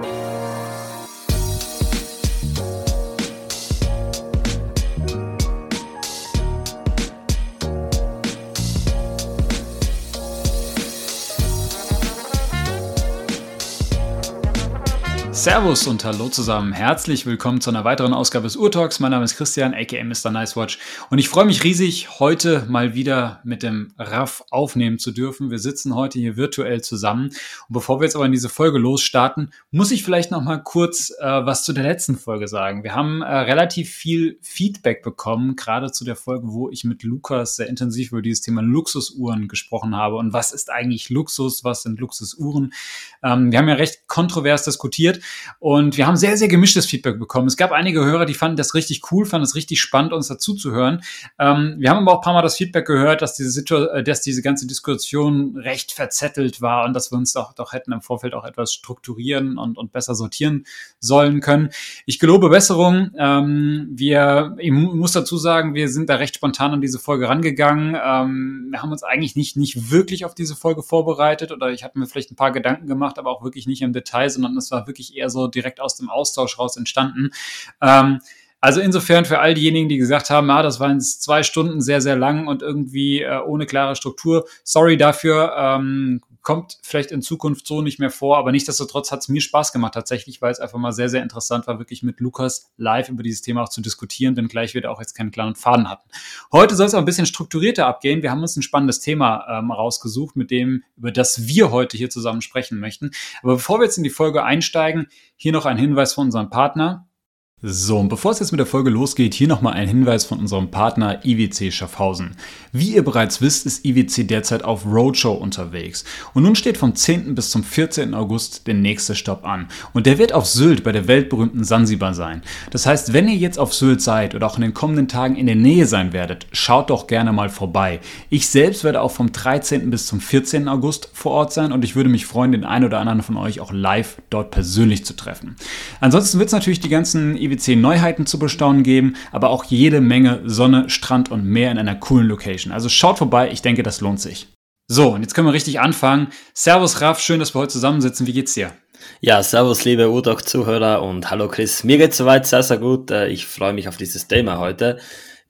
Bye. Servus und hallo zusammen. Herzlich willkommen zu einer weiteren Ausgabe des Urtalks. Mein Name ist Christian, aka Mr. Nicewatch. Und ich freue mich riesig, heute mal wieder mit dem Raff aufnehmen zu dürfen. Wir sitzen heute hier virtuell zusammen. Und bevor wir jetzt aber in diese Folge losstarten, muss ich vielleicht noch mal kurz äh, was zu der letzten Folge sagen. Wir haben äh, relativ viel Feedback bekommen, gerade zu der Folge, wo ich mit Lukas sehr intensiv über dieses Thema Luxusuhren gesprochen habe. Und was ist eigentlich Luxus? Was sind Luxusuhren? Ähm, wir haben ja recht kontrovers diskutiert. Und wir haben sehr, sehr gemischtes Feedback bekommen. Es gab einige Hörer, die fanden das richtig cool, fanden es richtig spannend, uns dazu zu hören. Ähm, wir haben aber auch ein paar Mal das Feedback gehört, dass diese, Situ äh, dass diese ganze Diskussion recht verzettelt war und dass wir uns doch, doch hätten im Vorfeld auch etwas strukturieren und, und besser sortieren sollen können. Ich gelobe Besserung. Ähm, wir, ich muss dazu sagen, wir sind da recht spontan an diese Folge rangegangen. Ähm, wir haben uns eigentlich nicht, nicht wirklich auf diese Folge vorbereitet oder ich habe mir vielleicht ein paar Gedanken gemacht, aber auch wirklich nicht im Detail, sondern es war wirklich eher so direkt aus dem Austausch raus entstanden. Ähm, also insofern für all diejenigen, die gesagt haben, ah, das waren zwei Stunden sehr, sehr lang und irgendwie äh, ohne klare Struktur, sorry dafür, ähm, kommt vielleicht in Zukunft so nicht mehr vor, aber nichtsdestotrotz hat es mir Spaß gemacht tatsächlich, weil es einfach mal sehr, sehr interessant war, wirklich mit Lukas live über dieses Thema auch zu diskutieren, wenngleich wir da auch jetzt keinen klaren Faden hatten. Heute soll es auch ein bisschen strukturierter abgehen. Wir haben uns ein spannendes Thema ähm, rausgesucht, mit dem, über das wir heute hier zusammen sprechen möchten. Aber bevor wir jetzt in die Folge einsteigen, hier noch ein Hinweis von unserem Partner. So, und bevor es jetzt mit der Folge losgeht, hier nochmal ein Hinweis von unserem Partner IWC Schaffhausen. Wie ihr bereits wisst, ist IWC derzeit auf Roadshow unterwegs. Und nun steht vom 10. bis zum 14. August der nächste Stopp an. Und der wird auf Sylt bei der weltberühmten Sansibar sein. Das heißt, wenn ihr jetzt auf Sylt seid oder auch in den kommenden Tagen in der Nähe sein werdet, schaut doch gerne mal vorbei. Ich selbst werde auch vom 13. bis zum 14. August vor Ort sein und ich würde mich freuen, den einen oder anderen von euch auch live dort persönlich zu treffen. Ansonsten wird es natürlich die ganzen IWC Neuheiten zu bestaunen geben, aber auch jede Menge Sonne, Strand und Meer in einer coolen Location. Also schaut vorbei, ich denke, das lohnt sich. So, und jetzt können wir richtig anfangen. Servus Raff, schön, dass wir heute zusammensitzen. Wie geht's dir? Ja, servus liebe Udok-Zuhörer und hallo Chris. Mir geht's soweit sehr, sehr gut. Äh, ich freue mich auf dieses Thema heute.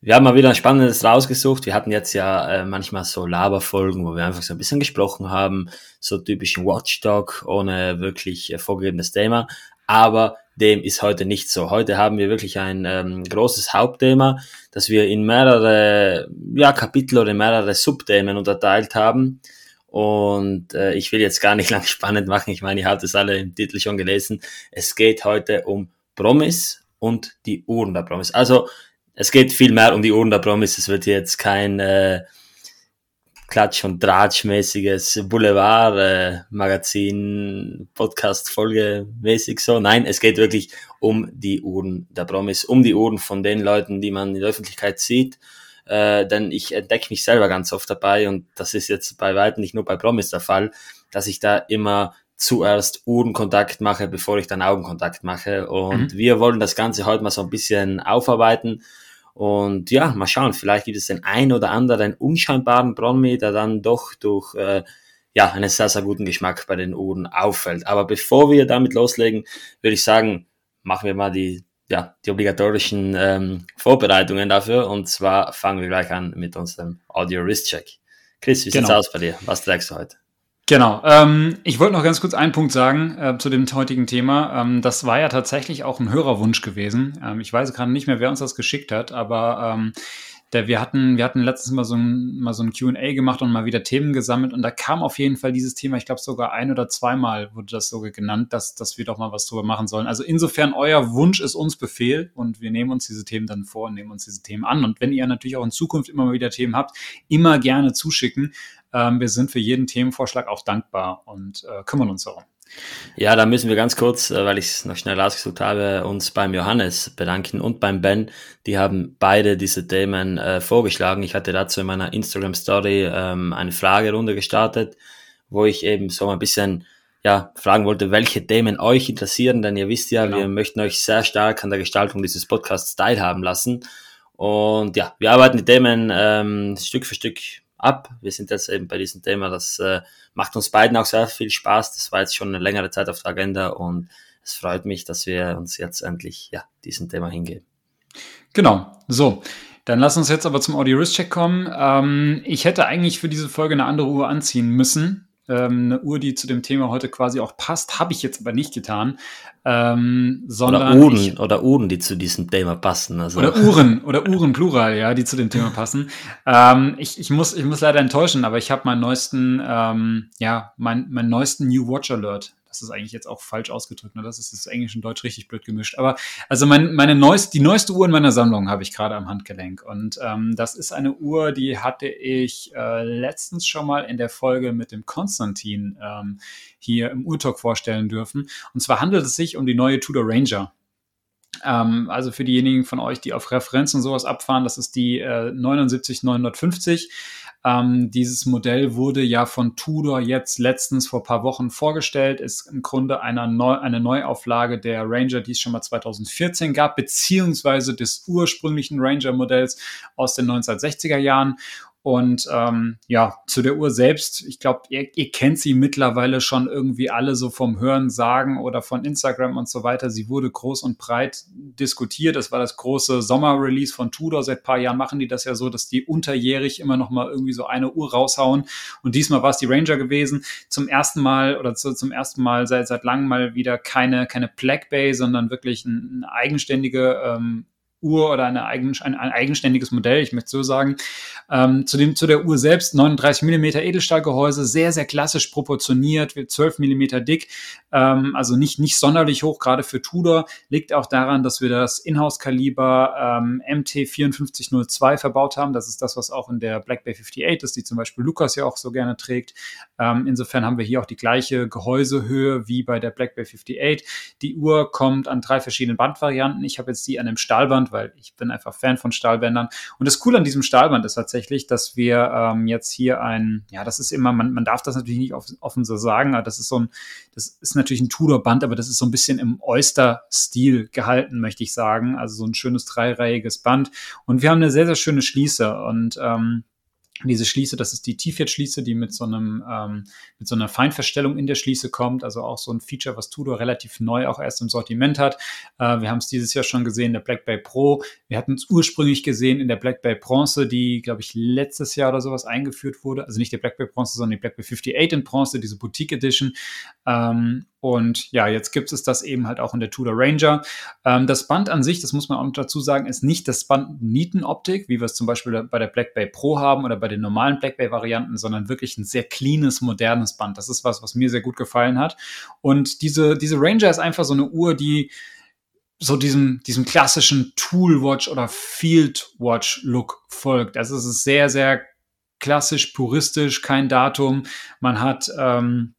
Wir haben mal wieder ein spannendes rausgesucht. Wir hatten jetzt ja äh, manchmal so Laberfolgen, wo wir einfach so ein bisschen gesprochen haben, so typischen Watchdog ohne wirklich äh, vorgegebenes Thema. Aber dem ist heute nicht so. Heute haben wir wirklich ein ähm, großes Hauptthema, das wir in mehrere ja, Kapitel oder in mehrere Subthemen unterteilt haben. Und äh, ich will jetzt gar nicht lang spannend machen. Ich meine, ihr habt es alle im Titel schon gelesen. Es geht heute um Promis und die Uhren der Promis. Also es geht viel mehr um die Uhren der Promis. Es wird jetzt kein äh, Klatsch- und Tratsch-mäßiges Boulevard-Magazin, Podcast-Folge mäßig so. Nein, es geht wirklich um die Uhren der Promis, um die Uhren von den Leuten, die man in der Öffentlichkeit sieht. Äh, denn ich entdecke mich selber ganz oft dabei und das ist jetzt bei weitem nicht nur bei Promis der Fall, dass ich da immer zuerst Uhrenkontakt mache, bevor ich dann Augenkontakt mache. Und mhm. wir wollen das Ganze heute mal so ein bisschen aufarbeiten und ja, mal schauen, vielleicht gibt es den ein oder anderen unscheinbaren Promi, der dann doch durch äh, ja, einen sehr, sehr guten Geschmack bei den Uhren auffällt. Aber bevor wir damit loslegen, würde ich sagen, machen wir mal die, ja, die obligatorischen ähm, Vorbereitungen dafür. Und zwar fangen wir gleich an mit unserem Audio Wrist Check. Chris, wie genau. sieht's aus bei dir? Was trägst du heute? Genau. Ähm, ich wollte noch ganz kurz einen Punkt sagen äh, zu dem heutigen Thema. Ähm, das war ja tatsächlich auch ein Hörerwunsch gewesen. Ähm, ich weiß gerade nicht mehr, wer uns das geschickt hat, aber ähm, der, wir hatten, wir hatten letztens mal so ein, mal so ein Q&A gemacht und mal wieder Themen gesammelt und da kam auf jeden Fall dieses Thema, ich glaube sogar ein oder zweimal wurde das sogar genannt, dass, dass wir doch mal was drüber machen sollen. Also insofern, euer Wunsch ist uns Befehl und wir nehmen uns diese Themen dann vor und nehmen uns diese Themen an. Und wenn ihr natürlich auch in Zukunft immer mal wieder Themen habt, immer gerne zuschicken. Ähm, wir sind für jeden Themenvorschlag auch dankbar und äh, kümmern uns darum. Ja, da müssen wir ganz kurz, äh, weil ich es noch schnell rausgesucht habe, uns beim Johannes bedanken und beim Ben. Die haben beide diese Themen äh, vorgeschlagen. Ich hatte dazu in meiner Instagram Story ähm, eine Fragerunde gestartet, wo ich eben so ein bisschen ja, fragen wollte, welche Themen euch interessieren, denn ihr wisst ja, genau. wir möchten euch sehr stark an der Gestaltung dieses Podcasts teilhaben lassen. Und ja, wir arbeiten die Themen ähm, Stück für Stück ab. Wir sind jetzt eben bei diesem Thema, das äh, macht uns beiden auch sehr viel Spaß. Das war jetzt schon eine längere Zeit auf der Agenda und es freut mich, dass wir uns jetzt endlich ja, diesem Thema hingeben. Genau, so. Dann lass uns jetzt aber zum Audio Wrist Check kommen. Ähm, ich hätte eigentlich für diese Folge eine andere Uhr anziehen müssen. Ähm, eine Uhr, die zu dem Thema heute quasi auch passt, habe ich jetzt aber nicht getan. Ähm, sondern oder Uhren, ich, oder Uhren, die zu diesem Thema passen. Also. Oder Uhren, oder Uhren Plural, ja, die zu dem Thema passen. Ähm, ich, ich, muss, ich muss leider enttäuschen, aber ich habe meinen neuesten, ähm, ja, mein, mein neuesten New Watch Alert das ist eigentlich jetzt auch falsch ausgedrückt, ne? das ist das Englisch und Deutsch richtig blöd gemischt. Aber also mein, meine neueste, die neueste Uhr in meiner Sammlung habe ich gerade am Handgelenk. Und ähm, das ist eine Uhr, die hatte ich äh, letztens schon mal in der Folge mit dem Konstantin ähm, hier im Urtalk vorstellen dürfen. Und zwar handelt es sich um die neue Tudor Ranger. Ähm, also für diejenigen von euch, die auf Referenzen sowas abfahren, das ist die äh, 79950. Ähm, dieses Modell wurde ja von Tudor jetzt letztens vor paar Wochen vorgestellt, ist im Grunde eine, Neu eine Neuauflage der Ranger, die es schon mal 2014 gab, beziehungsweise des ursprünglichen Ranger-Modells aus den 1960er Jahren. Und ähm, ja, zu der Uhr selbst, ich glaube, ihr, ihr kennt sie mittlerweile schon irgendwie alle so vom Hören sagen oder von Instagram und so weiter. Sie wurde groß und breit diskutiert. Das war das große Sommerrelease von Tudor. Seit paar Jahren machen die das ja so, dass die unterjährig immer noch mal irgendwie so eine Uhr raushauen. Und diesmal war es die Ranger gewesen. Zum ersten Mal oder zu, zum ersten Mal seit, seit langem mal wieder keine, keine Black Bay, sondern wirklich eine eigenständige ähm, Uhr oder eine eigen, ein, ein, eigenständiges Modell, ich möchte so sagen. Ähm, zu, dem, zu der Uhr selbst 39 mm Edelstahlgehäuse, sehr, sehr klassisch proportioniert, 12 mm dick, ähm, also nicht, nicht sonderlich hoch, gerade für Tudor. Liegt auch daran, dass wir das Inhouse-Kaliber ähm, MT5402 verbaut haben. Das ist das, was auch in der Black Bay 58 ist, die zum Beispiel Lukas ja auch so gerne trägt. Ähm, insofern haben wir hier auch die gleiche Gehäusehöhe wie bei der Black Bay 58. Die Uhr kommt an drei verschiedenen Bandvarianten. Ich habe jetzt die an einem Stahlband, weil ich bin einfach Fan von Stahlbändern. Und das Coole an diesem Stahlband ist tatsächlich, dass wir ähm, jetzt hier ein, ja, das ist immer, man, man darf das natürlich nicht offen so sagen, aber das ist so ein, das ist natürlich ein Tudor-Band, aber das ist so ein bisschen im Oyster-Stil gehalten, möchte ich sagen. Also so ein schönes dreireihiges Band. Und wir haben eine sehr, sehr schöne Schließe und ähm, diese Schließe, das ist die Tiefjet-Schließe, die mit so einem ähm, mit so einer Feinverstellung in der Schließe kommt. Also auch so ein Feature, was Tudor relativ neu auch erst im Sortiment hat. Äh, wir haben es dieses Jahr schon gesehen der Black Bay Pro. Wir hatten es ursprünglich gesehen in der Black Bay Bronze, die, glaube ich, letztes Jahr oder sowas eingeführt wurde. Also nicht der Black Bay Bronze, sondern die Black Bay 58 in Bronze, diese Boutique Edition. Ähm, und ja, jetzt gibt es das eben halt auch in der Tudor Ranger. Ähm, das Band an sich, das muss man auch dazu sagen, ist nicht das Band Nietenoptik, wie wir es zum Beispiel bei der Black Bay Pro haben oder bei den normalen Black Bay Varianten, sondern wirklich ein sehr cleanes, modernes Band. Das ist was, was mir sehr gut gefallen hat. Und diese, diese Ranger ist einfach so eine Uhr, die so diesem, diesem klassischen Toolwatch oder Fieldwatch Look folgt. Also es ist sehr, sehr klassisch, puristisch, kein Datum. Man hat, ähm,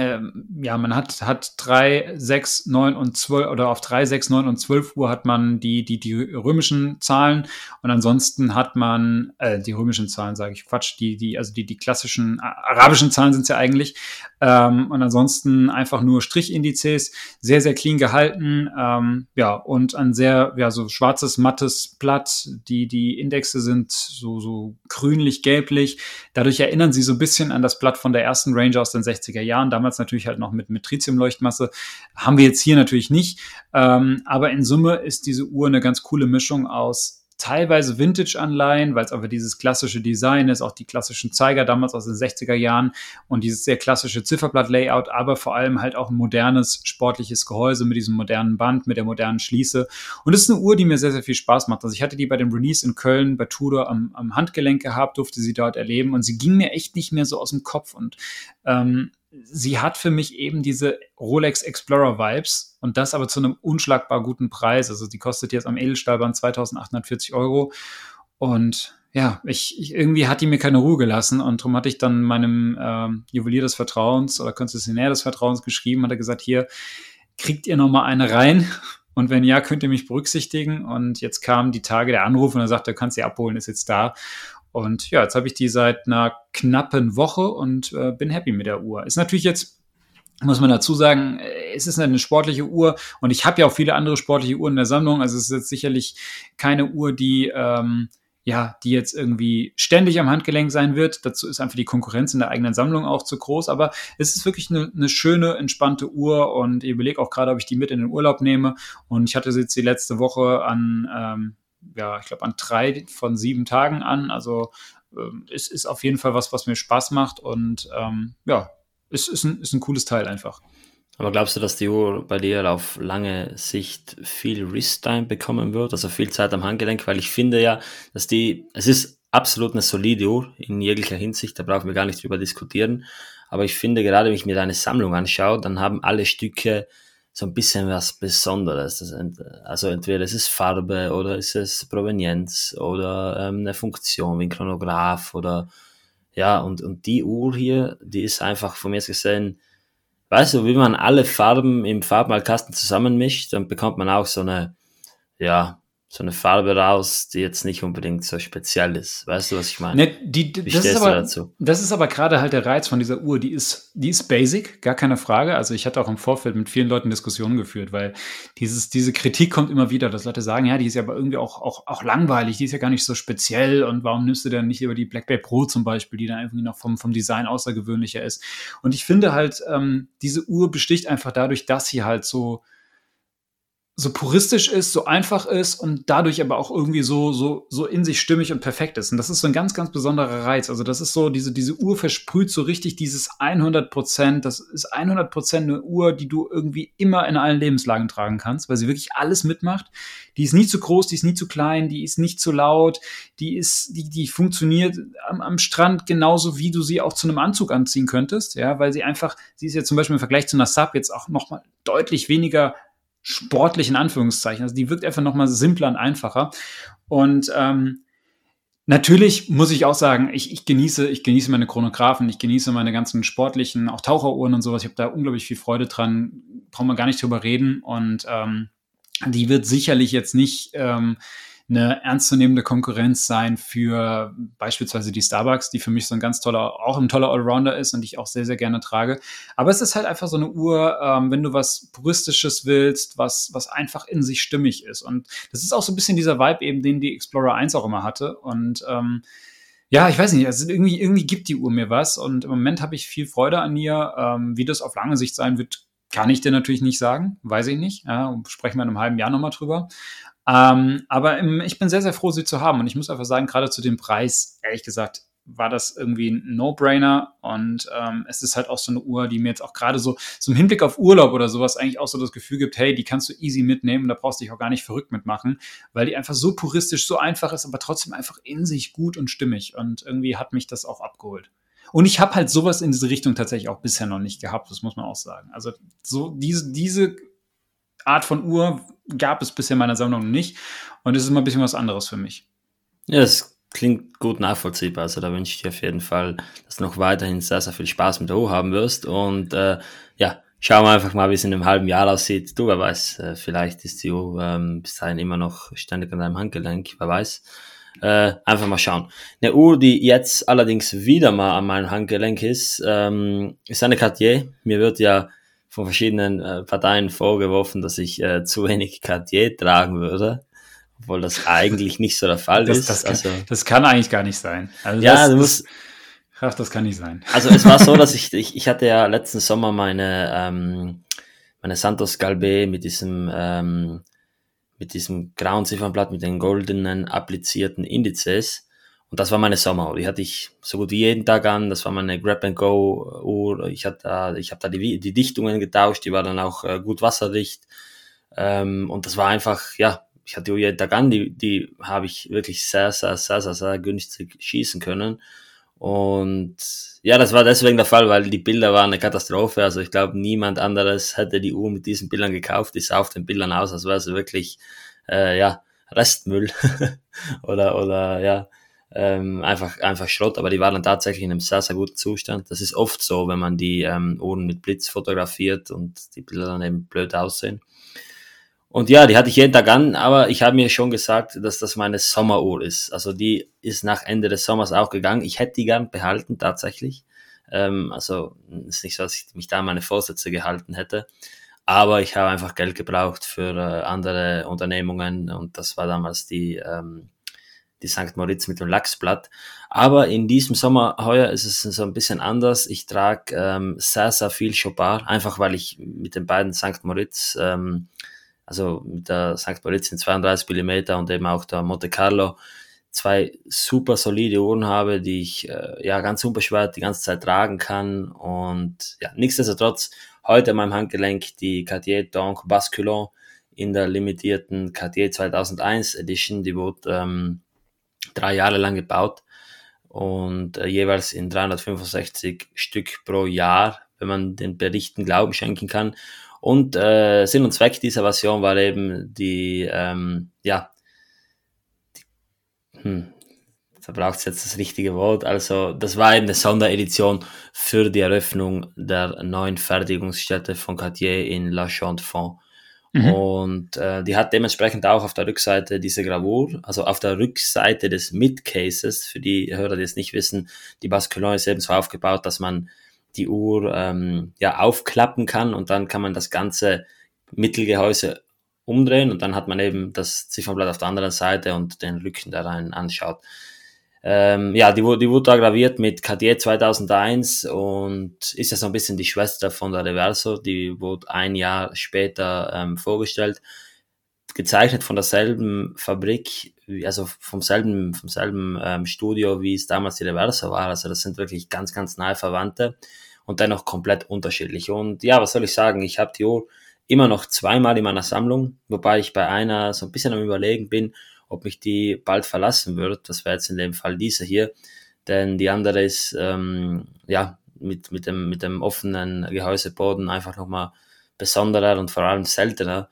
ähm, ja, man hat, hat drei, sechs, neun und zwölf oder auf drei, sechs, neun und zwölf Uhr hat man die, die, die römischen Zahlen und ansonsten hat man, äh, die römischen Zahlen sage ich Quatsch, die, die, also die, die klassischen arabischen Zahlen sind es ja eigentlich. Ähm, und ansonsten einfach nur Strichindizes, sehr, sehr clean gehalten, ähm, ja, und ein sehr, ja, so schwarzes, mattes Blatt. Die, die Indexe sind so, so grünlich-gelblich. Dadurch erinnern sie so ein bisschen an das Blatt von der ersten Ranger aus den 60er Jahren. Damals damals natürlich halt noch mit, mit Tritium-Leuchtmasse. Haben wir jetzt hier natürlich nicht. Ähm, aber in Summe ist diese Uhr eine ganz coole Mischung aus teilweise Vintage-Anleihen, weil es aber dieses klassische Design ist, auch die klassischen Zeiger damals aus den 60er Jahren und dieses sehr klassische Zifferblatt-Layout, aber vor allem halt auch ein modernes sportliches Gehäuse mit diesem modernen Band, mit der modernen Schließe. Und es ist eine Uhr, die mir sehr, sehr viel Spaß macht. Also ich hatte die bei dem Release in Köln bei Tudor am, am Handgelenk gehabt, durfte sie dort erleben und sie ging mir echt nicht mehr so aus dem Kopf und ähm, sie hat für mich eben diese Rolex Explorer Vibes und das aber zu einem unschlagbar guten Preis. Also die kostet jetzt am Edelstahlband 2840 Euro. Und ja, ich, ich, irgendwie hat die mir keine Ruhe gelassen und darum hatte ich dann meinem ähm, Juwelier des Vertrauens oder Konzessionär des Vertrauens geschrieben, hat er gesagt, hier kriegt ihr noch mal eine rein? Und wenn ja, könnt ihr mich berücksichtigen? Und jetzt kam die Tage der Anruf und er sagte, du kannst sie abholen, ist jetzt da und ja, jetzt habe ich die seit einer knappen Woche und äh, bin happy mit der Uhr. Ist natürlich jetzt muss man dazu sagen, äh, es ist eine sportliche Uhr und ich habe ja auch viele andere sportliche Uhren in der Sammlung. Also es ist jetzt sicherlich keine Uhr, die ähm, ja, die jetzt irgendwie ständig am Handgelenk sein wird. Dazu ist einfach die Konkurrenz in der eigenen Sammlung auch zu groß. Aber es ist wirklich eine, eine schöne, entspannte Uhr und ich überlege auch gerade, ob ich die mit in den Urlaub nehme. Und ich hatte sie jetzt die letzte Woche an, ähm, ja, ich glaube, an drei von sieben Tagen an. Also ähm, es ist auf jeden Fall was, was mir Spaß macht und ähm, ja, es ist ein, ist ein cooles Teil einfach. Aber glaubst du, dass die Uhr bei dir auf lange Sicht viel Wrist-Time bekommen wird, also viel Zeit am Handgelenk? Weil ich finde ja, dass die, es ist absolut eine solide Uhr in jeglicher Hinsicht, da brauchen wir gar nicht drüber diskutieren. Aber ich finde, gerade wenn ich mir deine Sammlung anschaue, dann haben alle Stücke so ein bisschen was Besonderes. Also entweder es ist Farbe oder es ist Provenienz oder ähm, eine Funktion wie ein Chronograph oder ja, und, und die Uhr hier, die ist einfach von mir gesehen, weißt du, wie man alle Farben im Farbmalkasten zusammenmischt, dann bekommt man auch so eine, ja, so eine Farbe raus, die jetzt nicht unbedingt so speziell ist. Weißt du, was ich meine? Ne, die, Wie das, ist aber, das ist aber gerade halt der Reiz von dieser Uhr. Die ist, die ist basic, gar keine Frage. Also ich hatte auch im Vorfeld mit vielen Leuten Diskussionen geführt, weil dieses, diese Kritik kommt immer wieder, dass Leute sagen, ja, die ist ja aber irgendwie auch, auch, auch langweilig, die ist ja gar nicht so speziell und warum nimmst du denn nicht über die Black Bay Pro zum Beispiel, die dann irgendwie noch vom, vom Design außergewöhnlicher ist. Und ich finde halt, ähm, diese Uhr besticht einfach dadurch, dass sie halt so, so puristisch ist, so einfach ist und dadurch aber auch irgendwie so, so, so in sich stimmig und perfekt ist. Und das ist so ein ganz, ganz besonderer Reiz. Also das ist so, diese, diese Uhr versprüht so richtig dieses 100 Prozent. Das ist 100 Prozent eine Uhr, die du irgendwie immer in allen Lebenslagen tragen kannst, weil sie wirklich alles mitmacht. Die ist nie zu groß, die ist nie zu klein, die ist nicht zu laut, die ist, die, die funktioniert am, am Strand genauso, wie du sie auch zu einem Anzug anziehen könntest, ja, weil sie einfach, sie ist ja zum Beispiel im Vergleich zu einer Sub jetzt auch nochmal deutlich weniger sportlich in Anführungszeichen. Also die wirkt einfach nochmal simpler und einfacher. Und ähm, natürlich muss ich auch sagen, ich, ich, genieße, ich genieße meine Chronographen, ich genieße meine ganzen sportlichen, auch Taucheruhren und sowas. Ich habe da unglaublich viel Freude dran. Brauchen wir gar nicht drüber reden. Und ähm, die wird sicherlich jetzt nicht ähm, eine ernstzunehmende Konkurrenz sein für beispielsweise die Starbucks, die für mich so ein ganz toller, auch ein toller Allrounder ist und ich auch sehr, sehr gerne trage. Aber es ist halt einfach so eine Uhr, ähm, wenn du was Puristisches willst, was, was einfach in sich stimmig ist. Und das ist auch so ein bisschen dieser Vibe eben, den die Explorer 1 auch immer hatte. Und ähm, ja, ich weiß nicht, also irgendwie, irgendwie gibt die Uhr mir was und im Moment habe ich viel Freude an ihr. Ähm, wie das auf lange Sicht sein wird, kann ich dir natürlich nicht sagen, weiß ich nicht. Ja, sprechen wir in einem halben Jahr nochmal drüber. Ähm, aber im, ich bin sehr, sehr froh, sie zu haben. Und ich muss einfach sagen, gerade zu dem Preis, ehrlich gesagt, war das irgendwie ein No-Brainer. Und ähm, es ist halt auch so eine Uhr, die mir jetzt auch gerade so, so im Hinblick auf Urlaub oder sowas eigentlich auch so das Gefühl gibt, hey, die kannst du easy mitnehmen, da brauchst du dich auch gar nicht verrückt mitmachen, weil die einfach so puristisch, so einfach ist, aber trotzdem einfach in sich gut und stimmig. Und irgendwie hat mich das auch abgeholt. Und ich habe halt sowas in diese Richtung tatsächlich auch bisher noch nicht gehabt, das muss man auch sagen. Also so diese, diese Art von Uhr gab es bisher in meiner Sammlung nicht. Und es ist immer ein bisschen was anderes für mich. Ja, das klingt gut nachvollziehbar. Also da wünsche ich dir auf jeden Fall, dass du noch weiterhin sehr, sehr viel Spaß mit der Uhr haben wirst. Und äh, ja, schauen wir einfach mal, wie es in einem halben Jahr aussieht. Du, wer weiß, äh, vielleicht ist die Uhr ähm, bis dahin immer noch ständig an deinem Handgelenk, wer weiß. Äh, einfach mal schauen. Eine Uhr, die jetzt allerdings wieder mal an meinem Handgelenk ist, ähm, ist eine Cartier. Mir wird ja von verschiedenen äh, Parteien vorgeworfen, dass ich äh, zu wenig Cartier tragen würde, obwohl das eigentlich nicht so der Fall das, ist. Das kann, also, das kann eigentlich gar nicht sein. Also ja, das, du musst. Ach, das kann nicht sein. Also es war so, dass ich, ich, ich hatte ja letzten Sommer meine, ähm, meine Santos Galbe mit diesem, ähm, mit diesem grauen Ziffernblatt mit den goldenen applizierten Indizes und das war meine Sommeruhr. Die hatte ich so gut wie jeden Tag an. Das war meine Grab-and-Go-Uhr. Ich, hatte, ich habe da die, die Dichtungen getauscht. Die war dann auch äh, gut wasserdicht. Ähm, und das war einfach, ja, ich hatte die Uhr jeden Tag an. Die, die habe ich wirklich sehr, sehr, sehr, sehr, sehr günstig schießen können. Und ja, das war deswegen der Fall, weil die Bilder waren eine Katastrophe. Also ich glaube, niemand anderes hätte die Uhr mit diesen Bildern gekauft. Die sah auf den Bildern aus, als wäre sie wirklich, äh, ja, Restmüll oder, oder, ja, ähm, einfach, einfach Schrott, aber die waren dann tatsächlich in einem sehr, sehr guten Zustand. Das ist oft so, wenn man die ähm, Uhren mit Blitz fotografiert und die Bilder dann eben blöd aussehen. Und ja, die hatte ich jeden Tag an, aber ich habe mir schon gesagt, dass das meine Sommeruhr ist. Also die ist nach Ende des Sommers auch gegangen. Ich hätte die gern behalten, tatsächlich. Ähm, also ist nicht so, dass ich mich da meine Vorsätze gehalten hätte. Aber ich habe einfach Geld gebraucht für äh, andere Unternehmungen und das war damals die ähm, die St. Moritz mit dem Lachsblatt. Aber in diesem Sommer heuer ist es so ein bisschen anders. Ich trage ähm, sehr, sehr viel Chopard, einfach weil ich mit den beiden St. Moritz, ähm, also mit der St. Moritz in 32 Millimeter und eben auch der Monte Carlo, zwei super solide Uhren habe, die ich äh, ja ganz unbeschwert die ganze Zeit tragen kann. Und ja, nichtsdestotrotz heute an meinem Handgelenk die Cartier Donc Basculon in der limitierten Cartier 2001 Edition. Die wurde ähm, drei Jahre lang gebaut und äh, jeweils in 365 Stück pro Jahr, wenn man den Berichten Glauben schenken kann. Und äh, Sinn und Zweck dieser Version war eben die, ähm, ja, die, hm, da braucht es jetzt das richtige Wort. Also das war eben eine Sonderedition für die Eröffnung der neuen Fertigungsstätte von Cartier in La Chaux-de-Fonds. Mhm. Und äh, die hat dementsprechend auch auf der Rückseite diese Gravur, also auf der Rückseite des Mid-Cases, für die Hörer, die es nicht wissen, die Basculon ist eben so aufgebaut, dass man die Uhr ähm, ja aufklappen kann und dann kann man das ganze Mittelgehäuse umdrehen und dann hat man eben das Ziffernblatt auf der anderen Seite und den Rücken da rein anschaut. Ähm, ja, die, die wurde da graviert mit Cartier 2001 und ist ja so ein bisschen die Schwester von der Reverso. Die wurde ein Jahr später ähm, vorgestellt. Gezeichnet von derselben Fabrik, also vom selben, vom selben ähm, Studio, wie es damals die Reverso war. Also das sind wirklich ganz, ganz nahe Verwandte und dennoch komplett unterschiedlich. Und ja, was soll ich sagen? Ich habe die Uhr immer noch zweimal in meiner Sammlung, wobei ich bei einer so ein bisschen am Überlegen bin, ob mich die bald verlassen wird. Das wäre jetzt in dem Fall diese hier, denn die andere ist ähm, ja mit, mit, dem, mit dem offenen Gehäuseboden einfach nochmal besonderer und vor allem seltener.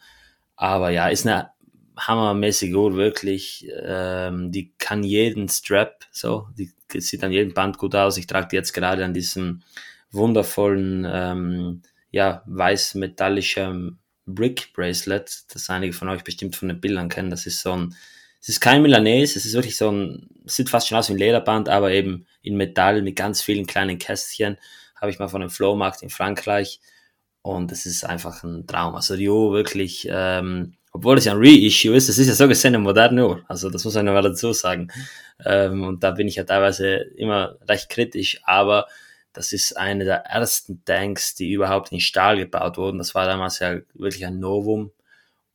Aber ja, ist eine hammermäßige Uhr wirklich. Ähm, die kann jeden Strap so, die sieht an jedem Band gut aus. Ich trage die jetzt gerade an diesem wundervollen, ähm, ja, weiß-metallischen Brick Bracelet, das einige von euch bestimmt von den Bildern kennen. Das ist so ein es ist kein Milanese, es ist wirklich so ein, sieht fast schon aus wie ein Lederband, aber eben in Metall mit ganz vielen kleinen Kästchen. Habe ich mal von einem Flohmarkt in Frankreich. Und es ist einfach ein Traum. Also die Uhr wirklich, ähm, obwohl es ja ein Reissue ist, es ist ja so gesehen eine moderne Uhr. Also das muss man mal dazu sagen. Ähm, und da bin ich ja teilweise immer recht kritisch, aber das ist eine der ersten Tanks, die überhaupt in Stahl gebaut wurden. Das war damals ja wirklich ein Novum.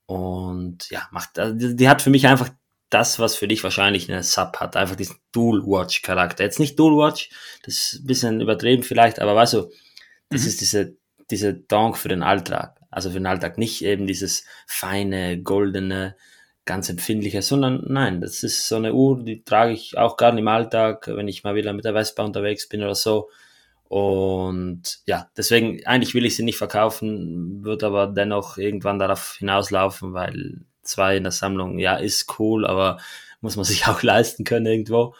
Und ja, macht, die hat für mich einfach das, was für dich wahrscheinlich eine Sub hat, einfach diesen Dual-Watch-Charakter. Jetzt nicht Dual-Watch, das ist ein bisschen übertrieben vielleicht, aber weißt du, das mhm. ist diese, diese Donk für den Alltag. Also für den Alltag nicht eben dieses feine, goldene, ganz empfindliche, sondern nein, das ist so eine Uhr, die trage ich auch gerne im Alltag, wenn ich mal wieder mit der Vespa unterwegs bin oder so. Und ja, deswegen, eigentlich will ich sie nicht verkaufen, wird aber dennoch irgendwann darauf hinauslaufen, weil zwei in der Sammlung, ja, ist cool, aber muss man sich auch leisten können irgendwo.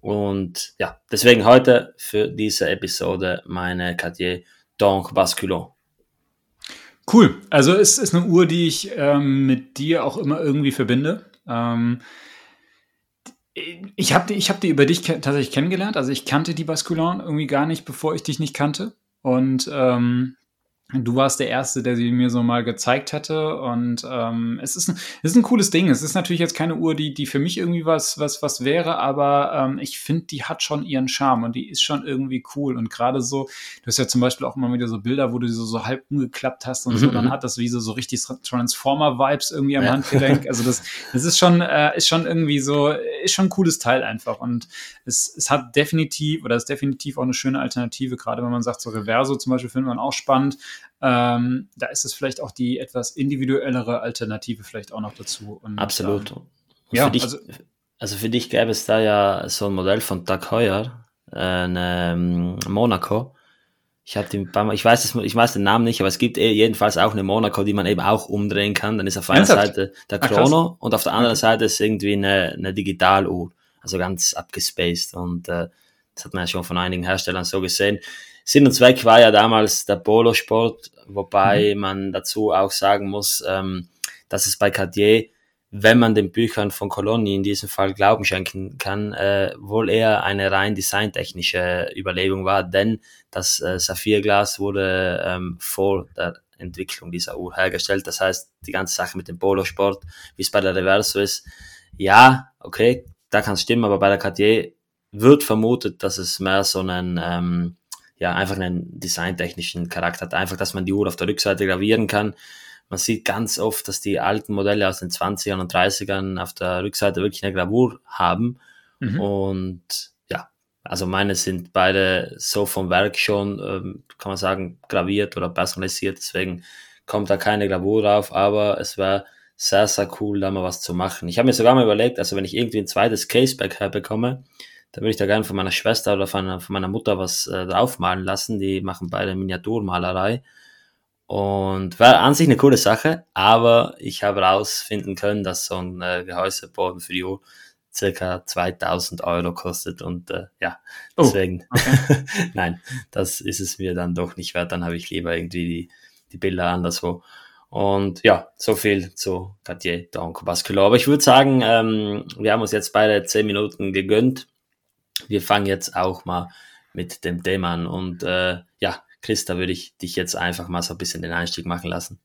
Und ja, deswegen heute für diese Episode meine Cartier Donc Basculon. Cool. Also es ist eine Uhr, die ich ähm, mit dir auch immer irgendwie verbinde. Ähm, ich habe die, hab die über dich tatsächlich kennengelernt. Also ich kannte die Basculon irgendwie gar nicht, bevor ich dich nicht kannte. Und ähm, Du warst der Erste, der sie mir so mal gezeigt hatte. Und ähm, es, ist ein, es ist ein cooles Ding. Es ist natürlich jetzt keine Uhr, die, die für mich irgendwie was, was, was wäre, aber ähm, ich finde, die hat schon ihren Charme und die ist schon irgendwie cool. Und gerade so, du hast ja zum Beispiel auch immer wieder so Bilder, wo du sie so, so halb umgeklappt hast und mhm. so, dann mhm. hat das wie so, so richtig Transformer-Vibes irgendwie am ja. Handgelenk. Also das, das ist schon, äh, ist schon irgendwie so, ist schon ein cooles Teil einfach. Und es, es hat definitiv, oder ist definitiv auch eine schöne Alternative, gerade wenn man sagt, so Reverso zum Beispiel findet man auch spannend. Ähm, da ist es vielleicht auch die etwas individuellere Alternative vielleicht auch noch dazu. Und, Absolut. Ähm, ja, für dich, also, also, für dich gäbe es da ja so ein Modell von Doug Heuer, äh, eine ähm, Monaco. Ich habe den paar Mal, ich weiß, ich weiß den Namen nicht, aber es gibt eh jedenfalls auch eine Monaco, die man eben auch umdrehen kann. Dann ist auf einer Seite der Chrono Ach, und auf der anderen okay. Seite ist irgendwie eine, eine Digitaluhr. Also ganz abgespaced und äh, das hat man ja schon von einigen Herstellern so gesehen. Sinn und Zweck war ja damals der Polosport, wobei mhm. man dazu auch sagen muss, ähm, dass es bei Cartier, wenn man den Büchern von Colonni in diesem Fall Glauben schenken kann, äh, wohl eher eine rein designtechnische Überlegung war, denn das äh, Saphirglas wurde ähm, vor der Entwicklung dieser Uhr hergestellt. Das heißt, die ganze Sache mit dem Polosport, wie es bei der Reverso ist, ja, okay, da kann es stimmen, aber bei der Cartier wird vermutet, dass es mehr so einen, ähm, ja, einfach einen designtechnischen Charakter hat. Einfach, dass man die Uhr auf der Rückseite gravieren kann. Man sieht ganz oft, dass die alten Modelle aus den 20ern und 30ern auf der Rückseite wirklich eine Gravur haben. Mhm. Und ja, also meine sind beide so vom Werk schon, ähm, kann man sagen, graviert oder personalisiert. Deswegen kommt da keine Gravur drauf, aber es wäre sehr, sehr cool, da mal was zu machen. Ich habe mir sogar mal überlegt, also wenn ich irgendwie ein zweites Caseback herbekomme, da würde ich da gerne von meiner Schwester oder von, von meiner Mutter was äh, draufmalen lassen. Die machen beide Miniaturmalerei. Und war an sich eine coole Sache, aber ich habe herausfinden können, dass so ein äh, Gehäuseboden für die Uhr circa 2000 Euro kostet und äh, ja, oh, deswegen, oh, okay. nein, das ist es mir dann doch nicht wert, dann habe ich lieber irgendwie die, die Bilder anderswo. Und ja, so viel zu Cartier Donco Basculo. Aber ich würde sagen, ähm, wir haben uns jetzt beide 10 Minuten gegönnt. Wir fangen jetzt auch mal mit dem Thema an und äh, ja, Chris, da würde ich dich jetzt einfach mal so ein bisschen den Einstieg machen lassen.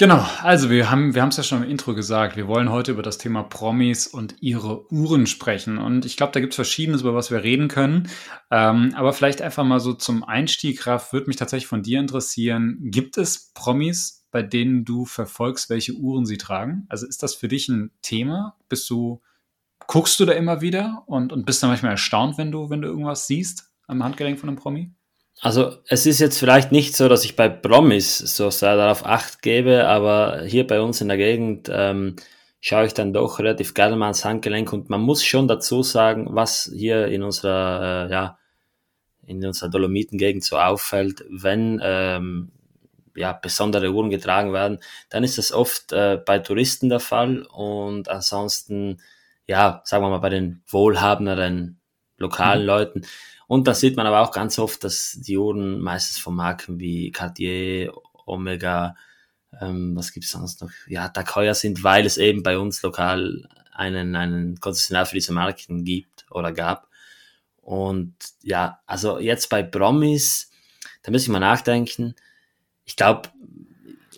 Genau, also wir haben wir es ja schon im Intro gesagt, wir wollen heute über das Thema Promis und ihre Uhren sprechen. Und ich glaube, da gibt es Verschiedenes, über was wir reden können. Ähm, aber vielleicht einfach mal so zum Einstieg, Raf, würde mich tatsächlich von dir interessieren. Gibt es Promis, bei denen du verfolgst, welche Uhren sie tragen? Also ist das für dich ein Thema? Bist du, guckst du da immer wieder und, und bist dann manchmal erstaunt, wenn du, wenn du irgendwas siehst am Handgelenk von einem Promi? Also es ist jetzt vielleicht nicht so, dass ich bei Promis so sehr darauf acht gebe, aber hier bei uns in der Gegend ähm, schaue ich dann doch relativ gerne mal ans Handgelenk und man muss schon dazu sagen, was hier in unserer, äh, ja, in unserer Dolomitengegend so auffällt, wenn ähm, ja, besondere Uhren getragen werden, dann ist das oft äh, bei Touristen der Fall und ansonsten, ja, sagen wir mal, bei den wohlhabenderen lokalen mhm. Leuten und da sieht man aber auch ganz oft, dass die Uhren meistens von Marken wie Cartier, Omega, ähm, was gibt's sonst noch? Ja, Tag Heuer sind, weil es eben bei uns lokal einen, einen Konzessionär für diese Marken gibt oder gab. Und ja, also jetzt bei Promis, da muss ich mal nachdenken. Ich glaube,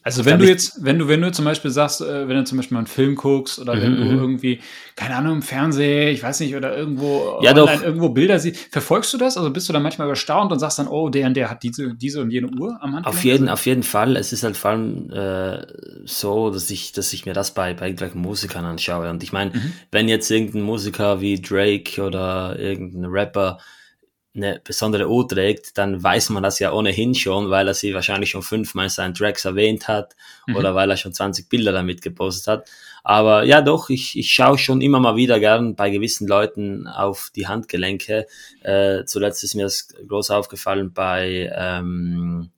also wenn du jetzt, wenn du, wenn du zum Beispiel sagst, äh, wenn du zum Beispiel mal einen Film guckst oder mhm, wenn du mhm. irgendwie, keine Ahnung, im Fernsehen, ich weiß nicht, oder irgendwo ja, online irgendwo Bilder siehst, verfolgst du das? Also bist du dann manchmal erstaunt und sagst dann, oh, der und der hat diese, diese und jene Uhr am Hand? Auf jeden, auf jeden Fall. Es ist halt vor allem äh, so, dass ich, dass ich mir das bei, bei irgendwelchen Musikern anschaue. Und ich meine, mhm. wenn jetzt irgendein Musiker wie Drake oder irgendein Rapper eine besondere Uhr trägt, dann weiß man das ja ohnehin schon, weil er sie wahrscheinlich schon fünfmal in seinen Tracks erwähnt hat mhm. oder weil er schon 20 Bilder damit gepostet hat. Aber ja, doch, ich, ich schaue schon immer mal wieder gern bei gewissen Leuten auf die Handgelenke. Äh, zuletzt ist mir das groß aufgefallen bei ähm,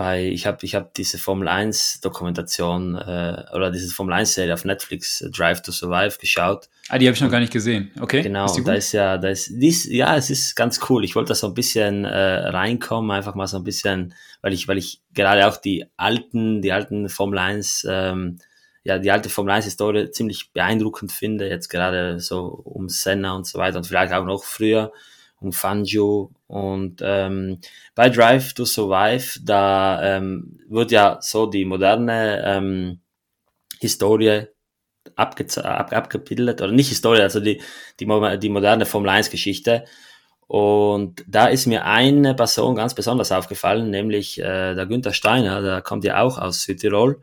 bei, ich habe ich hab diese Formel 1 Dokumentation äh, oder diese Formel 1 Serie auf Netflix, äh, Drive to Survive, geschaut. Ah, die habe ich noch gar nicht gesehen. Okay. Genau, und da ist ja, da ist, dies, ja, es ist ganz cool. Ich wollte da so ein bisschen äh, reinkommen, einfach mal so ein bisschen, weil ich, weil ich gerade auch die alten, die alten Formel 1, ähm, ja, die alte Formel 1 Historie ziemlich beeindruckend finde, jetzt gerade so um Senna und so weiter und vielleicht auch noch früher um Fangio und ähm, bei Drive to Survive, da ähm, wird ja so die moderne ähm, Historie abge ab abgebildet, oder nicht Historie, also die, die, die moderne Formel 1 Geschichte. Und da ist mir eine Person ganz besonders aufgefallen, nämlich äh, der Günther Steiner, der kommt ja auch aus Südtirol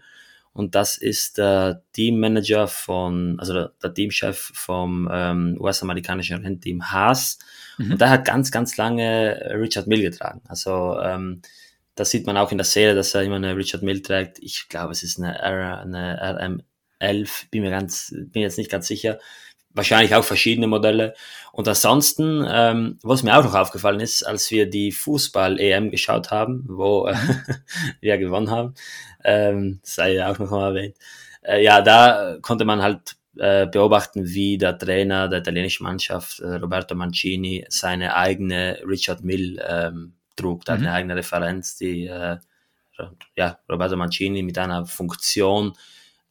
und das ist der Teammanager von, also der, der Teamchef vom ähm, US-amerikanischen Rennteam Haas. Mhm. Und der hat ganz, ganz lange Richard Mill getragen. Also ähm, das sieht man auch in der Serie, dass er immer eine Richard Mill trägt. Ich glaube, es ist eine, R, eine RM11, bin mir ganz, bin jetzt nicht ganz sicher. Wahrscheinlich auch verschiedene Modelle. Und ansonsten, ähm, was mir auch noch aufgefallen ist, als wir die Fußball-EM geschaut haben, wo äh, wir gewonnen haben, ähm, sei ja auch noch mal erwähnt. Äh, ja, da konnte man halt äh, beobachten, wie der Trainer der italienischen Mannschaft, äh, Roberto Mancini, seine eigene Richard Mill ähm, trug, mhm. eine eigene Referenz, die äh, ja, Roberto Mancini mit einer Funktion,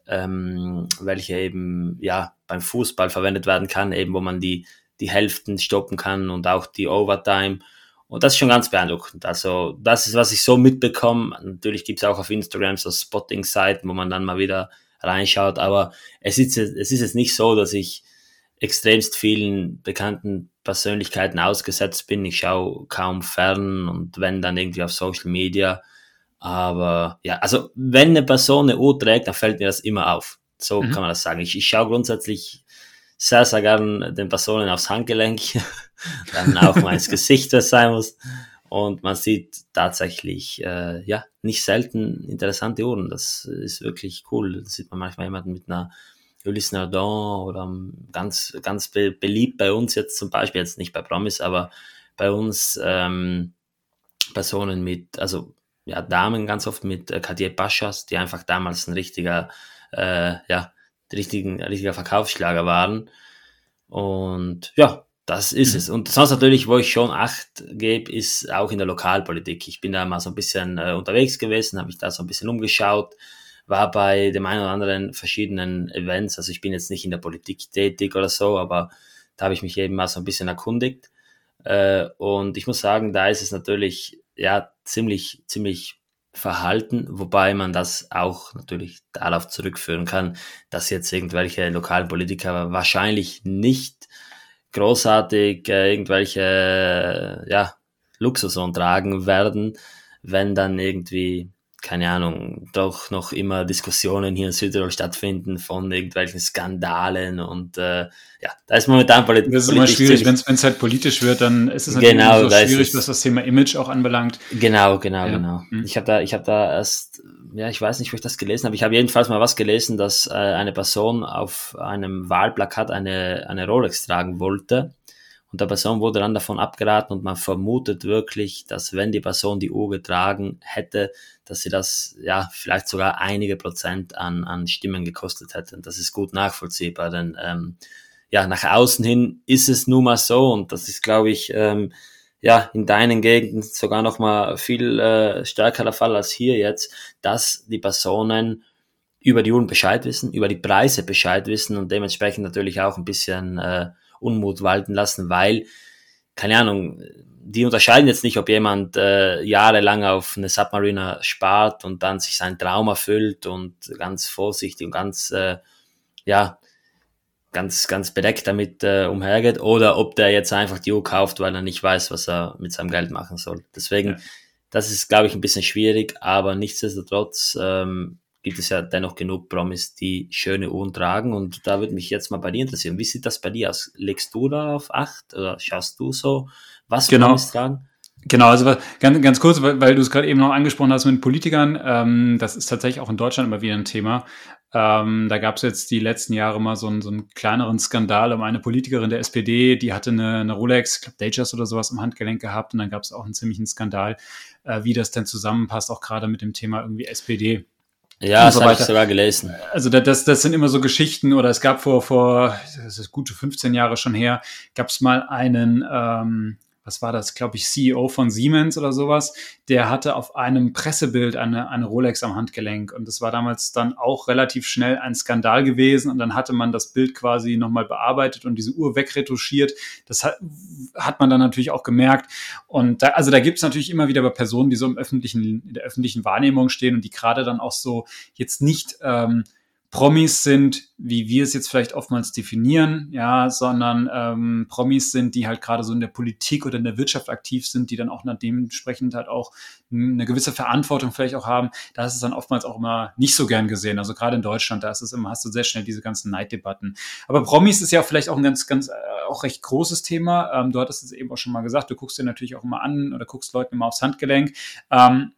ähm, welche eben ja beim Fußball verwendet werden kann, eben wo man die, die Hälften stoppen kann und auch die Overtime und das ist schon ganz beeindruckend. Also das ist, was ich so mitbekomme. Natürlich gibt es auch auf Instagram so Spotting-Seiten, wo man dann mal wieder reinschaut. Aber es ist, es ist jetzt nicht so, dass ich extremst vielen bekannten Persönlichkeiten ausgesetzt bin. Ich schaue kaum fern und wenn dann irgendwie auf Social Media. Aber ja, also wenn eine Person eine Uhr trägt, dann fällt mir das immer auf. So mhm. kann man das sagen. Ich, ich schaue grundsätzlich sehr, sehr gern den Personen aufs Handgelenk, dann auch mal ins Gesicht, was sein muss. Und man sieht tatsächlich, äh, ja, nicht selten interessante Uhren. Das ist wirklich cool. Da sieht man manchmal jemanden mit einer Ulysse Nardin oder ganz, ganz be beliebt bei uns jetzt zum Beispiel, jetzt nicht bei Promis, aber bei uns ähm, Personen mit, also ja, Damen ganz oft mit äh, Cartier Paschas, die einfach damals ein richtiger, äh, ja, richtigen, richtiger Verkaufsschlager waren. Und ja, das ist mhm. es. Und sonst natürlich, wo ich schon Acht gebe, ist auch in der Lokalpolitik. Ich bin da mal so ein bisschen äh, unterwegs gewesen, habe mich da so ein bisschen umgeschaut, war bei dem einen oder anderen verschiedenen Events. Also ich bin jetzt nicht in der Politik tätig oder so, aber da habe ich mich eben mal so ein bisschen erkundigt. Äh, und ich muss sagen, da ist es natürlich ja ziemlich, ziemlich verhalten, wobei man das auch natürlich darauf zurückführen kann, dass jetzt irgendwelche lokalen Politiker wahrscheinlich nicht großartig äh, irgendwelche äh, ja, Luxus tragen werden, wenn dann irgendwie keine Ahnung, doch noch immer Diskussionen hier in Südtirol stattfinden von irgendwelchen Skandalen und äh, ja, da ist momentan politisch. Das ist immer schwierig, wenn es halt politisch wird, dann ist es natürlich genau, so da schwierig, was das Thema Image auch anbelangt. Genau, genau, ja. genau. Mhm. Ich habe da, ich habe da erst, ja, ich weiß nicht, wo ich das gelesen habe. Ich habe jedenfalls mal was gelesen, dass äh, eine Person auf einem Wahlplakat eine eine Rolex tragen wollte und der Person wurde dann davon abgeraten und man vermutet wirklich, dass wenn die Person die Uhr getragen hätte, dass sie das ja vielleicht sogar einige Prozent an, an Stimmen gekostet hätte. Und das ist gut nachvollziehbar, denn ähm, ja, nach außen hin ist es nun mal so und das ist, glaube ich, ähm, ja, in deinen Gegenden sogar noch mal viel äh, stärker der Fall als hier jetzt, dass die Personen über die Uhren Bescheid wissen, über die Preise Bescheid wissen und dementsprechend natürlich auch ein bisschen äh, Unmut walten lassen, weil, keine Ahnung, die unterscheiden jetzt nicht, ob jemand äh, jahrelang auf eine Submariner spart und dann sich sein Traum erfüllt und ganz vorsichtig und ganz, äh, ja, ganz, ganz bedeckt damit äh, umhergeht oder ob der jetzt einfach die Uhr kauft, weil er nicht weiß, was er mit seinem Geld machen soll. Deswegen, ja. das ist, glaube ich, ein bisschen schwierig, aber nichtsdestotrotz ähm, gibt es ja dennoch genug Promis, die schöne Uhren tragen. Und da würde mich jetzt mal bei dir interessieren. Wie sieht das bei dir aus? Legst du da auf Acht oder schaust du so, was genau. Promis tragen? Genau, also ganz, ganz kurz, weil, weil du es gerade eben noch angesprochen hast mit Politikern, ähm, das ist tatsächlich auch in Deutschland immer wieder ein Thema. Ähm, da gab es jetzt die letzten Jahre mal so einen, so einen kleineren Skandal um eine Politikerin der SPD, die hatte eine, eine Rolex, ich glaube Datejust oder sowas im Handgelenk gehabt und dann gab es auch einen ziemlichen Skandal, äh, wie das denn zusammenpasst, auch gerade mit dem Thema irgendwie SPD. Ja, das so habe ich sogar gelesen. Also das, das sind immer so Geschichten, oder es gab vor, vor das ist gute 15 Jahre schon her, gab es mal einen, ähm, was war das, glaube ich, CEO von Siemens oder sowas, der hatte auf einem Pressebild eine, eine Rolex am Handgelenk. Und das war damals dann auch relativ schnell ein Skandal gewesen. Und dann hatte man das Bild quasi nochmal bearbeitet und diese Uhr wegretuschiert. Das hat, hat man dann natürlich auch gemerkt. Und da, also da gibt es natürlich immer wieder bei Personen, die so im öffentlichen, in der öffentlichen Wahrnehmung stehen und die gerade dann auch so jetzt nicht ähm, Promis sind, wie wir es jetzt vielleicht oftmals definieren, ja, sondern ähm, Promis sind, die halt gerade so in der Politik oder in der Wirtschaft aktiv sind, die dann auch dementsprechend halt auch eine gewisse Verantwortung vielleicht auch haben. Da ist es dann oftmals auch immer nicht so gern gesehen. Also gerade in Deutschland, da ist es immer, hast du sehr schnell diese ganzen Neiddebatten. Aber Promis ist ja vielleicht auch ein ganz, ganz, äh, auch recht großes Thema. Ähm, du hattest es eben auch schon mal gesagt, du guckst dir natürlich auch immer an oder guckst Leuten immer aufs Handgelenk. Ähm,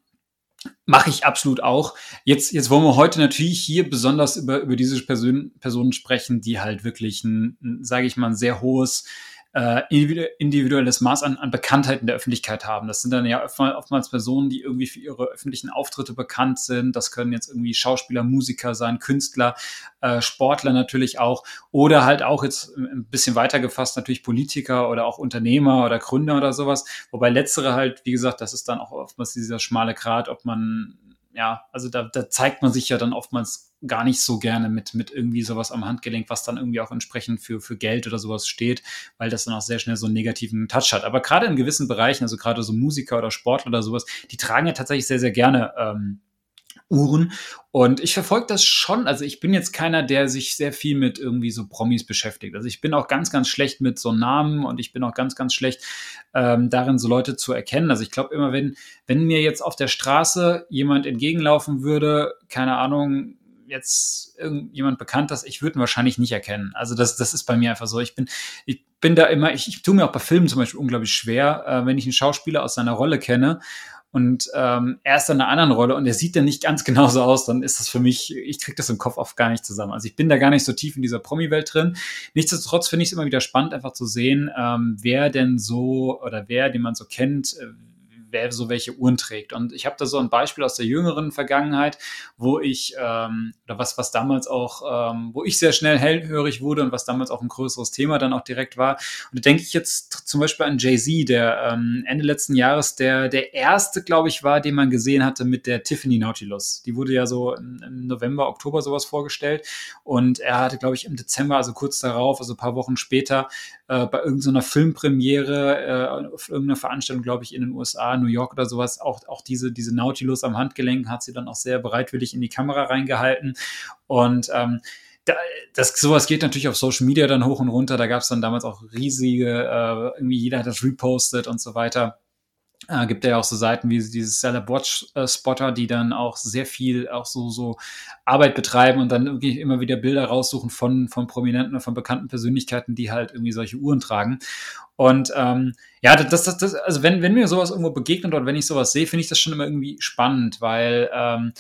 Mache ich absolut auch. Jetzt, jetzt wollen wir heute natürlich hier besonders über, über diese Person, Personen sprechen, die halt wirklich ein, ein sage ich mal, ein sehr hohes äh, individuelles Maß an, an Bekanntheit in der Öffentlichkeit haben. Das sind dann ja oftmals Personen, die irgendwie für ihre öffentlichen Auftritte bekannt sind. Das können jetzt irgendwie Schauspieler, Musiker sein, Künstler, äh, Sportler natürlich auch oder halt auch jetzt ein bisschen weiter gefasst natürlich Politiker oder auch Unternehmer oder Gründer oder sowas. Wobei letztere halt, wie gesagt, das ist dann auch oftmals dieser schmale Grat, ob man ja, also da, da zeigt man sich ja dann oftmals gar nicht so gerne mit, mit irgendwie sowas am Handgelenk, was dann irgendwie auch entsprechend für, für Geld oder sowas steht, weil das dann auch sehr schnell so einen negativen Touch hat. Aber gerade in gewissen Bereichen, also gerade so Musiker oder Sportler oder sowas, die tragen ja tatsächlich sehr, sehr gerne ähm, Uhren. Und ich verfolge das schon. Also ich bin jetzt keiner, der sich sehr viel mit irgendwie so Promis beschäftigt. Also ich bin auch ganz, ganz schlecht mit so Namen und ich bin auch ganz, ganz schlecht ähm, darin, so Leute zu erkennen. Also ich glaube immer, wenn, wenn mir jetzt auf der Straße jemand entgegenlaufen würde, keine Ahnung, jetzt irgendjemand bekannt ist, ich würde ihn wahrscheinlich nicht erkennen. Also das, das ist bei mir einfach so. Ich bin, ich bin da immer, ich, ich tue mir auch bei Filmen zum Beispiel unglaublich schwer, äh, wenn ich einen Schauspieler aus seiner Rolle kenne und ähm, er ist in einer anderen Rolle und er sieht dann nicht ganz genauso aus, dann ist das für mich, ich kriege das im Kopf oft gar nicht zusammen. Also ich bin da gar nicht so tief in dieser Promi-Welt drin. Nichtsdestotrotz finde ich es immer wieder spannend, einfach zu sehen, ähm, wer denn so oder wer, den man so kennt, äh, wer so welche Uhren trägt. Und ich habe da so ein Beispiel aus der jüngeren Vergangenheit, wo ich, ähm, oder was, was damals auch, ähm, wo ich sehr schnell hellhörig wurde und was damals auch ein größeres Thema dann auch direkt war. Und da denke ich jetzt zum Beispiel an Jay-Z, der ähm, Ende letzten Jahres der, der erste, glaube ich, war, den man gesehen hatte mit der Tiffany Nautilus. Die wurde ja so im November, Oktober sowas vorgestellt. Und er hatte, glaube ich, im Dezember, also kurz darauf, also ein paar Wochen später, äh, bei irgendeiner Filmpremiere, äh, auf irgendeiner Veranstaltung, glaube ich, in den USA, New York oder sowas, auch, auch diese, diese Nautilus am Handgelenk hat sie dann auch sehr bereitwillig in die Kamera reingehalten. Und ähm, das, sowas geht natürlich auf Social Media dann hoch und runter. Da gab es dann damals auch riesige, äh, irgendwie jeder hat das repostet und so weiter. Äh, gibt ja auch so Seiten wie dieses Celeb Watch Spotter, die dann auch sehr viel auch so, so Arbeit betreiben und dann irgendwie immer wieder Bilder raussuchen von, von Prominenten und von bekannten Persönlichkeiten, die halt irgendwie solche Uhren tragen. Und ähm, ja, das, das, das, also wenn, wenn mir sowas irgendwo begegnet oder wenn ich sowas sehe, finde ich das schon immer irgendwie spannend, weil ähm,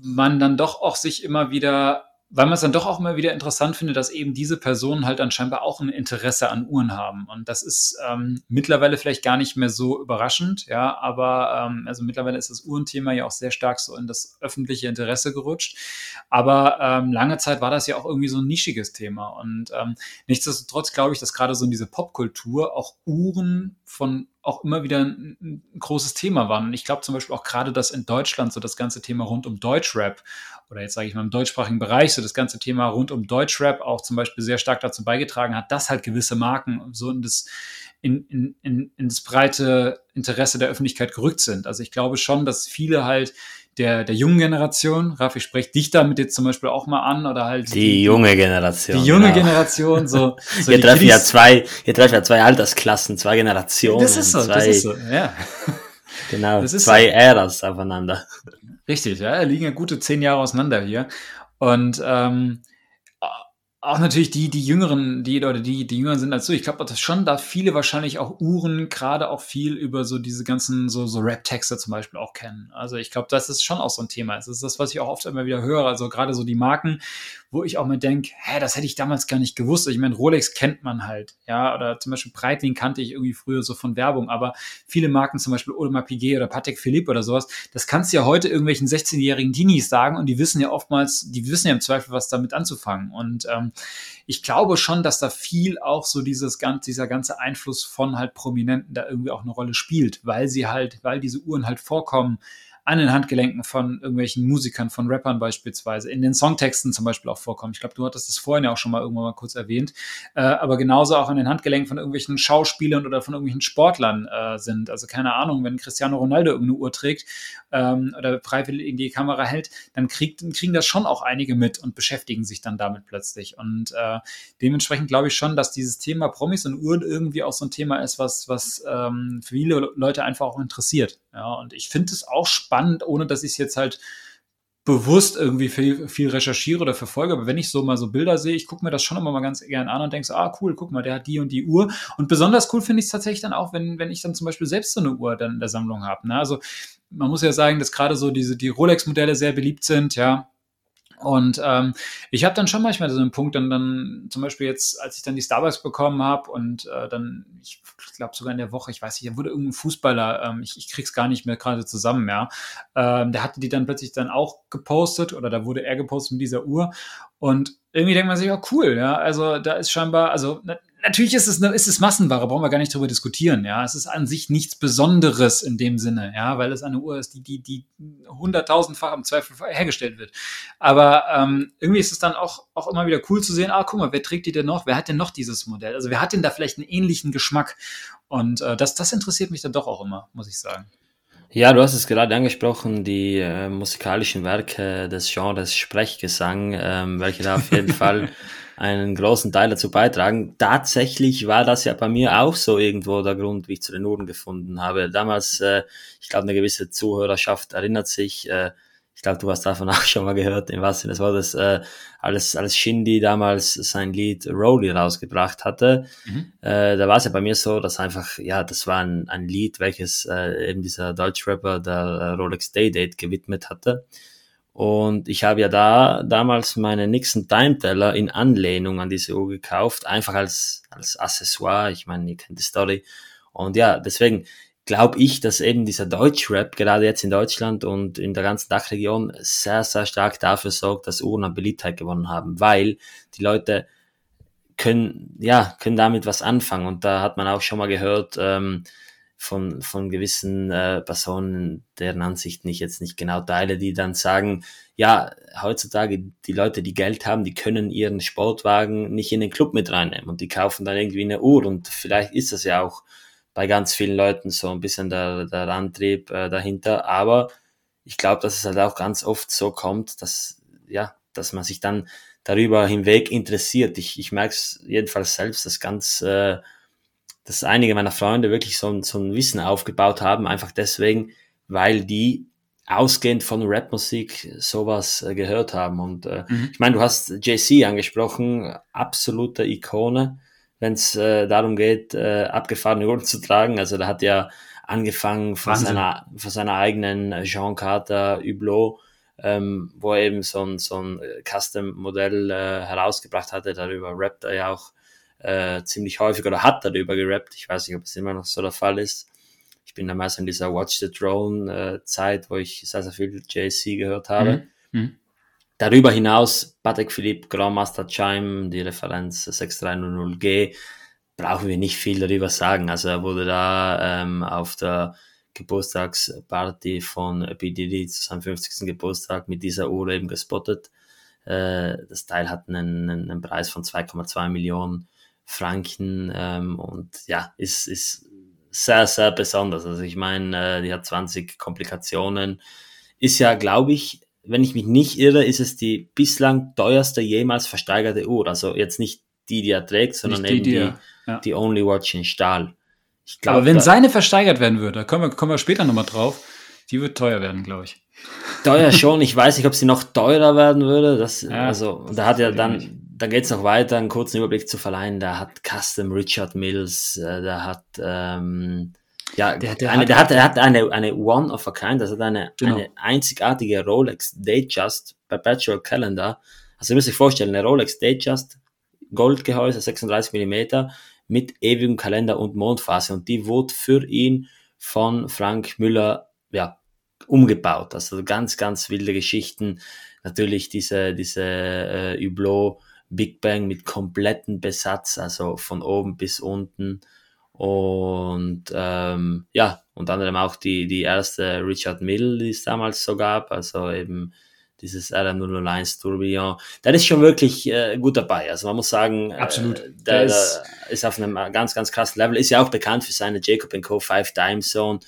man dann doch auch sich immer wieder weil man es dann doch auch immer wieder interessant findet, dass eben diese Personen halt anscheinend auch ein Interesse an Uhren haben. Und das ist ähm, mittlerweile vielleicht gar nicht mehr so überraschend, ja, aber ähm, also mittlerweile ist das Uhrenthema ja auch sehr stark so in das öffentliche Interesse gerutscht. Aber ähm, lange Zeit war das ja auch irgendwie so ein nischiges Thema. Und ähm, nichtsdestotrotz glaube ich, dass gerade so in diese Popkultur auch Uhren von auch immer wieder ein, ein großes Thema waren. Und ich glaube zum Beispiel auch gerade, dass in Deutschland so das ganze Thema rund um Deutschrap oder jetzt sage ich mal im deutschsprachigen Bereich so das ganze Thema rund um Deutschrap auch zum Beispiel sehr stark dazu beigetragen hat, dass halt gewisse Marken so in das, in, in, in, in das breite Interesse der Öffentlichkeit gerückt sind. Also ich glaube schon, dass viele halt der, der jungen Generation, Raff, ich spreche dich damit jetzt zum Beispiel auch mal an oder halt die, die junge Generation. Die junge genau. Generation, so. so hier treffen ja zwei, hier treffen ja zwei Altersklassen, zwei Generationen. Das ist so, zwei, das ist so, ja. Genau, zwei so. Äras aufeinander. Richtig, ja, liegen ja gute zehn Jahre auseinander hier. Und ähm, auch natürlich die, die Jüngeren, die oder die, die Jüngeren sind als du. Ich glaube, dass schon da viele wahrscheinlich auch Uhren gerade auch viel über so diese ganzen so, so Rap-Texte zum Beispiel auch kennen. Also ich glaube, das ist schon auch so ein Thema. Das ist das, was ich auch oft immer wieder höre. Also gerade so die Marken, wo ich auch mir denke, hä, das hätte ich damals gar nicht gewusst. Ich meine, Rolex kennt man halt, ja, oder zum Beispiel Breitling kannte ich irgendwie früher so von Werbung, aber viele Marken, zum Beispiel Audemars Piguet oder Patek Philippe oder sowas, das kannst du ja heute irgendwelchen 16-jährigen Teenies sagen und die wissen ja oftmals, die wissen ja im Zweifel, was damit anzufangen. Und ähm, ich glaube schon, dass da viel auch so dieses ganze, dieser ganze Einfluss von halt Prominenten da irgendwie auch eine Rolle spielt, weil sie halt, weil diese Uhren halt vorkommen an den Handgelenken von irgendwelchen Musikern, von Rappern beispielsweise, in den Songtexten zum Beispiel auch vorkommen. Ich glaube, du hattest das vorhin ja auch schon mal irgendwann mal kurz erwähnt, äh, aber genauso auch an den Handgelenken von irgendwelchen Schauspielern oder von irgendwelchen Sportlern äh, sind. Also keine Ahnung, wenn Cristiano Ronaldo irgendeine Uhr trägt ähm, oder freiwillig in die Kamera hält, dann kriegt, kriegen das schon auch einige mit und beschäftigen sich dann damit plötzlich. Und äh, dementsprechend glaube ich schon, dass dieses Thema Promis und Uhren irgendwie auch so ein Thema ist, was, was ähm, viele Leute einfach auch interessiert. Ja, und ich finde es auch spannend, ohne dass ich es jetzt halt bewusst irgendwie viel, viel recherchiere oder verfolge. Aber wenn ich so mal so Bilder sehe, ich gucke mir das schon immer mal ganz gern an und denke so, ah cool, guck mal, der hat die und die Uhr. Und besonders cool finde ich es tatsächlich dann auch, wenn, wenn ich dann zum Beispiel selbst so eine Uhr dann in der Sammlung habe. Ne? Also man muss ja sagen, dass gerade so diese die Rolex-Modelle sehr beliebt sind, ja. Und ähm, ich habe dann schon manchmal so einen Punkt, dann, dann zum Beispiel jetzt, als ich dann die Starbucks bekommen habe und äh, dann, ich glaube sogar in der Woche, ich weiß nicht, da wurde irgendein Fußballer, ähm, ich, ich krieg's gar nicht mehr gerade zusammen, ja. Ähm, der hatte die dann plötzlich dann auch gepostet oder da wurde er gepostet mit dieser Uhr. Und irgendwie denkt man sich, ja, cool, ja. Also da ist scheinbar, also natürlich ist es, eine, ist es Massenware, brauchen wir gar nicht drüber diskutieren, ja. Es ist an sich nichts Besonderes in dem Sinne, ja, weil es eine Uhr ist, die, die, die hunderttausendfach im Zweifel hergestellt wird. Aber ähm, irgendwie ist es dann auch, auch immer wieder cool zu sehen, ah, guck mal, wer trägt die denn noch? Wer hat denn noch dieses Modell? Also wer hat denn da vielleicht einen ähnlichen Geschmack? Und äh, das, das interessiert mich dann doch auch immer, muss ich sagen. Ja, du hast es gerade angesprochen, die äh, musikalischen Werke des Genres Sprechgesang, ähm, welche da auf jeden Fall einen großen Teil dazu beitragen. Tatsächlich war das ja bei mir auch so irgendwo der Grund, wie ich zu den Uhren gefunden habe. Damals, äh, ich glaube, eine gewisse Zuhörerschaft erinnert sich, äh, ich glaube, du hast davon auch schon mal gehört, in was das war das, äh, als, als Shindy damals sein Lied Rolly rausgebracht hatte, mhm. äh, da war es ja bei mir so, dass einfach, ja, das war ein, ein Lied, welches äh, eben dieser Deutschrapper der äh, Rolex Day Date gewidmet hatte. Und ich habe ja da damals meine Nixon Time Teller in Anlehnung an diese Uhr gekauft, einfach als, als Accessoire. Ich meine, ihr kennt die Story. Und ja, deswegen glaube ich, dass eben dieser Deutschrap gerade jetzt in Deutschland und in der ganzen Dachregion sehr, sehr stark dafür sorgt, dass Uhren an Beliebtheit gewonnen haben, weil die Leute können, ja, können damit was anfangen. Und da hat man auch schon mal gehört, ähm, von, von gewissen äh, Personen, deren Ansichten ich jetzt nicht genau teile, die dann sagen, ja, heutzutage die Leute, die Geld haben, die können ihren Sportwagen nicht in den Club mit reinnehmen und die kaufen dann irgendwie eine Uhr und vielleicht ist das ja auch bei ganz vielen Leuten so ein bisschen der, der Antrieb äh, dahinter, aber ich glaube, dass es halt auch ganz oft so kommt, dass, ja, dass man sich dann darüber hinweg interessiert. Ich, ich merke es jedenfalls selbst, dass ganz äh, dass einige meiner Freunde wirklich so, so ein Wissen aufgebaut haben, einfach deswegen, weil die ausgehend von Rapmusik sowas äh, gehört haben. Und äh, mhm. ich meine, du hast JC angesprochen, absolute Ikone, wenn es äh, darum geht, äh, abgefahrene Uhren zu tragen. Also da hat ja angefangen von seiner, von seiner eigenen Jean Carter Hublot, ähm, wo er eben so ein, so ein Custom-Modell äh, herausgebracht hatte. Darüber rappt er ja auch äh, ziemlich häufig oder hat darüber gerappt. Ich weiß nicht, ob es immer noch so der Fall ist. Ich bin damals in dieser Watch the Drone äh, Zeit, wo ich sehr, sehr viel JC gehört habe. Mhm. Mhm. Darüber hinaus Patek Philippe Grandmaster Chime, die Referenz 6300G, brauchen wir nicht viel darüber sagen. Also er wurde da ähm, auf der Geburtstagsparty von. Diddy zu seinem 50. Geburtstag mit dieser Uhr eben gespottet. Äh, das Teil hat einen, einen Preis von 2,2 Millionen Franken ähm, und ja, ist, ist sehr, sehr besonders. Also ich meine, äh, die hat 20 Komplikationen. Ist ja, glaube ich, wenn ich mich nicht irre, ist es die bislang teuerste jemals versteigerte Uhr. Also jetzt nicht die, die er trägt, sondern die, eben die, die, ja. die Only Watch in Stahl. Glaub, Aber wenn seine versteigert werden würde, da kommen wir, kommen wir später nochmal drauf, die wird teuer werden, glaube ich. Teuer schon. Ich weiß nicht, ob sie noch teurer werden würde. Das, ja, also, da hat ja dann, da geht es noch weiter, einen kurzen Überblick zu verleihen. Da hat Custom Richard Mills, äh, der hat ähm, ja, der, der, eine, hat, der, hat, der hat eine, eine One of a Kind, das hat eine, genau. eine einzigartige Rolex Datejust Perpetual Calendar. Also ihr müsst euch vorstellen, eine Rolex Datejust, Goldgehäuse, 36 Millimeter mit ewigem Kalender und Mondphase. Und die wurde für ihn von Frank Müller ja, umgebaut. Also ganz, ganz wilde Geschichten. Natürlich diese, diese äh, Hublot Big Bang mit kompletten Besatz, also von oben bis unten. Und ähm, ja, unter anderem auch die, die erste Richard Mill, die es damals so gab, also eben dieses RM001 Tourbillon. Der ist schon wirklich äh, gut dabei. Also man muss sagen, Absolut. Äh, der, der, ist, ist auf einem ganz, ganz krassen Level. Ist ja auch bekannt für seine Jacob Co. Five Time Zone,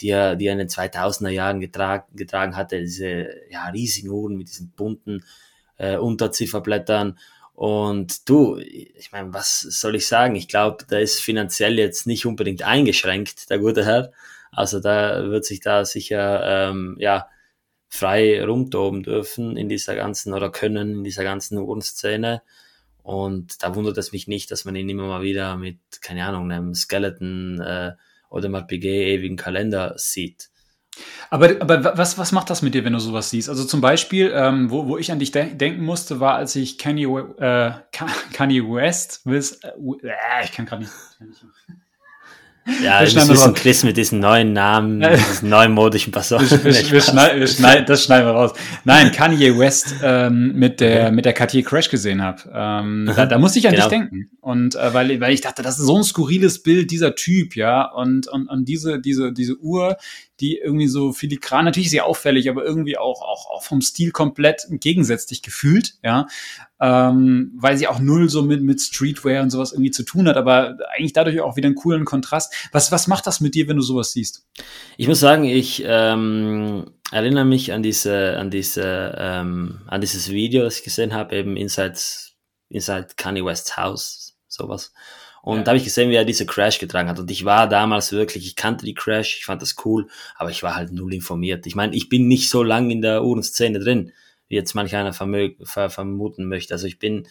die er, die er in den 2000er Jahren getragen, getragen hatte. Diese ja, riesigen Uhren mit diesen bunten äh, Unterzifferblättern. Und du, ich meine, was soll ich sagen? Ich glaube, der ist finanziell jetzt nicht unbedingt eingeschränkt, der gute Herr. Also da wird sich da sicher ähm, ja frei rumtoben dürfen in dieser ganzen oder können in dieser ganzen Uhrenszene. Und da wundert es mich nicht, dass man ihn immer mal wieder mit, keine Ahnung, einem Skeleton äh, oder mal PG ewigen Kalender sieht. Aber, aber was, was macht das mit dir, wenn du sowas siehst? Also zum Beispiel, ähm, wo, wo ich an dich de denken musste, war, als ich Kanye, äh, Kanye West, with, äh, äh, ich kann gerade nicht. Ja, das ist ein Chris mit diesem neuen Namen, diesen neumodischen Person. Wir, wir, wir, schneid, wir schneid, das schneiden wir raus. Nein, Kanye West ähm, mit der mit der Cartier Crash gesehen habe. Ähm, da, da musste ich an genau. dich denken. Und äh, weil, weil ich dachte, das ist so ein skurriles Bild, dieser Typ, ja. Und, und, und diese, diese, diese Uhr, die irgendwie so filigran, natürlich sehr auffällig, aber irgendwie auch, auch, auch vom Stil komplett gegensätzlich gefühlt, ja, ähm, weil sie auch null so mit, mit Streetwear und sowas irgendwie zu tun hat, aber eigentlich dadurch auch wieder einen coolen Kontrast. Was, was macht das mit dir, wenn du sowas siehst? Ich muss sagen, ich ähm, erinnere mich an diese, an diese, ähm, an dieses Video, das ich gesehen habe, eben Inside, Inside Kanye West's House, sowas. Und ja. da habe ich gesehen, wie er diese Crash getragen hat. Und ich war damals wirklich, ich kannte die Crash, ich fand das cool, aber ich war halt null informiert. Ich meine, ich bin nicht so lang in der Uhrenszene drin, wie jetzt manch einer vermuten möchte. Also ich bin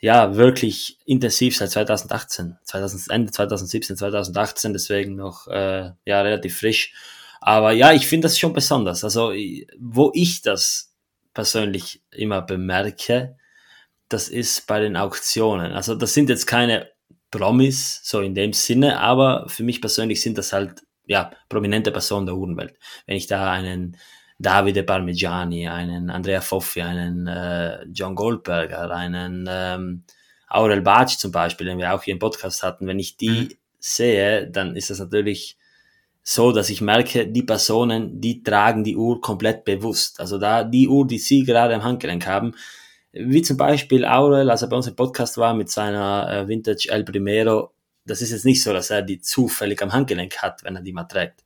ja wirklich intensiv seit 2018, 2000, Ende 2017, 2018, deswegen noch äh, ja relativ frisch. Aber ja, ich finde das schon besonders. Also wo ich das persönlich immer bemerke, das ist bei den Auktionen. Also das sind jetzt keine Promis, so in dem Sinne, aber für mich persönlich sind das halt, ja, prominente Personen der Uhrenwelt. Wenn ich da einen Davide Parmigiani, einen Andrea Foffi, einen äh, John Goldberger, einen ähm, Aurel Baci zum Beispiel, den wir auch hier im Podcast hatten, wenn ich die mhm. sehe, dann ist das natürlich so, dass ich merke, die Personen, die tragen die Uhr komplett bewusst. Also da die Uhr, die sie gerade am Handgelenk haben, wie zum Beispiel Aurel, als er bei uns im Podcast war mit seiner äh, Vintage El Primero, das ist jetzt nicht so, dass er die zufällig am Handgelenk hat, wenn er die mal trägt.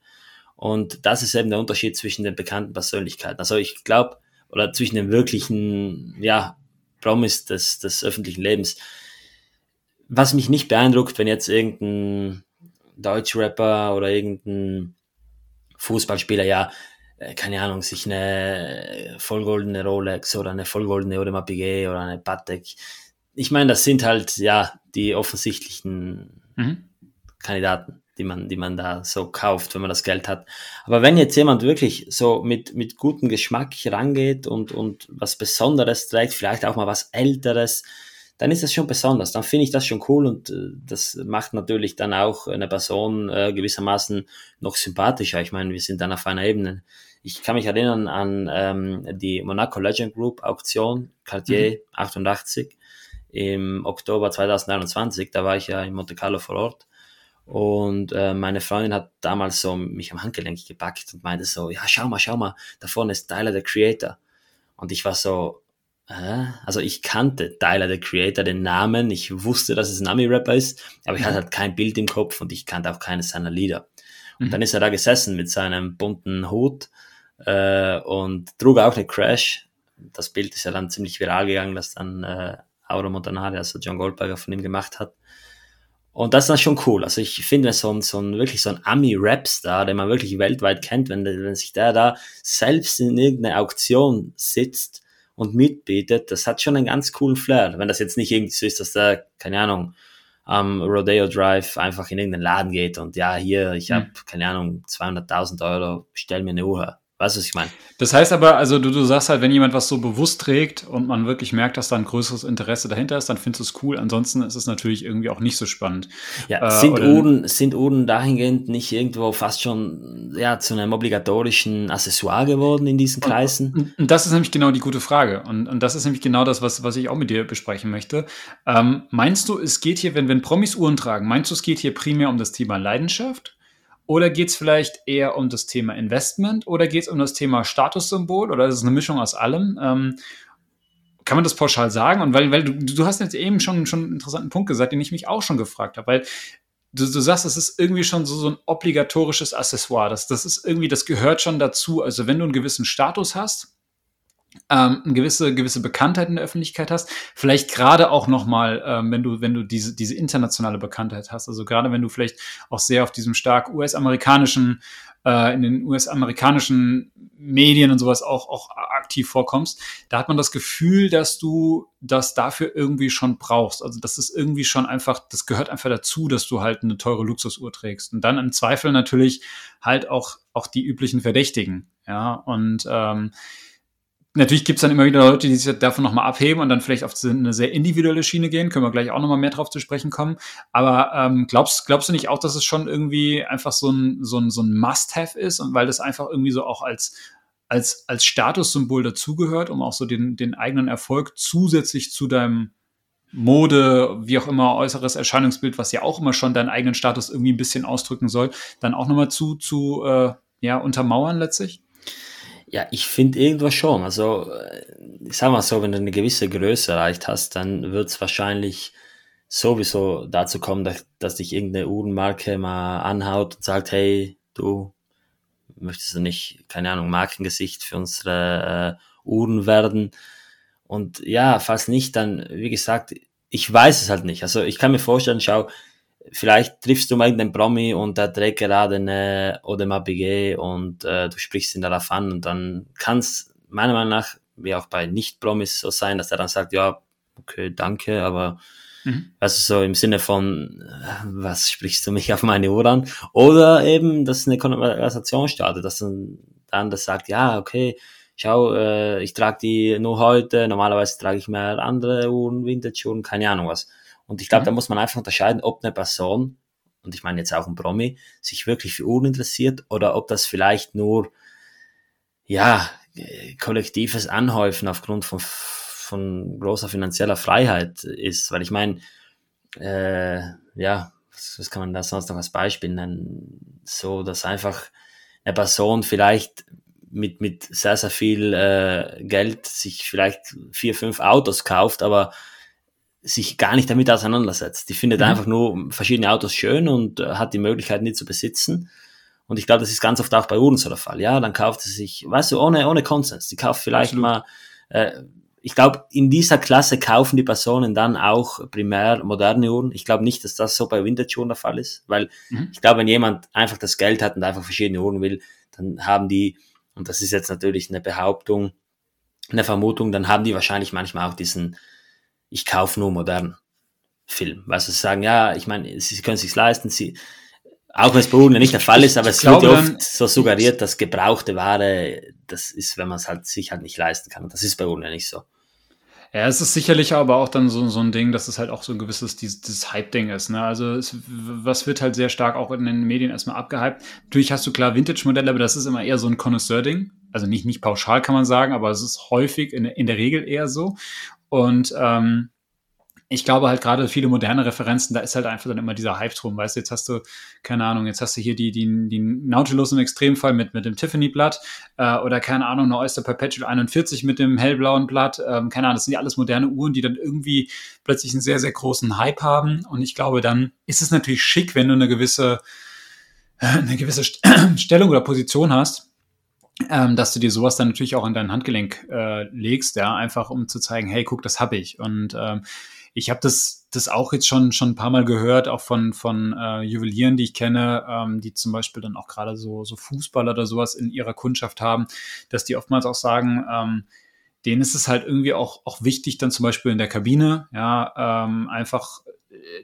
Und das ist eben der Unterschied zwischen den bekannten Persönlichkeiten. Also ich glaube, oder zwischen den wirklichen, ja, Promis des, des öffentlichen Lebens. Was mich nicht beeindruckt, wenn jetzt irgendein Deutschrapper oder irgendein Fußballspieler ja äh, keine Ahnung, sich eine vollgoldene Rolex oder eine vollgoldene Audemars Piguet oder eine Patek. Ich meine, das sind halt, ja, die offensichtlichen mhm. Kandidaten, die man, die man da so kauft, wenn man das Geld hat. Aber wenn jetzt jemand wirklich so mit, mit gutem Geschmack rangeht und, und was Besonderes trägt, vielleicht auch mal was Älteres, dann ist das schon besonders. Dann finde ich das schon cool und äh, das macht natürlich dann auch eine Person äh, gewissermaßen noch sympathischer. Ich meine, wir sind dann auf einer Ebene. Ich kann mich erinnern an ähm, die Monaco Legend Group Auktion Cartier mhm. 88 im Oktober 2021. Da war ich ja in Monte Carlo vor Ort. Und äh, meine Freundin hat damals so mich am Handgelenk gepackt und meinte so, ja, schau mal, schau mal, da vorne ist Tyler, der Creator. Und ich war so, also ich kannte Tyler, the Creator, den Namen. Ich wusste, dass es ein Ami-Rapper ist, aber ich hatte halt kein Bild im Kopf und ich kannte auch keines seiner Lieder. Und mhm. dann ist er da gesessen mit seinem bunten Hut äh, und trug auch eine Crash. Das Bild ist ja dann ziemlich viral gegangen, das dann äh, Auro Montanari, also John Goldberger von ihm gemacht hat. Und das ist dann schon cool. Also ich finde so ein, so ein wirklich so ein Ami-Rap-Star, den man wirklich weltweit kennt, wenn, wenn sich der da selbst in irgendeine Auktion sitzt und mitbietet, das hat schon einen ganz coolen Flair. Wenn das jetzt nicht irgendwie so ist, dass der, keine Ahnung, am Rodeo Drive einfach in irgendeinen Laden geht und ja, hier, ich habe, hm. keine Ahnung, 200.000 Euro, stell mir eine Uhr. Weißt du, was ich meine? Das heißt aber, also du, du sagst halt, wenn jemand was so bewusst trägt und man wirklich merkt, dass da ein größeres Interesse dahinter ist, dann findest du es cool. Ansonsten ist es natürlich irgendwie auch nicht so spannend. Ja, äh, sind, Uhren, sind Uhren dahingehend nicht irgendwo fast schon ja, zu einem obligatorischen Accessoire geworden in diesen Kreisen? Und, das ist nämlich genau die gute Frage. Und, und das ist nämlich genau das, was, was ich auch mit dir besprechen möchte. Ähm, meinst du, es geht hier, wenn, wenn Promis Uhren tragen, meinst du, es geht hier primär um das Thema Leidenschaft? Oder geht es vielleicht eher um das Thema Investment oder geht es um das Thema Statussymbol oder ist es eine Mischung aus allem? Ähm, kann man das pauschal sagen? Und weil, weil du, du hast jetzt eben schon, schon einen interessanten Punkt gesagt, den ich mich auch schon gefragt habe, weil du, du sagst, es ist irgendwie schon so, so ein obligatorisches Accessoire. Das, das ist irgendwie, das gehört schon dazu. Also wenn du einen gewissen Status hast, ähm, eine gewisse, gewisse Bekanntheit in der Öffentlichkeit hast. Vielleicht gerade auch nochmal, ähm, wenn du, wenn du diese, diese internationale Bekanntheit hast. Also gerade wenn du vielleicht auch sehr auf diesem stark US-amerikanischen, äh, in den US-amerikanischen Medien und sowas auch, auch aktiv vorkommst, da hat man das Gefühl, dass du das dafür irgendwie schon brauchst. Also das ist irgendwie schon einfach, das gehört einfach dazu, dass du halt eine teure Luxusuhr trägst. Und dann im Zweifel natürlich halt auch, auch die üblichen Verdächtigen. Ja, und ähm, Natürlich gibt es dann immer wieder Leute, die sich davon nochmal abheben und dann vielleicht auf eine sehr individuelle Schiene gehen. Können wir gleich auch nochmal mehr drauf zu sprechen kommen. Aber ähm, glaubst, glaubst du nicht auch, dass es schon irgendwie einfach so ein, so ein, so ein Must-Have ist und weil das einfach irgendwie so auch als, als, als Statussymbol dazugehört, um auch so den, den eigenen Erfolg zusätzlich zu deinem Mode, wie auch immer, äußeres Erscheinungsbild, was ja auch immer schon deinen eigenen Status irgendwie ein bisschen ausdrücken soll, dann auch nochmal zu, zu, äh, ja untermauern letztlich? Ja, ich finde irgendwo schon. Also, ich äh, sag mal so, wenn du eine gewisse Größe erreicht hast, dann wird es wahrscheinlich sowieso dazu kommen, dass, dass dich irgendeine Uhrenmarke mal anhaut und sagt, hey, du möchtest du nicht, keine Ahnung, Markengesicht für unsere äh, Uhren werden? Und ja, falls nicht, dann, wie gesagt, ich weiß es halt nicht. Also ich kann mir vorstellen, schau, vielleicht triffst du mal irgendeinen Promi und der trägt gerade eine Audemars Piguet und äh, du sprichst ihn darauf an und dann kann es meiner Meinung nach, wie auch bei Nicht-Promis so sein, dass er dann sagt, ja, okay, danke, aber mhm. also so im Sinne von, äh, was sprichst du mich auf meine Uhr an? Oder eben, dass eine Konversation startet, dass dann, dann das sagt, ja, okay, schau, äh, ich trage die nur heute, normalerweise trage ich mehr andere Uhren, Vintage-Uhren, keine Ahnung was. Und ich glaube, mhm. da muss man einfach unterscheiden, ob eine Person, und ich meine jetzt auch ein Promi, sich wirklich für Uhren interessiert oder ob das vielleicht nur, ja, kollektives Anhäufen aufgrund von, von großer finanzieller Freiheit ist. Weil ich meine, äh, ja, was, was kann man da sonst noch als Beispiel nennen? So, dass einfach eine Person vielleicht mit, mit sehr, sehr viel äh, Geld sich vielleicht vier, fünf Autos kauft, aber sich gar nicht damit auseinandersetzt. Die findet mhm. einfach nur verschiedene Autos schön und äh, hat die Möglichkeit, nie zu besitzen. Und ich glaube, das ist ganz oft auch bei Uhren so der Fall. Ja, dann kauft sie sich, weißt du, ohne, ohne Konsens. Die kauft vielleicht Absolut. mal, äh, ich glaube, in dieser Klasse kaufen die Personen dann auch primär moderne Uhren. Ich glaube nicht, dass das so bei Vintage-Uhren der Fall ist, weil mhm. ich glaube, wenn jemand einfach das Geld hat und einfach verschiedene Uhren will, dann haben die, und das ist jetzt natürlich eine Behauptung, eine Vermutung, dann haben die wahrscheinlich manchmal auch diesen, ich kaufe nur modern Film. Weißt du, sie sagen, ja, ich meine, sie können sich leisten, sie, auch wenn es bei Uhren nicht der Fall ist, aber es wird oft so suggeriert, dass gebrauchte Ware, das ist, wenn man es halt sich halt nicht leisten kann. Und das ist bei ja nicht so. Ja, es ist sicherlich aber auch dann so, so ein Ding, dass es halt auch so ein gewisses dieses, dieses Hype-Ding ist. Ne? Also es, was wird halt sehr stark auch in den Medien erstmal abgehypt. Natürlich hast du klar Vintage-Modelle, aber das ist immer eher so ein Connoisseur-Ding. Also nicht, nicht pauschal kann man sagen, aber es ist häufig in, in der Regel eher so. Und ähm, ich glaube halt gerade viele moderne Referenzen, da ist halt einfach dann immer dieser Hype drum, weißt du, jetzt hast du, keine Ahnung, jetzt hast du hier die, die, die Nautilus im Extremfall mit, mit dem Tiffany-Blatt äh, oder keine Ahnung, eine Oyster Perpetual 41 mit dem hellblauen Blatt, ähm, keine Ahnung, das sind ja alles moderne Uhren, die dann irgendwie plötzlich einen sehr, sehr großen Hype haben. Und ich glaube, dann ist es natürlich schick, wenn du eine gewisse, äh, eine gewisse Stellung oder Position hast, ähm, dass du dir sowas dann natürlich auch in dein Handgelenk äh, legst, ja, einfach um zu zeigen, hey, guck, das habe ich. Und ähm, ich habe das, das auch jetzt schon, schon ein paar Mal gehört, auch von, von äh, Juwelieren, die ich kenne, ähm, die zum Beispiel dann auch gerade so, so Fußballer oder sowas in ihrer Kundschaft haben, dass die oftmals auch sagen, ähm, denen ist es halt irgendwie auch, auch wichtig, dann zum Beispiel in der Kabine, ja, ähm, einfach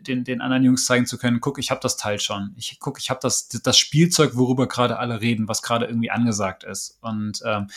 den, den anderen Jungs zeigen zu können, guck, ich habe das Teil schon. Ich guck, ich habe das, das Spielzeug, worüber gerade alle reden, was gerade irgendwie angesagt ist. Und ähm,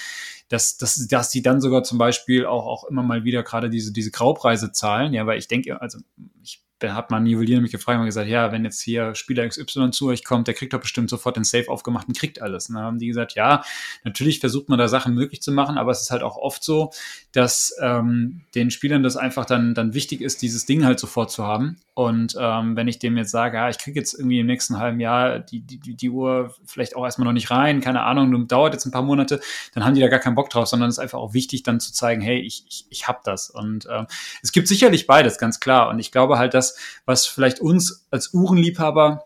dass, dass, dass die dann sogar zum Beispiel auch, auch immer mal wieder gerade diese, diese Graupreise zahlen, ja, weil ich denke, also ich da hat man Juwelier mich gefragt und gesagt, ja, wenn jetzt hier Spieler XY zu euch kommt, der kriegt doch bestimmt sofort den Safe aufgemacht und kriegt alles. Und dann haben die gesagt, ja, natürlich versucht man da Sachen möglich zu machen, aber es ist halt auch oft so, dass ähm, den Spielern das einfach dann, dann wichtig ist, dieses Ding halt sofort zu haben. Und ähm, wenn ich dem jetzt sage, ja, ich kriege jetzt irgendwie im nächsten halben Jahr die, die, die Uhr vielleicht auch erstmal noch nicht rein, keine Ahnung, dauert jetzt ein paar Monate, dann haben die da gar keinen Bock drauf, sondern es ist einfach auch wichtig, dann zu zeigen, hey, ich, ich, ich hab das. Und ähm, es gibt sicherlich beides, ganz klar. Und ich glaube halt, dass was vielleicht uns als Uhrenliebhaber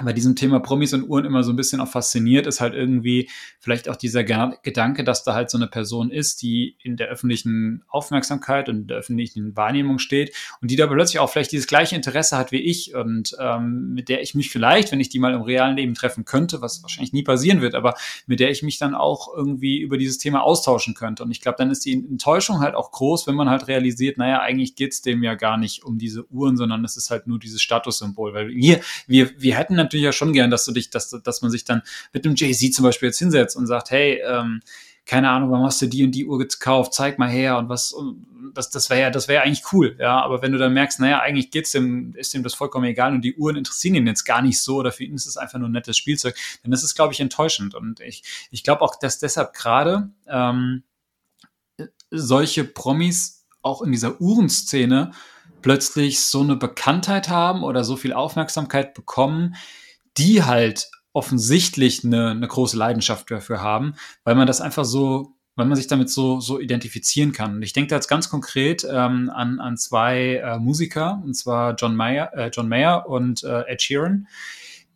bei diesem Thema Promis und Uhren immer so ein bisschen auch fasziniert, ist halt irgendwie vielleicht auch dieser Gedanke, dass da halt so eine Person ist, die in der öffentlichen Aufmerksamkeit und der öffentlichen Wahrnehmung steht und die da plötzlich auch vielleicht dieses gleiche Interesse hat wie ich und ähm, mit der ich mich vielleicht, wenn ich die mal im realen Leben treffen könnte, was wahrscheinlich nie passieren wird, aber mit der ich mich dann auch irgendwie über dieses Thema austauschen könnte. Und ich glaube, dann ist die Enttäuschung halt auch groß, wenn man halt realisiert, naja, eigentlich geht's dem ja gar nicht um diese Uhren, sondern es ist halt nur dieses Statussymbol. Weil wir, wir, wir hätten natürlich ja schon gern, dass du dich, dass, dass man sich dann mit dem Jay-Z zum Beispiel jetzt hinsetzt und sagt, hey, ähm, keine Ahnung, warum hast du die und die Uhr gekauft, zeig mal her und was, und das, das wäre ja, das wäre eigentlich cool, ja, aber wenn du dann merkst, naja, eigentlich geht's dem, ist dem das vollkommen egal und die Uhren interessieren ihn jetzt gar nicht so oder für ihn ist es einfach nur ein nettes Spielzeug, dann ist es, glaube ich, enttäuschend. Und ich, ich glaube auch, dass deshalb gerade ähm, solche Promis auch in dieser Uhrenszene plötzlich so eine Bekanntheit haben oder so viel Aufmerksamkeit bekommen, die halt offensichtlich eine, eine große Leidenschaft dafür haben, weil man das einfach so, weil man sich damit so, so identifizieren kann. Und ich denke da jetzt ganz konkret ähm, an, an zwei äh, Musiker, und zwar John Mayer, äh, John Mayer und äh, Ed Sheeran,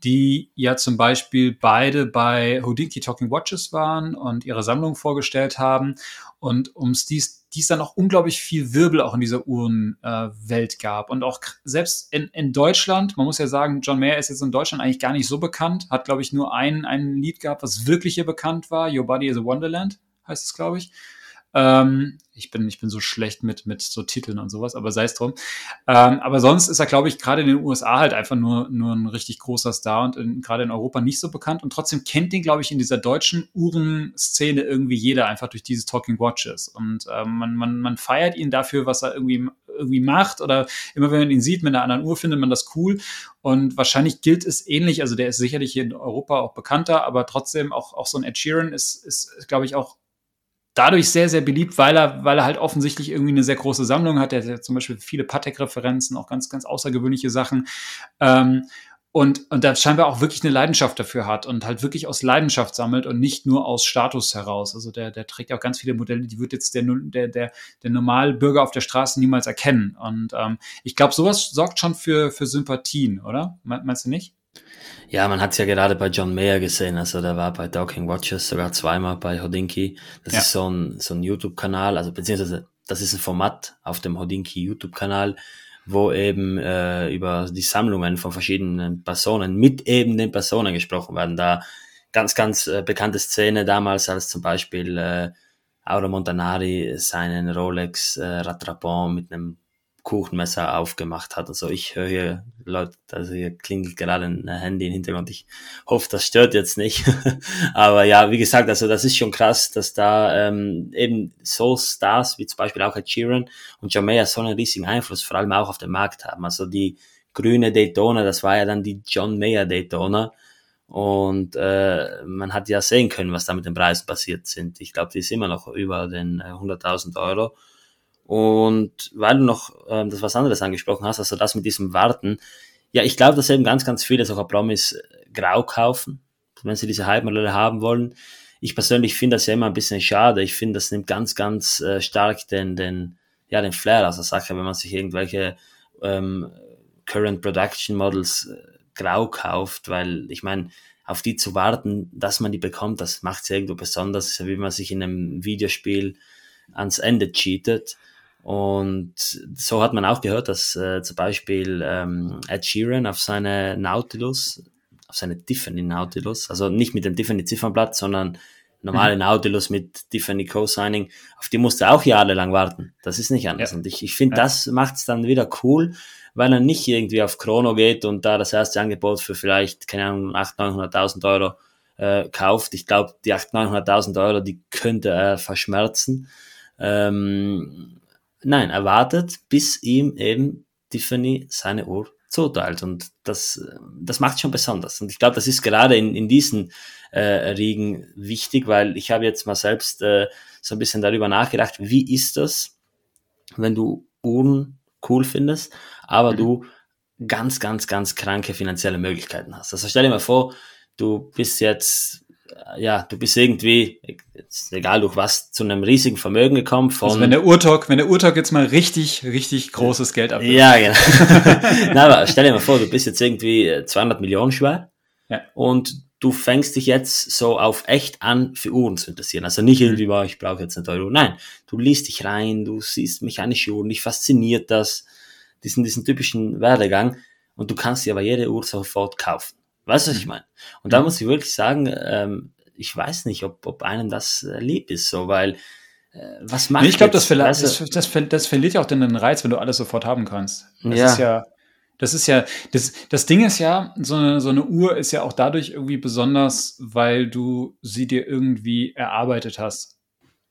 die ja zum Beispiel beide bei Houdini Talking Watches waren und ihre Sammlung vorgestellt haben. Und ums dies, dies dann auch unglaublich viel Wirbel auch in dieser Uhrenwelt äh, gab. Und auch selbst in, in Deutschland, man muss ja sagen, John Mayer ist jetzt in Deutschland eigentlich gar nicht so bekannt, hat glaube ich nur ein, ein Lied gehabt, was wirklich hier bekannt war, Your Body is a Wonderland heißt es glaube ich ähm, ich bin, ich bin so schlecht mit, mit so Titeln und sowas, aber sei es drum. Ähm, aber sonst ist er, glaube ich, gerade in den USA halt einfach nur, nur ein richtig großer Star und gerade in Europa nicht so bekannt. Und trotzdem kennt ihn, glaube ich, in dieser deutschen Uhrenszene irgendwie jeder einfach durch diese Talking Watches. Und ähm, man, man, man feiert ihn dafür, was er irgendwie, irgendwie macht. Oder immer wenn man ihn sieht mit einer anderen Uhr, findet man das cool. Und wahrscheinlich gilt es ähnlich. Also der ist sicherlich hier in Europa auch bekannter, aber trotzdem auch, auch so ein Ed Sheeran ist, ist glaube ich, auch dadurch sehr, sehr beliebt, weil er, weil er halt offensichtlich irgendwie eine sehr große Sammlung hat. Er hat ja zum Beispiel viele Patek-Referenzen, auch ganz, ganz außergewöhnliche Sachen. Ähm, und, und da scheinbar auch wirklich eine Leidenschaft dafür hat und halt wirklich aus Leidenschaft sammelt und nicht nur aus Status heraus. Also der, der trägt auch ganz viele Modelle, die wird jetzt der, der, der, der Normalbürger auf der Straße niemals erkennen. Und ähm, ich glaube, sowas sorgt schon für, für Sympathien, oder? Meinst du nicht? Ja, man hat es ja gerade bei John Mayer gesehen, also der war bei Talking Watches sogar zweimal bei Hodinky. Das ja. ist so ein, so ein YouTube-Kanal, also beziehungsweise das ist ein Format auf dem Hodinky YouTube-Kanal, wo eben äh, über die Sammlungen von verschiedenen Personen mit eben den Personen gesprochen werden. Da ganz, ganz äh, bekannte Szene damals, als zum Beispiel äh, Auro Montanari seinen Rolex äh, Rattrapon mit einem Kuchenmesser aufgemacht hat. Also ich höre hier Leute, also hier klingelt gerade ein Handy im Hintergrund. Ich hoffe, das stört jetzt nicht. Aber ja, wie gesagt, also das ist schon krass, dass da ähm, eben so Stars wie zum Beispiel auch Ed Sheeran und John Mayer so einen riesigen Einfluss vor allem auch auf den Markt haben. Also die grüne Daytona, das war ja dann die John Mayer Daytona. Und äh, man hat ja sehen können, was da mit den Preisen passiert sind. Ich glaube, die ist immer noch über den 100.000 Euro. Und weil du noch äh, das was anderes angesprochen hast, also das mit diesem Warten, ja, ich glaube, dass eben ganz, ganz viele solcher Promis äh, grau kaufen, wenn sie diese Halbmodelle haben wollen. Ich persönlich finde das ja immer ein bisschen schade. Ich finde, das nimmt ganz, ganz äh, stark den, den, ja, den Flair aus der Sache, wenn man sich irgendwelche ähm, Current Production Models äh, grau kauft, weil ich meine, auf die zu warten, dass man die bekommt, das macht es irgendwo besonders, wie man sich in einem Videospiel ans Ende cheatet. Und so hat man auch gehört, dass äh, zum Beispiel ähm, Ed Sheeran auf seine Nautilus, auf seine Tiffany Nautilus, also nicht mit dem Tiffany Ziffernblatt, sondern normale mhm. Nautilus mit Tiffany Co-Signing, auf die musste er auch jahrelang warten. Das ist nicht anders. Ja. Und ich, ich finde, ja. das macht es dann wieder cool, weil er nicht irgendwie auf Chrono geht und da das erste Angebot für vielleicht, keine Ahnung, 800.000, 900.000 Euro äh, kauft. Ich glaube, die 800.000, 900.000 Euro, die könnte er verschmerzen. Ähm, Nein, er wartet, bis ihm eben Tiffany seine Uhr zuteilt. Und das, das macht schon besonders. Und ich glaube, das ist gerade in, in diesen äh, Riegen wichtig, weil ich habe jetzt mal selbst äh, so ein bisschen darüber nachgedacht, wie ist das, wenn du Uhren cool findest, aber mhm. du ganz, ganz, ganz kranke finanzielle Möglichkeiten hast. Also stell dir mal vor, du bist jetzt ja, du bist irgendwie, egal durch was, zu einem riesigen Vermögen gekommen. Von also wenn der Urtalk, wenn der Urtalk jetzt mal richtig, richtig großes Geld abwirft. Ja, genau. Na, aber stell dir mal vor, du bist jetzt irgendwie 200 Millionen schwer ja. und du fängst dich jetzt so auf echt an, für Uhren zu interessieren. Also nicht irgendwie, boah, ich brauche jetzt eine teure Uhr. Nein, du liest dich rein, du siehst mechanische Uhren, dich fasziniert das, diesen, diesen typischen Werdegang und du kannst dir aber jede Uhr sofort kaufen. Weißt du, was ich mhm. meine? Und da muss ich wirklich sagen, ähm, ich weiß nicht, ob, ob einem das äh, lieb ist, so, weil äh, was macht nee, Ich glaube, das, das, das, das verliert ja auch den Reiz, wenn du alles sofort haben kannst. Das ja. ist ja, das ist ja, das, das Ding ist ja, so eine, so eine Uhr ist ja auch dadurch irgendwie besonders, weil du sie dir irgendwie erarbeitet hast.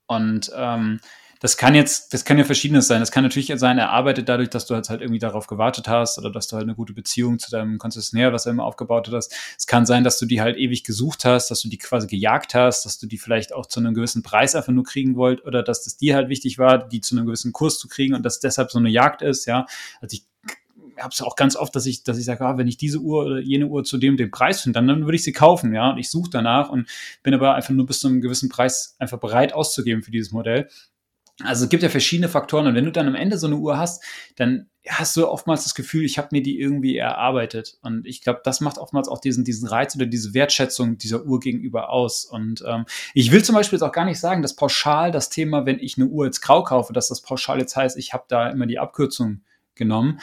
Und ähm, das kann jetzt, das kann ja verschiedenes sein. Das kann natürlich sein, er arbeitet dadurch, dass du halt, halt irgendwie darauf gewartet hast oder dass du halt eine gute Beziehung zu deinem Konzessionär, was er immer aufgebaut hast. Es kann sein, dass du die halt ewig gesucht hast, dass du die quasi gejagt hast, dass du die vielleicht auch zu einem gewissen Preis einfach nur kriegen wollt oder dass das dir halt wichtig war, die zu einem gewissen Kurs zu kriegen und dass deshalb so eine Jagd ist, ja. Also ich habe es auch ganz oft, dass ich, dass ich sage, ah, wenn ich diese Uhr oder jene Uhr zu dem den Preis finde, dann, dann würde ich sie kaufen, ja. Und ich suche danach und bin aber einfach nur bis zu einem gewissen Preis einfach bereit auszugeben für dieses Modell. Also es gibt ja verschiedene Faktoren und wenn du dann am Ende so eine Uhr hast, dann hast du oftmals das Gefühl, ich habe mir die irgendwie erarbeitet. Und ich glaube, das macht oftmals auch diesen, diesen Reiz oder diese Wertschätzung dieser Uhr gegenüber aus. Und ähm, ich will zum Beispiel jetzt auch gar nicht sagen, dass pauschal das Thema, wenn ich eine Uhr jetzt grau kaufe, dass das pauschal jetzt heißt, ich habe da immer die Abkürzung genommen.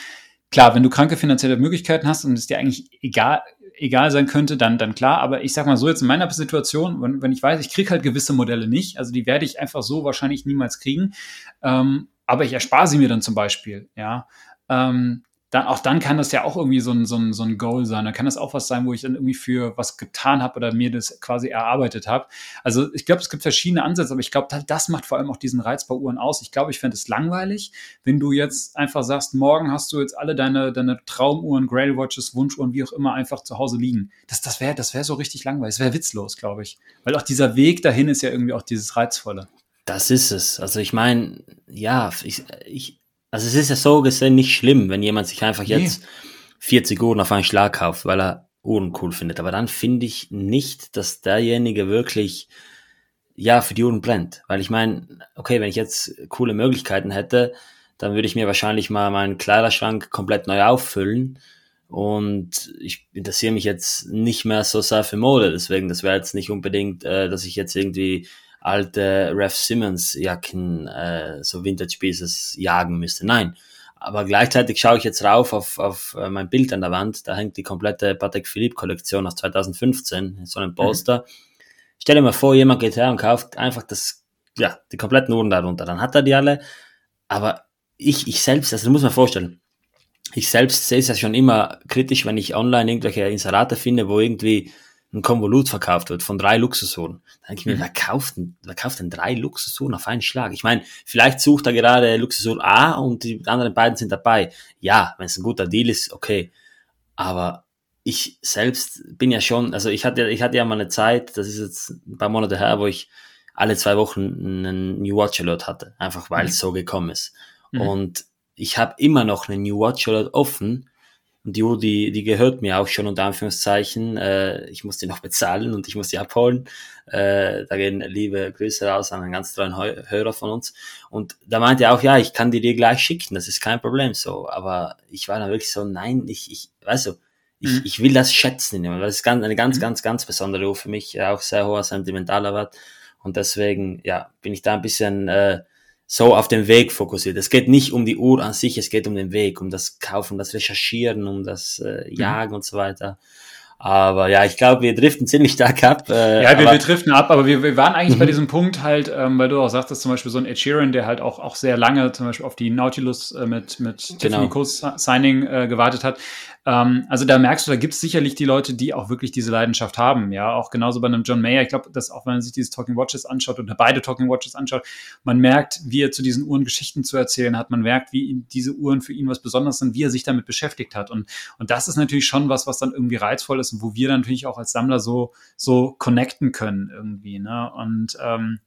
Klar, wenn du kranke finanzielle Möglichkeiten hast und es dir eigentlich egal, egal sein könnte, dann, dann klar. Aber ich sag mal so, jetzt in meiner Situation, wenn, wenn ich weiß, ich kriege halt gewisse Modelle nicht, also die werde ich einfach so wahrscheinlich niemals kriegen. Ähm, aber ich erspare sie mir dann zum Beispiel, ja. Ähm, dann, auch dann kann das ja auch irgendwie so ein, so, ein, so ein Goal sein. Dann kann das auch was sein, wo ich dann irgendwie für was getan habe oder mir das quasi erarbeitet habe. Also ich glaube, es gibt verschiedene Ansätze, aber ich glaube, das macht vor allem auch diesen Reiz bei Uhren aus. Ich glaube, ich fände es langweilig, wenn du jetzt einfach sagst, morgen hast du jetzt alle deine, deine Traumuhren, Grail Watches, Wunschuhren, wie auch immer, einfach zu Hause liegen. Das, das wäre das wär so richtig langweilig. Das wäre witzlos, glaube ich. Weil auch dieser Weg dahin ist ja irgendwie auch dieses Reizvolle. Das ist es. Also ich meine, ja, ich, ich, also es ist ja so gesehen nicht schlimm, wenn jemand sich einfach jetzt nee. 40 Uhren auf einen Schlag kauft, weil er Uhren cool findet. Aber dann finde ich nicht, dass derjenige wirklich ja für die Uhren brennt. Weil ich meine, okay, wenn ich jetzt coole Möglichkeiten hätte, dann würde ich mir wahrscheinlich mal meinen Kleiderschrank komplett neu auffüllen. Und ich interessiere mich jetzt nicht mehr so sehr für Mode. Deswegen, das wäre jetzt nicht unbedingt, äh, dass ich jetzt irgendwie alte Ref Simmons Jacken, äh, so Vintage Pieces jagen müsste. Nein. Aber gleichzeitig schaue ich jetzt rauf auf, auf äh, mein Bild an der Wand. Da hängt die komplette Patek Philippe Kollektion aus 2015 in so einem Poster. Mhm. Stell dir mal vor, jemand geht her und kauft einfach das, ja, die kompletten Uhren darunter. Dann hat er die alle. Aber ich, ich selbst, also du musst mir vorstellen, ich selbst sehe es ja schon immer kritisch, wenn ich online irgendwelche Inserate finde, wo irgendwie ein Konvolut verkauft wird von drei Luxusuhren. Da denke ich mir, mhm. wer kauft denn, wer kauft denn drei Luxusuhren auf einen Schlag? Ich meine, vielleicht sucht er gerade Luxusuhr A und die anderen beiden sind dabei. Ja, wenn es ein guter Deal ist, okay. Aber ich selbst bin ja schon, also ich hatte, ich hatte ja mal eine Zeit, das ist jetzt ein paar Monate her, wo ich alle zwei Wochen einen New Watch Alert hatte, einfach weil es mhm. so gekommen ist. Mhm. Und ich habe immer noch einen New Watch Alert offen, und die Uhr, die, die gehört mir auch schon unter Anführungszeichen. Äh, ich muss die noch bezahlen und ich muss die abholen. Äh, da gehen liebe Grüße raus an einen ganz treuen Hörer von uns. Und da meinte er auch, ja, ich kann die dir gleich schicken, das ist kein Problem so. Aber ich war dann wirklich so, nein, ich, ich, weißt du, ich, mhm. ich will das schätzen. Das ist ganz, eine ganz, mhm. ganz, ganz besondere Uhr für mich, auch sehr hoher sentimentaler Wert. Und deswegen, ja, bin ich da ein bisschen äh, so auf den Weg fokussiert. Es geht nicht um die Uhr an sich, es geht um den Weg, um das Kaufen, das Recherchieren, um das äh, mhm. Jagen mhm. und so weiter. Aber ja, ich glaube, wir driften ziemlich stark ab. Äh, ja, wir, wir driften ab, aber wir, wir waren eigentlich bei mhm. diesem Punkt halt, ähm, weil du auch sagtest, zum Beispiel so ein Ed Sheeran, der halt auch, auch sehr lange zum Beispiel auf die Nautilus äh, mit, mit genau. Tiffany Co-Signing äh, gewartet hat. Ähm, also da merkst du, da gibt es sicherlich die Leute, die auch wirklich diese Leidenschaft haben. Ja, auch genauso bei einem John Mayer. Ich glaube, dass auch wenn man sich dieses Talking Watches anschaut oder beide Talking Watches anschaut, man merkt, wie er zu diesen Uhren Geschichten zu erzählen hat. Man merkt, wie diese Uhren für ihn was Besonderes sind, wie er sich damit beschäftigt hat. Und, und das ist natürlich schon was, was dann irgendwie reizvoll ist und wo wir dann natürlich auch als Sammler so, so connecten können irgendwie. Ne? Und ähm,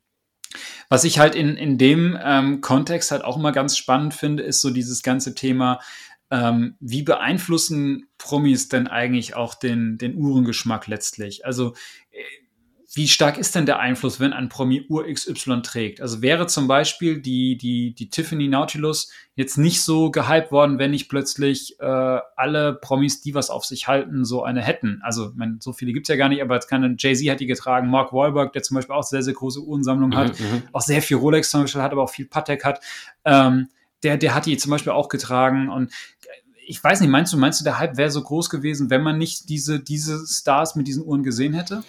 was ich halt in, in dem ähm, Kontext halt auch immer ganz spannend finde, ist so dieses ganze Thema, ähm, wie beeinflussen Promis denn eigentlich auch den, den Uhrengeschmack letztlich? Also äh, wie stark ist denn der Einfluss, wenn ein Promi Uhr XY trägt? Also wäre zum Beispiel die, die, die Tiffany Nautilus jetzt nicht so gehypt worden, wenn nicht plötzlich äh, alle Promis, die was auf sich halten, so eine hätten. Also mein, so viele gibt's ja gar nicht, aber jetzt keine Jay-Z hat die getragen, Mark Wahlberg, der zum Beispiel auch sehr, sehr große Uhrensammlung hat, mhm, mhm. auch sehr viel Rolex zum Beispiel hat, aber auch viel Patek hat. Ähm, der, der hat die zum Beispiel auch getragen und ich weiß nicht, meinst du, meinst du, der Hype wäre so groß gewesen, wenn man nicht diese, diese Stars mit diesen Uhren gesehen hätte?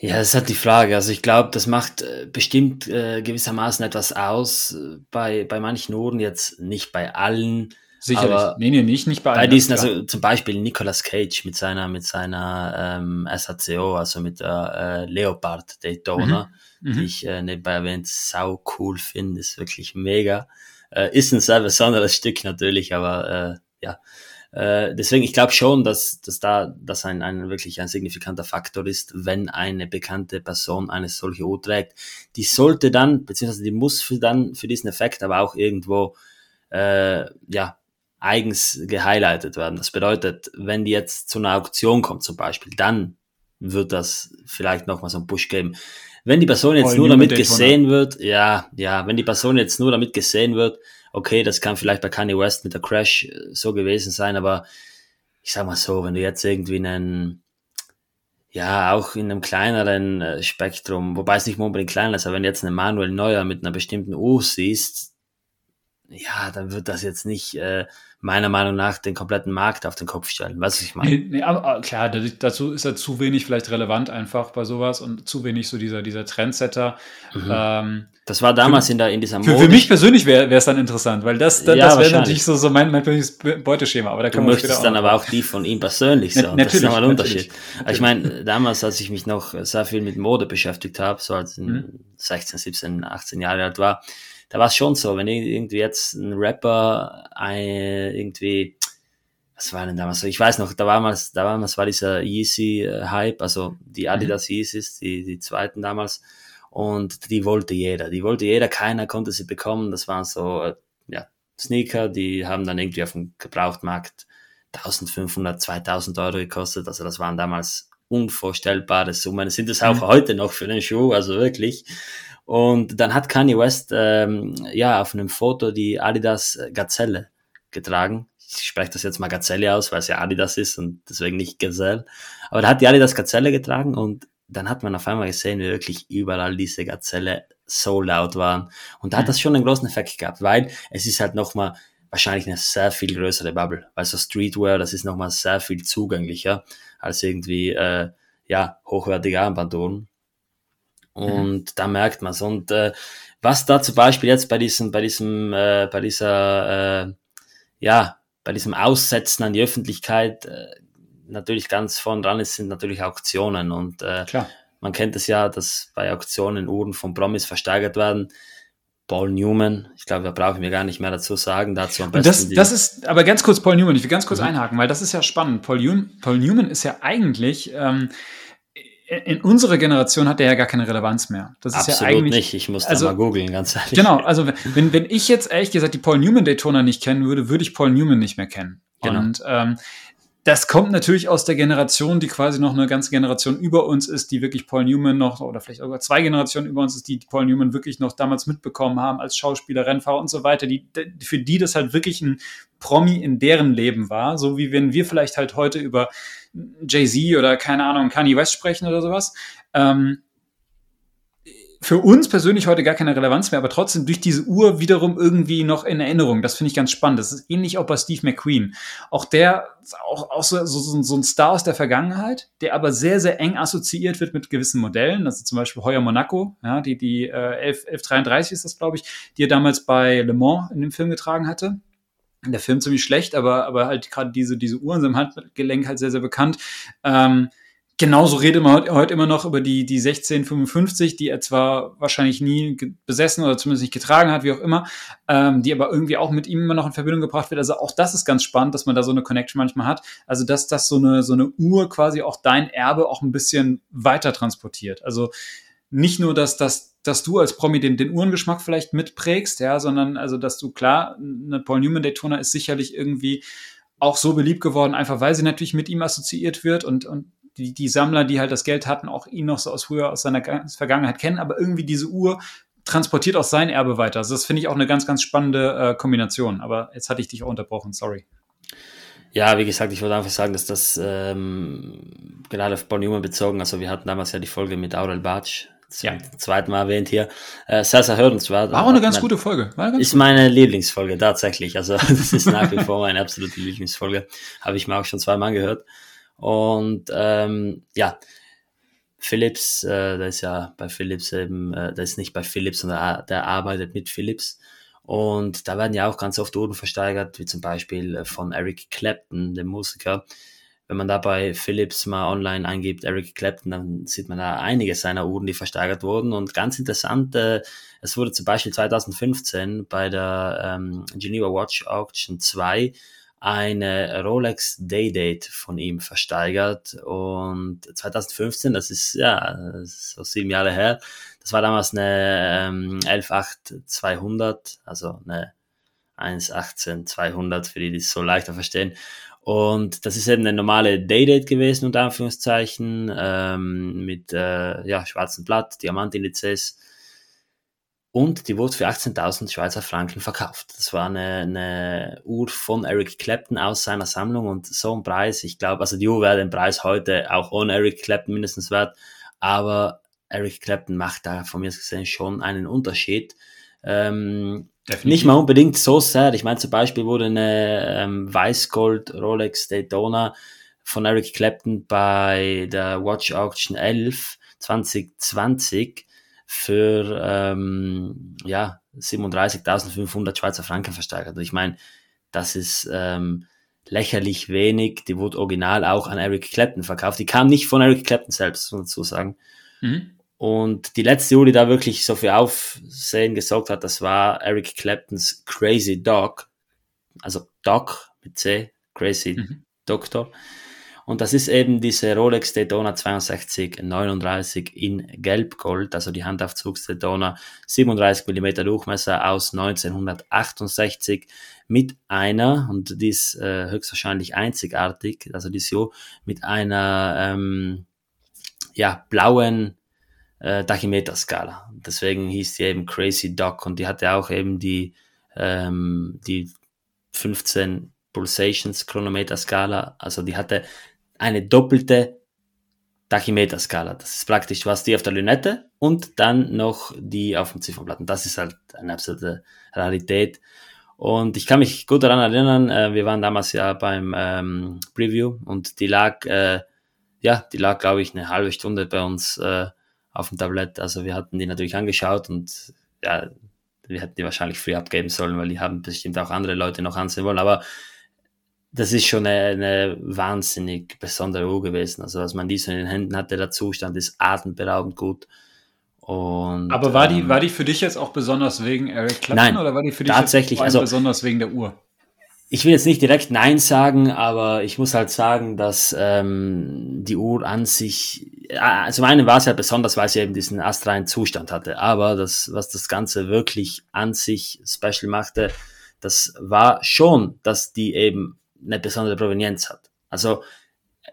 Ja, das ist halt die Frage. Also ich glaube, das macht äh, bestimmt äh, gewissermaßen etwas aus äh, bei, bei manchen Uhren, jetzt nicht bei allen. Sicherlich. Aber nee, nee, nicht, nicht bei allen. Bei diesen, also zum Beispiel Nicolas Cage mit seiner, mit seiner ähm, SACO, also mit der äh, Leopard Daytona, mhm. die mhm. ich äh, nebenbei erwähnt sau cool finde, ist wirklich mega. Äh, ist ein sehr besonderes Stück natürlich, aber äh, ja. Äh, deswegen, ich glaube schon, dass, dass da das ein, ein wirklich ein signifikanter Faktor ist, wenn eine bekannte Person eine solche Uhr trägt. Die sollte dann, beziehungsweise die muss für dann für diesen Effekt aber auch irgendwo äh, ja eigens gehighlightet werden. Das bedeutet, wenn die jetzt zu einer Auktion kommt zum Beispiel, dann wird das vielleicht nochmal so einen Push geben. Wenn die Person jetzt nur damit gesehen wird, ja, ja, wenn die Person jetzt nur damit gesehen wird, okay, das kann vielleicht bei Kanye West mit der Crash äh, so gewesen sein, aber ich sag mal so, wenn du jetzt irgendwie einen, ja, auch in einem kleineren äh, Spektrum, wobei es nicht unbedingt kleiner ist, aber wenn du jetzt einen Manuel Neuer mit einer bestimmten Uhr siehst, ja, dann wird das jetzt nicht äh, meiner Meinung nach den kompletten Markt auf den Kopf stellen. Was ich meine? Nee, nee, aber klar, dazu ist er zu wenig vielleicht relevant einfach bei sowas und zu wenig so dieser, dieser Trendsetter. Mhm. Ähm, das war damals für, in, der, in dieser Mode. Für, für mich persönlich wäre es dann interessant, weil das, das, ja, das wäre natürlich so, so mein, mein persönliches Beuteschema. Aber da kann du möchtest dann aber auch die von ihm persönlich so. das ist nochmal ein Unterschied. Ich meine, damals, als ich mich noch sehr viel mit Mode beschäftigt habe, so als ich mhm. 16, 17, 18 Jahre alt war, da war es schon so, wenn irgendwie jetzt ein Rapper ein, irgendwie, was war denn damals so? Ich weiß noch, da war mal, da war mal, war dieser Yeezy-Hype, also die mhm. Adidas mhm. Yeezys, die, die zweiten damals. Und die wollte jeder. Die wollte jeder, keiner konnte sie bekommen. Das waren so, äh, ja, Sneaker, die haben dann irgendwie auf dem Gebrauchtmarkt 1500, 2000 Euro gekostet. Also das waren damals unvorstellbare Summen. Sind es auch mhm. heute noch für den Schuh, also wirklich. Und dann hat Kanye West ähm, ja auf einem Foto die Adidas Gazelle getragen. Ich spreche das jetzt mal Gazelle aus, weil es ja Adidas ist und deswegen nicht Gazelle. Aber da hat die Adidas Gazelle getragen und dann hat man auf einmal gesehen, wie wirklich überall diese Gazelle so laut waren. Und da hat mhm. das schon einen großen Effekt gehabt, weil es ist halt nochmal wahrscheinlich eine sehr viel größere Bubble. Weil so Streetwear, das ist nochmal sehr viel zugänglicher als irgendwie, äh, ja, hochwertige Armbanduhren. Mhm. Und mhm. da merkt man es. Und äh, was da zum Beispiel jetzt bei diesem, bei diesem, äh, bei dieser, äh, ja, bei diesem Aussetzen an die Öffentlichkeit äh, natürlich ganz vorn dran ist, sind natürlich Auktionen. Und äh, Klar. man kennt es ja, dass bei Auktionen Uhren von Promis versteigert werden. Paul Newman, ich glaube, da brauchen wir gar nicht mehr dazu sagen. Dazu am besten das, das ist, aber ganz kurz Paul Newman, ich will ganz kurz mhm. einhaken, weil das ist ja spannend. Paul, Paul Newman ist ja eigentlich ähm, in unserer Generation hat der ja gar keine Relevanz mehr. Das ist Absolut ja eigentlich, nicht. Ich muss also, da mal googeln, ganz ehrlich. Genau, also wenn, wenn ich jetzt ehrlich gesagt die Paul Newman Daytona nicht kennen würde, würde ich Paul Newman nicht mehr kennen. Genau. Und ähm, das kommt natürlich aus der Generation, die quasi noch eine ganze Generation über uns ist, die wirklich Paul Newman noch, oder vielleicht sogar zwei Generationen über uns ist, die Paul Newman wirklich noch damals mitbekommen haben als Schauspieler, Rennfahrer und so weiter, die, für die das halt wirklich ein Promi in deren Leben war, so wie wenn wir vielleicht halt heute über Jay-Z oder keine Ahnung, Kanye West sprechen oder sowas. Ähm, für uns persönlich heute gar keine Relevanz mehr, aber trotzdem durch diese Uhr wiederum irgendwie noch in Erinnerung. Das finde ich ganz spannend. Das ist ähnlich auch bei Steve McQueen. Auch der, auch, auch so, so, so ein Star aus der Vergangenheit, der aber sehr, sehr eng assoziiert wird mit gewissen Modellen. Also zum Beispiel Heuer Monaco, ja, die, die äh, 11, 1133 ist das, glaube ich, die er damals bei Le Mans in dem Film getragen hatte der Film ziemlich schlecht, aber, aber halt gerade diese, diese Uhr in seinem Handgelenk halt sehr, sehr bekannt. Ähm, Genauso redet man heute immer noch über die, die 1655, die er zwar wahrscheinlich nie besessen oder zumindest nicht getragen hat, wie auch immer, ähm, die aber irgendwie auch mit ihm immer noch in Verbindung gebracht wird. Also auch das ist ganz spannend, dass man da so eine Connection manchmal hat. Also dass das so eine, so eine Uhr quasi auch dein Erbe auch ein bisschen weiter transportiert. Also nicht nur, dass, dass, dass du als Promi den, den Uhrengeschmack vielleicht mitprägst, ja, sondern also, dass du klar, eine Paul Newman Daytona ist sicherlich irgendwie auch so beliebt geworden, einfach weil sie natürlich mit ihm assoziiert wird und, und die, die Sammler, die halt das Geld hatten, auch ihn noch so aus früher, aus seiner Vergangenheit kennen, aber irgendwie diese Uhr transportiert auch sein Erbe weiter. Also das finde ich auch eine ganz, ganz spannende äh, Kombination. Aber jetzt hatte ich dich auch unterbrochen, sorry. Ja, wie gesagt, ich wollte einfach sagen, dass das ähm, gerade auf Paul Newman bezogen, also wir hatten damals ja die Folge mit Aurel Batsch, zum ja. zweiten Mal erwähnt hier, äh, sehr, sehr hörenswert. War auch eine ganz man, gute Folge. Ganz ist meine Lieblingsfolge, tatsächlich. Also das ist nach wie vor meine absolute Lieblingsfolge. Habe ich mir auch schon zweimal gehört. Und ähm, ja, Philips, äh, der ist ja bei Philips eben, äh, der ist nicht bei Philips, sondern der arbeitet mit Philips. Und da werden ja auch ganz oft Uhren versteigert, wie zum Beispiel äh, von Eric Clapton, dem Musiker. Wenn man da bei Philips mal online eingibt, Eric Clapton, dann sieht man da einige seiner Uhren, die versteigert wurden. Und ganz interessant, äh, es wurde zum Beispiel 2015 bei der ähm, Geneva Watch Auction 2 eine Rolex Day-Date von ihm versteigert und 2015, das ist ja so sieben Jahre her, das war damals eine ähm, 118-200, also eine 1,18,200 für die, die es so leichter verstehen. Und das ist eben eine normale Day-Date gewesen, unter Anführungszeichen, ähm, mit äh, ja, schwarzem Blatt, Diamantindizes. Und die wurde für 18.000 Schweizer Franken verkauft. Das war eine, eine Uhr von Eric Clapton aus seiner Sammlung und so ein Preis. Ich glaube, also die Uhr wäre den Preis heute auch ohne Eric Clapton mindestens wert. Aber Eric Clapton macht da von mir gesehen schon einen Unterschied. Ähm, nicht mal unbedingt so sehr. Ich meine, zum Beispiel wurde eine ähm, Weißgold Rolex Daytona von Eric Clapton bei der Watch Auction 11 2020 für ähm, ja, 37.500 Schweizer Franken versteigert. Also ich meine, das ist ähm, lächerlich wenig. Die wurde original auch an Eric Clapton verkauft. Die kam nicht von Eric Clapton selbst, muss man dazu sagen. Mhm. Und die letzte Uhr, die da wirklich so für Aufsehen gesorgt hat, das war Eric Claptons Crazy Dog. Also Dog mit C, Crazy mhm. Doctor. Und das ist eben diese Rolex Daytona 6239 in Gelbgold, also die Handaufzugs Daytona 37 mm Durchmesser aus 1968 mit einer, und die ist äh, höchstwahrscheinlich einzigartig, also die ist so mit einer ähm, ja, blauen äh, Tachymeter-Skala. Deswegen hieß die eben Crazy Dog und die hatte auch eben die, ähm, die 15 Pulsations Chronometer-Skala. Also die hatte eine doppelte Tachymeter-Skala. Das ist praktisch, was die auf der Lünette und dann noch die auf dem Ziffernblatt. Und das ist halt eine absolute Rarität. Und ich kann mich gut daran erinnern, äh, wir waren damals ja beim ähm, Preview und die lag, äh, ja, die lag, glaube ich, eine halbe Stunde bei uns äh, auf dem Tablett. Also wir hatten die natürlich angeschaut und ja, wir hätten die wahrscheinlich früh abgeben sollen, weil die haben bestimmt auch andere Leute noch ansehen wollen. Aber das ist schon eine, eine wahnsinnig besondere Uhr gewesen. Also, als man die so in den Händen hatte, der Zustand ist atemberaubend gut. Und, Aber war die, ähm, war die für dich jetzt auch besonders wegen Eric Clapton nein, oder war die für dich tatsächlich, also, besonders wegen der Uhr? Ich will jetzt nicht direkt Nein sagen, aber ich muss halt sagen, dass ähm, die Uhr an sich, äh, zum einen war es ja besonders, weil sie eben diesen astreinen Zustand hatte, aber das, was das Ganze wirklich an sich special machte, das war schon, dass die eben eine besondere Provenienz hat. Also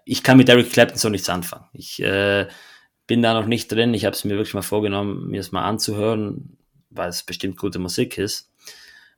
ich kann mit Eric Clapton so nichts anfangen. Ich äh, bin da noch nicht drin. Ich habe es mir wirklich mal vorgenommen, mir es mal anzuhören, weil es bestimmt gute Musik ist.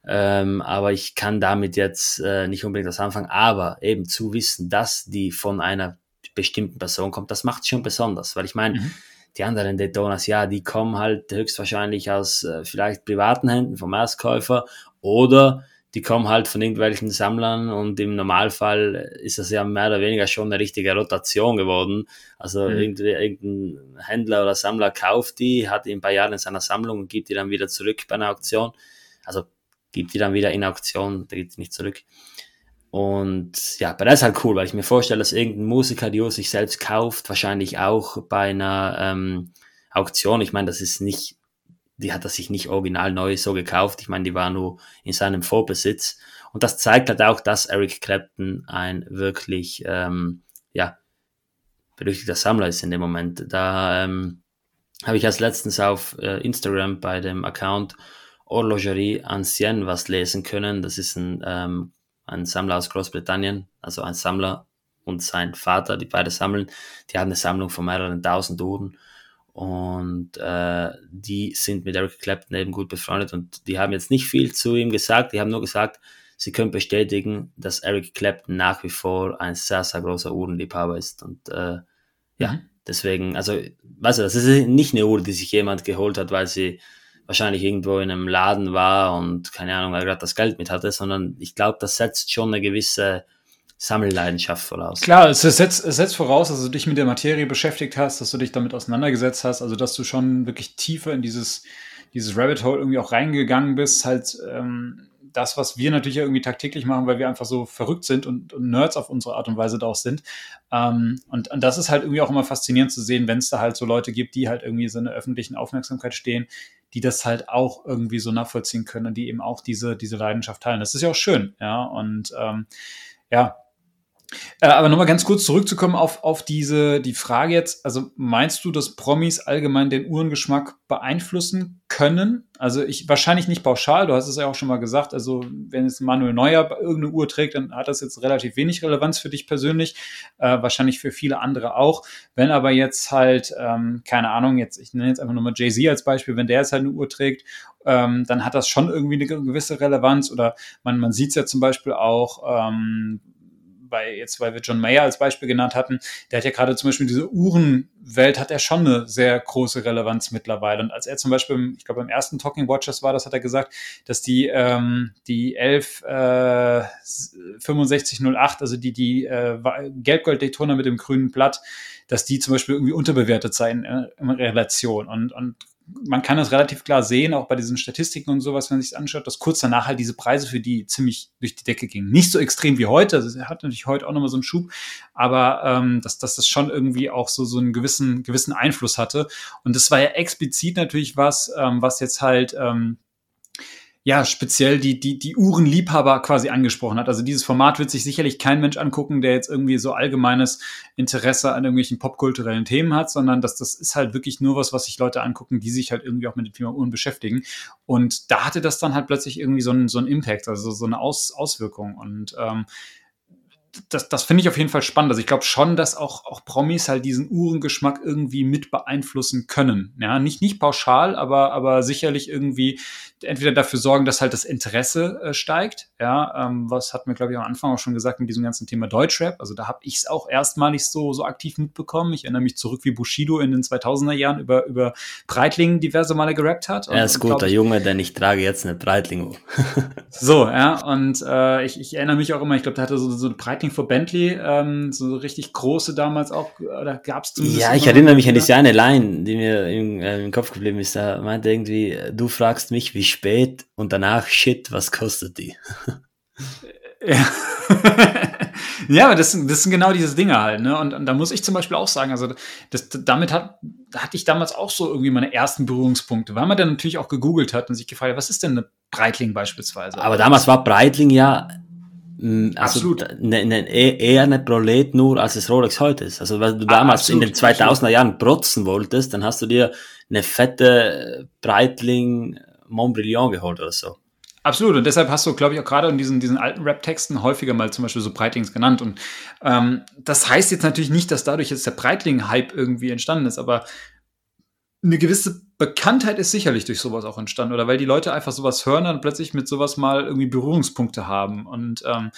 Ähm, aber ich kann damit jetzt äh, nicht unbedingt was anfangen. Aber eben zu wissen, dass die von einer bestimmten Person kommt, das macht es schon besonders. Weil ich meine, mhm. die anderen Daytonas, ja, die kommen halt höchstwahrscheinlich aus äh, vielleicht privaten Händen vom Erstkäufer oder die kommen halt von irgendwelchen Sammlern und im Normalfall ist das ja mehr oder weniger schon eine richtige Rotation geworden. Also mhm. irgendein Händler oder Sammler kauft die, hat die ein paar Jahre in seiner Sammlung und gibt die dann wieder zurück bei einer Auktion. Also gibt die dann wieder in Auktion, der geht sie nicht zurück. Und ja, aber das ist halt cool, weil ich mir vorstelle, dass irgendein Musiker die sich selbst kauft, wahrscheinlich auch bei einer ähm, Auktion. Ich meine, das ist nicht die hat er sich nicht original neu so gekauft. Ich meine, die war nur in seinem Vorbesitz. Und das zeigt halt auch, dass Eric Clapton ein wirklich, ähm, ja, berüchtigter Sammler ist in dem Moment. Da ähm, habe ich als letztens auf äh, Instagram bei dem Account Horlogerie Ancienne was lesen können. Das ist ein, ähm, ein Sammler aus Großbritannien, also ein Sammler und sein Vater, die beide sammeln. Die haben eine Sammlung von mehreren tausend Uhren und äh, die sind mit Eric Clapton eben gut befreundet und die haben jetzt nicht viel zu ihm gesagt, die haben nur gesagt, sie können bestätigen, dass Eric Clapton nach wie vor ein sehr, sehr großer Uhrenliebhaber ist. Und äh, ja, mhm. deswegen, also, weißt du, das ist nicht eine Uhr, die sich jemand geholt hat, weil sie wahrscheinlich irgendwo in einem Laden war und keine Ahnung, weil er gerade das Geld mit hatte, sondern ich glaube, das setzt schon eine gewisse Sammelleidenschaft voraus. Klar, es setzt, es setzt voraus, dass du dich mit der Materie beschäftigt hast, dass du dich damit auseinandergesetzt hast, also dass du schon wirklich tiefer in dieses, dieses Rabbit Hole irgendwie auch reingegangen bist, halt ähm, das, was wir natürlich irgendwie tagtäglich machen, weil wir einfach so verrückt sind und, und Nerds auf unsere Art und Weise da auch sind. Ähm, und, und das ist halt irgendwie auch immer faszinierend zu sehen, wenn es da halt so Leute gibt, die halt irgendwie so in der öffentlichen Aufmerksamkeit stehen, die das halt auch irgendwie so nachvollziehen können und die eben auch diese, diese Leidenschaft teilen. Das ist ja auch schön, ja. Und ähm, ja, aber nochmal ganz kurz zurückzukommen auf, auf diese, die Frage jetzt. Also meinst du, dass Promis allgemein den Uhrengeschmack beeinflussen können. Also ich wahrscheinlich nicht pauschal, du hast es ja auch schon mal gesagt, also wenn jetzt Manuel Neuer irgendeine Uhr trägt, dann hat das jetzt relativ wenig Relevanz für dich persönlich, äh, wahrscheinlich für viele andere auch. Wenn aber jetzt halt, ähm, keine Ahnung, jetzt, ich nenne jetzt einfach nur mal Jay-Z als Beispiel, wenn der jetzt halt eine Uhr trägt, ähm, dann hat das schon irgendwie eine gewisse Relevanz oder man, man sieht es ja zum Beispiel auch, ähm, bei jetzt, weil wir John Mayer als Beispiel genannt hatten, der hat ja gerade zum Beispiel diese Uhrenwelt hat er schon eine sehr große Relevanz mittlerweile. Und als er zum Beispiel, ich glaube, beim ersten Talking Watchers war das, hat er gesagt, dass die, ähm, die 11 äh, 6508, also die, die äh, Gelbgold Daytona mit dem grünen Blatt, dass die zum Beispiel irgendwie unterbewertet seien äh, in Relation. Und, und man kann das relativ klar sehen, auch bei diesen Statistiken und sowas, wenn man sich anschaut, dass kurz danach halt diese Preise für die ziemlich durch die Decke gingen. Nicht so extrem wie heute, also hat natürlich heute auch nochmal so einen Schub, aber ähm, dass, dass das schon irgendwie auch so, so einen gewissen, gewissen Einfluss hatte. Und das war ja explizit natürlich was, ähm, was jetzt halt ähm, ja, speziell die, die, die Uhrenliebhaber quasi angesprochen hat. Also dieses Format wird sich sicherlich kein Mensch angucken, der jetzt irgendwie so allgemeines Interesse an irgendwelchen popkulturellen Themen hat, sondern das, das ist halt wirklich nur was, was sich Leute angucken, die sich halt irgendwie auch mit dem Thema Uhren beschäftigen. Und da hatte das dann halt plötzlich irgendwie so einen, so einen Impact, also so eine Aus, Auswirkung. Und ähm, das, das finde ich auf jeden Fall spannend. Also ich glaube schon, dass auch, auch Promis halt diesen Uhrengeschmack irgendwie mit beeinflussen können. Ja, nicht, nicht pauschal, aber, aber sicherlich irgendwie entweder dafür sorgen, dass halt das Interesse äh, steigt. Ja, ähm, was hat mir, glaube ich, am Anfang auch schon gesagt mit diesem ganzen Thema Deutschrap. Also da habe ich es auch erstmalig so, so aktiv mitbekommen. Ich erinnere mich zurück, wie Bushido in den 2000er Jahren über, über Breitling diverse Male gerappt hat. er ist gut, der Junge, denn ich trage jetzt eine Breitling. so, ja, und äh, ich, ich erinnere mich auch immer, ich glaube, der hatte so, so eine Breitling für Bentley, ähm, so richtig große damals auch, oder gab es Ja, ich erinnere mich an diese eine Line, die mir im, äh, im Kopf geblieben ist. Da meinte irgendwie, du fragst mich, wie spät und danach, shit, was kostet die? Ja. ja, aber das, das sind genau diese Dinge halt, ne? Und, und, da muss ich zum Beispiel auch sagen, also das, damit hat, hatte ich damals auch so irgendwie meine ersten Berührungspunkte, weil man dann natürlich auch gegoogelt hat und sich gefragt hat, was ist denn eine Breitling beispielsweise? Aber damals war Breitling ja also Absolut. Ne, ne, eher eine Prolet nur, als es Rolex heute ist. Also, weil du ah, damals absolut, in den 2000er absolut. Jahren protzen wolltest, dann hast du dir eine fette Breitling Montbrillion geholt oder so. Absolut. Und deshalb hast du, glaube ich, auch gerade in diesen, diesen alten Rap-Texten häufiger mal zum Beispiel so Breitlings genannt. Und ähm, das heißt jetzt natürlich nicht, dass dadurch jetzt der Breitling-Hype irgendwie entstanden ist, aber eine gewisse Bekanntheit ist sicherlich durch sowas auch entstanden. Oder weil die Leute einfach sowas hören und plötzlich mit sowas mal irgendwie Berührungspunkte haben. Und ähm,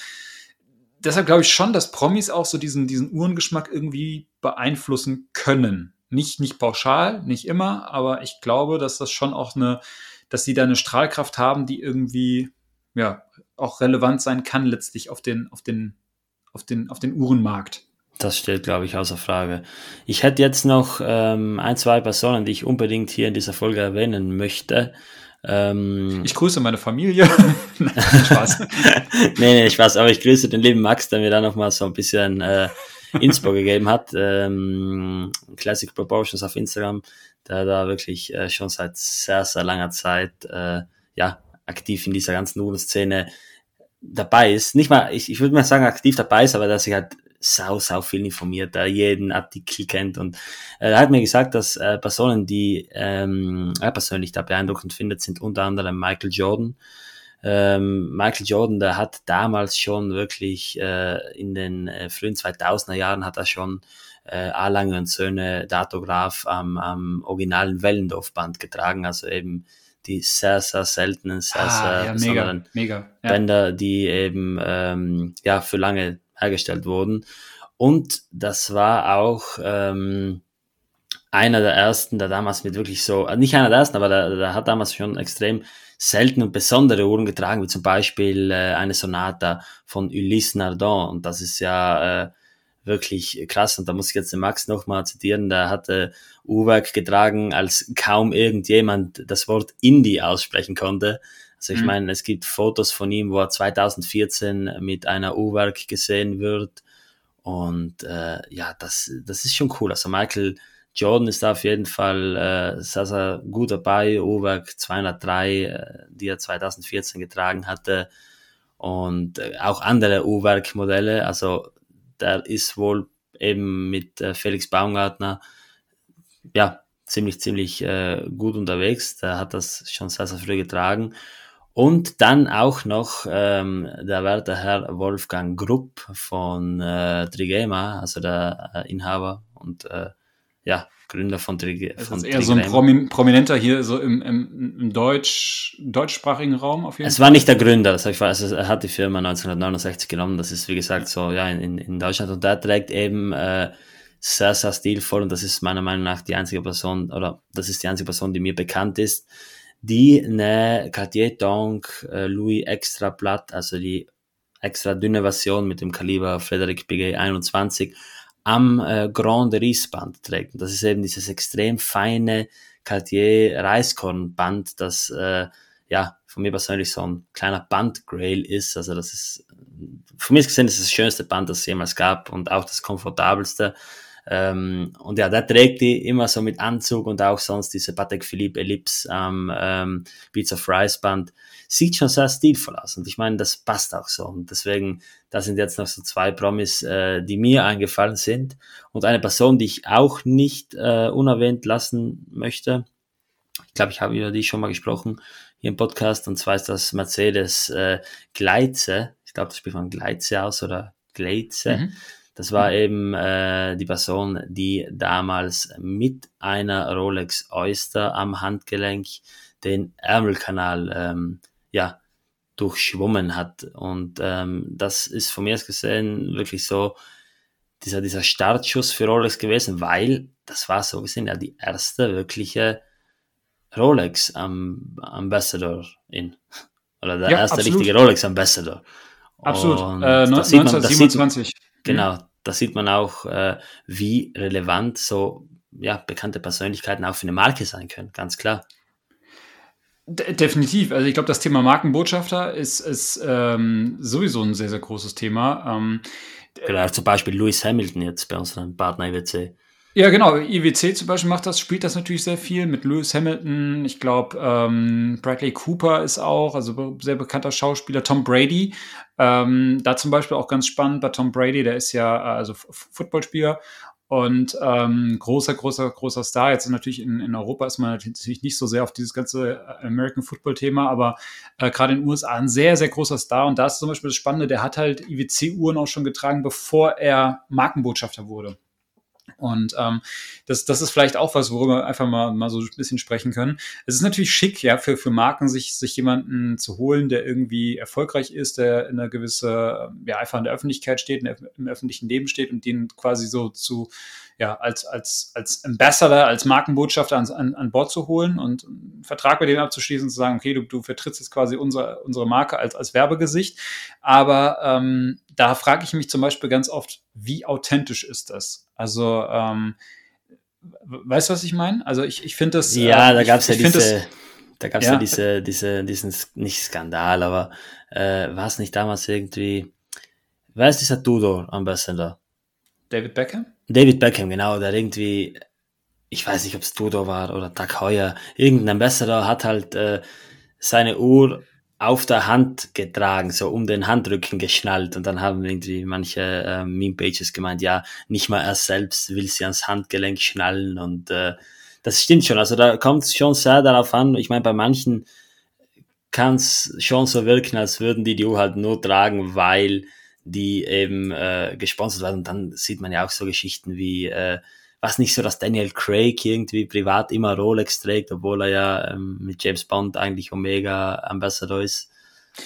deshalb glaube ich schon, dass Promis auch so diesen, diesen Uhrengeschmack irgendwie beeinflussen können. Nicht, nicht pauschal, nicht immer, aber ich glaube, dass das schon auch eine, dass sie da eine Strahlkraft haben, die irgendwie ja auch relevant sein kann letztlich auf den auf den auf den auf den Uhrenmarkt. Das steht, glaube ich, außer Frage. Ich hätte jetzt noch ähm, ein, zwei Personen, die ich unbedingt hier in dieser Folge erwähnen möchte. Ähm, ich grüße meine Familie. Nein, Spaß. nee, nee, Spaß. Aber ich grüße den lieben Max, der mir da nochmal so ein bisschen äh, Inspo gegeben hat. Ähm, Classic Proportions auf Instagram der da wirklich äh, schon seit sehr, sehr langer Zeit äh, ja, aktiv in dieser ganzen Nudelszene dabei ist. Nicht mal, ich, ich würde mal sagen, aktiv dabei ist, aber dass sich halt sau, sau viel informiert, da jeden Artikel kennt und äh, er hat mir gesagt, dass äh, Personen, die ähm, er persönlich da beeindruckend findet, sind unter anderem Michael Jordan. Ähm, Michael Jordan, der hat damals schon wirklich äh, in den äh, frühen 2000er Jahren hat er schon äh, Alange und Söhne Datograph am, am originalen Wellendorf-Band getragen, also eben die sehr, sehr seltenen, sehr, ah, sehr ja, mega, mega, ja. Bänder, die eben ähm, ja, für lange hergestellt wurden. Und das war auch ähm, einer der ersten, der damals mit wirklich so, äh, nicht einer der ersten, aber der, der hat damals schon extrem seltene und besondere Uhren getragen, wie zum Beispiel äh, eine Sonata von Ulysse Nardon. Und das ist ja äh, wirklich krass. Und da muss ich jetzt den Max nochmal zitieren. Der hatte Uhrwerk getragen, als kaum irgendjemand das Wort Indie aussprechen konnte. Also ich mhm. meine, es gibt Fotos von ihm, wo er 2014 mit einer Uhrwerk gesehen wird. Und äh, ja, das, das ist schon cool. Also Michael Jordan ist da auf jeden Fall äh, sehr, sehr gut dabei. Uhrwerk 203, äh, die er 2014 getragen hatte. Und äh, auch andere Uhrwerk-Modelle. Also der ist wohl eben mit äh, Felix Baumgartner, ja, ziemlich, ziemlich äh, gut unterwegs. Der hat das schon sehr, sehr früh getragen. Und dann auch noch ähm, der werte Herr Wolfgang Grupp von äh, Trigema, also der äh, Inhaber und äh, ja, Gründer von, Tri das ist eher so ein Promin Prominenter hier so im, im, im Deutsch, deutschsprachigen Raum auf jeden es Fall. Es war nicht der Gründer, das ich also er hat die Firma 1969 genommen, das ist wie gesagt so ja in, in Deutschland. Und der trägt eben äh, sehr, sehr stilvoll und das ist meiner Meinung nach die einzige Person oder das ist die einzige Person, die mir bekannt ist, die eine Cartier Tank äh, Louis Extra Blatt, also die extra dünne Version mit dem Kaliber Frederick Piguet 21 am äh, Grand Band trägt. Und das ist eben dieses extrem feine Cartier Reiskornband, das äh, ja von mir persönlich so ein kleiner Bandgrail ist. Also das ist von mir gesehen das ist das schönste Band, das es jemals gab und auch das komfortabelste. Ähm, und ja, der trägt die immer so mit Anzug und auch sonst diese Patek Philippe Ellipse am ähm, Beats of Rice Band. Sieht schon sehr stilvoll aus und ich meine, das passt auch so. Und deswegen, da sind jetzt noch so zwei Promis, äh, die mir eingefallen sind. Und eine Person, die ich auch nicht äh, unerwähnt lassen möchte. Ich glaube, ich habe über die schon mal gesprochen hier im Podcast. Und zwar ist das Mercedes äh, Gleize. Ich glaube, das spricht man Gleize aus oder Gleize. Mhm. Das war eben äh, die Person, die damals mit einer Rolex Oyster am Handgelenk den Ärmelkanal ähm, ja, durchschwommen hat. Und ähm, das ist von mir aus gesehen wirklich so dieser, dieser Startschuss für Rolex gewesen, weil das war so gesehen ja die erste wirkliche Rolex Ambassador in. Oder der ja, erste absolut. richtige Rolex Ambassador. Absolut. äh, 1927. genau, da sieht man auch, äh, wie relevant so ja, bekannte Persönlichkeiten auch für eine Marke sein können, ganz klar. De definitiv. Also ich glaube, das Thema Markenbotschafter ist, ist ähm, sowieso ein sehr, sehr großes Thema. Ähm, genau, zum Beispiel Lewis Hamilton jetzt bei unserem Partner IWC. Ja, genau. IWC zum Beispiel macht das, spielt das natürlich sehr viel mit Lewis Hamilton. Ich glaube, ähm, Bradley Cooper ist auch, also sehr bekannter Schauspieler. Tom Brady, ähm, da zum Beispiel auch ganz spannend bei Tom Brady, der ist ja äh, also Footballspieler und ähm, großer, großer, großer Star. Jetzt natürlich in, in Europa ist man natürlich nicht so sehr auf dieses ganze äh, American Football-Thema, aber äh, gerade in den USA ein sehr, sehr großer Star. Und da ist zum Beispiel das Spannende, der hat halt IWC-Uhren auch schon getragen, bevor er Markenbotschafter wurde. Und ähm, das, das ist vielleicht auch was, worüber wir einfach mal, mal so ein bisschen sprechen können. Es ist natürlich schick, ja, für, für Marken, sich, sich jemanden zu holen, der irgendwie erfolgreich ist, der in einer gewisse, ja, einfach in der Öffentlichkeit steht, im öffentlichen Leben steht und den quasi so zu, ja, als, als, als Ambassador, als Markenbotschafter an, an, an Bord zu holen und einen Vertrag mit denen abzuschließen, zu sagen, okay, du, du vertrittst jetzt quasi unsere, unsere Marke als, als Werbegesicht. Aber ähm, da frage ich mich zum Beispiel ganz oft, wie authentisch ist das? Also, ähm, weißt du, was ich meine? Also ich, ich finde das. Ja, äh, da gab es ja diese, da gab's ja. ja diese, diese, diesen, nicht Skandal, aber äh, war es nicht damals irgendwie, wer ist dieser Tudor-Ambassador? David Beckham? David Beckham, genau, der irgendwie, ich weiß nicht, ob es Tudor war oder Tag Heuer, irgendein Ambassador hat halt äh, seine Uhr auf der Hand getragen, so um den Handrücken geschnallt. Und dann haben irgendwie manche äh, Meme-Pages gemeint, ja, nicht mal er selbst will sie ans Handgelenk schnallen. Und äh, das stimmt schon. Also da kommt es schon sehr darauf an. Ich meine, bei manchen kann es schon so wirken, als würden die die Uhr halt nur tragen, weil die eben äh, gesponsert werden. Und dann sieht man ja auch so Geschichten wie äh, was nicht so, dass Daniel Craig irgendwie privat immer Rolex trägt, obwohl er ja ähm, mit James Bond eigentlich Omega Ambassador ist.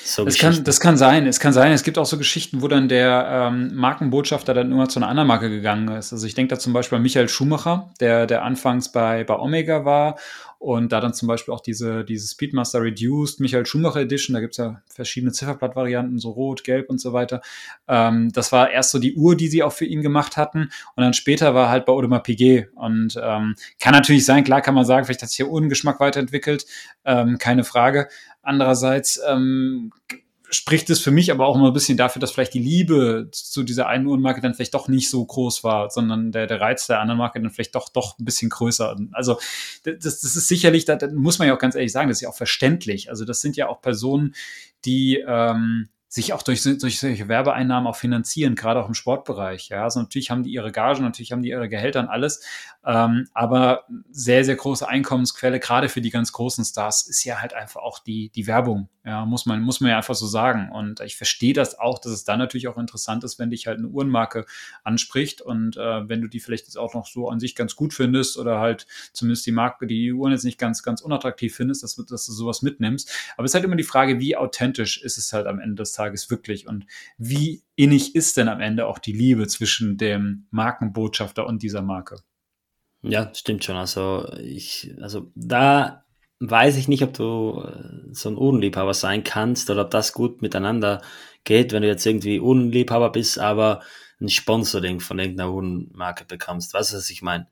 So das, kann, das kann sein, es kann sein. Es gibt auch so Geschichten, wo dann der ähm, Markenbotschafter dann immer zu einer anderen Marke gegangen ist. Also ich denke da zum Beispiel an Michael Schumacher, der, der anfangs bei, bei Omega war und da dann zum Beispiel auch diese, diese Speedmaster Reduced, Michael Schumacher Edition, da gibt's ja verschiedene Zifferblattvarianten, so rot, gelb und so weiter. Ähm, das war erst so die Uhr, die sie auch für ihn gemacht hatten. Und dann später war halt bei Audemars Piguet. Und ähm, kann natürlich sein, klar kann man sagen, vielleicht hat sich hier Ungeschmack weiterentwickelt, ähm, keine Frage. Andererseits ähm, spricht es für mich aber auch immer ein bisschen dafür, dass vielleicht die Liebe zu dieser einen Uhrenmarke dann vielleicht doch nicht so groß war, sondern der, der Reiz der anderen Marke dann vielleicht doch, doch ein bisschen größer. Also das, das ist sicherlich, da muss man ja auch ganz ehrlich sagen, das ist ja auch verständlich. Also das sind ja auch Personen, die ähm, sich auch durch, durch solche Werbeeinnahmen auch finanzieren, gerade auch im Sportbereich. Ja, also natürlich haben die ihre Gagen, natürlich haben die ihre Gehälter und alles, ähm, aber sehr, sehr große Einkommensquelle, gerade für die ganz großen Stars, ist ja halt einfach auch die, die Werbung. Ja, muss man, muss man ja einfach so sagen. Und ich verstehe das auch, dass es dann natürlich auch interessant ist, wenn dich halt eine Uhrenmarke anspricht und äh, wenn du die vielleicht jetzt auch noch so an sich ganz gut findest oder halt zumindest die Marke, die Uhren jetzt nicht ganz, ganz unattraktiv findest, dass, dass du sowas mitnimmst. Aber es ist halt immer die Frage, wie authentisch ist es halt am Ende des Tages Tages wirklich und wie innig ist denn am Ende auch die Liebe zwischen dem Markenbotschafter und dieser Marke? Ja, stimmt schon. Also ich, also da weiß ich nicht, ob du äh, so ein Uhrenliebhaber sein kannst oder ob das gut miteinander geht, wenn du jetzt irgendwie Uhrenliebhaber bist, aber ein Sponsoring von irgendeiner Uhrenmarke bekommst. Weißt du, was ich meine?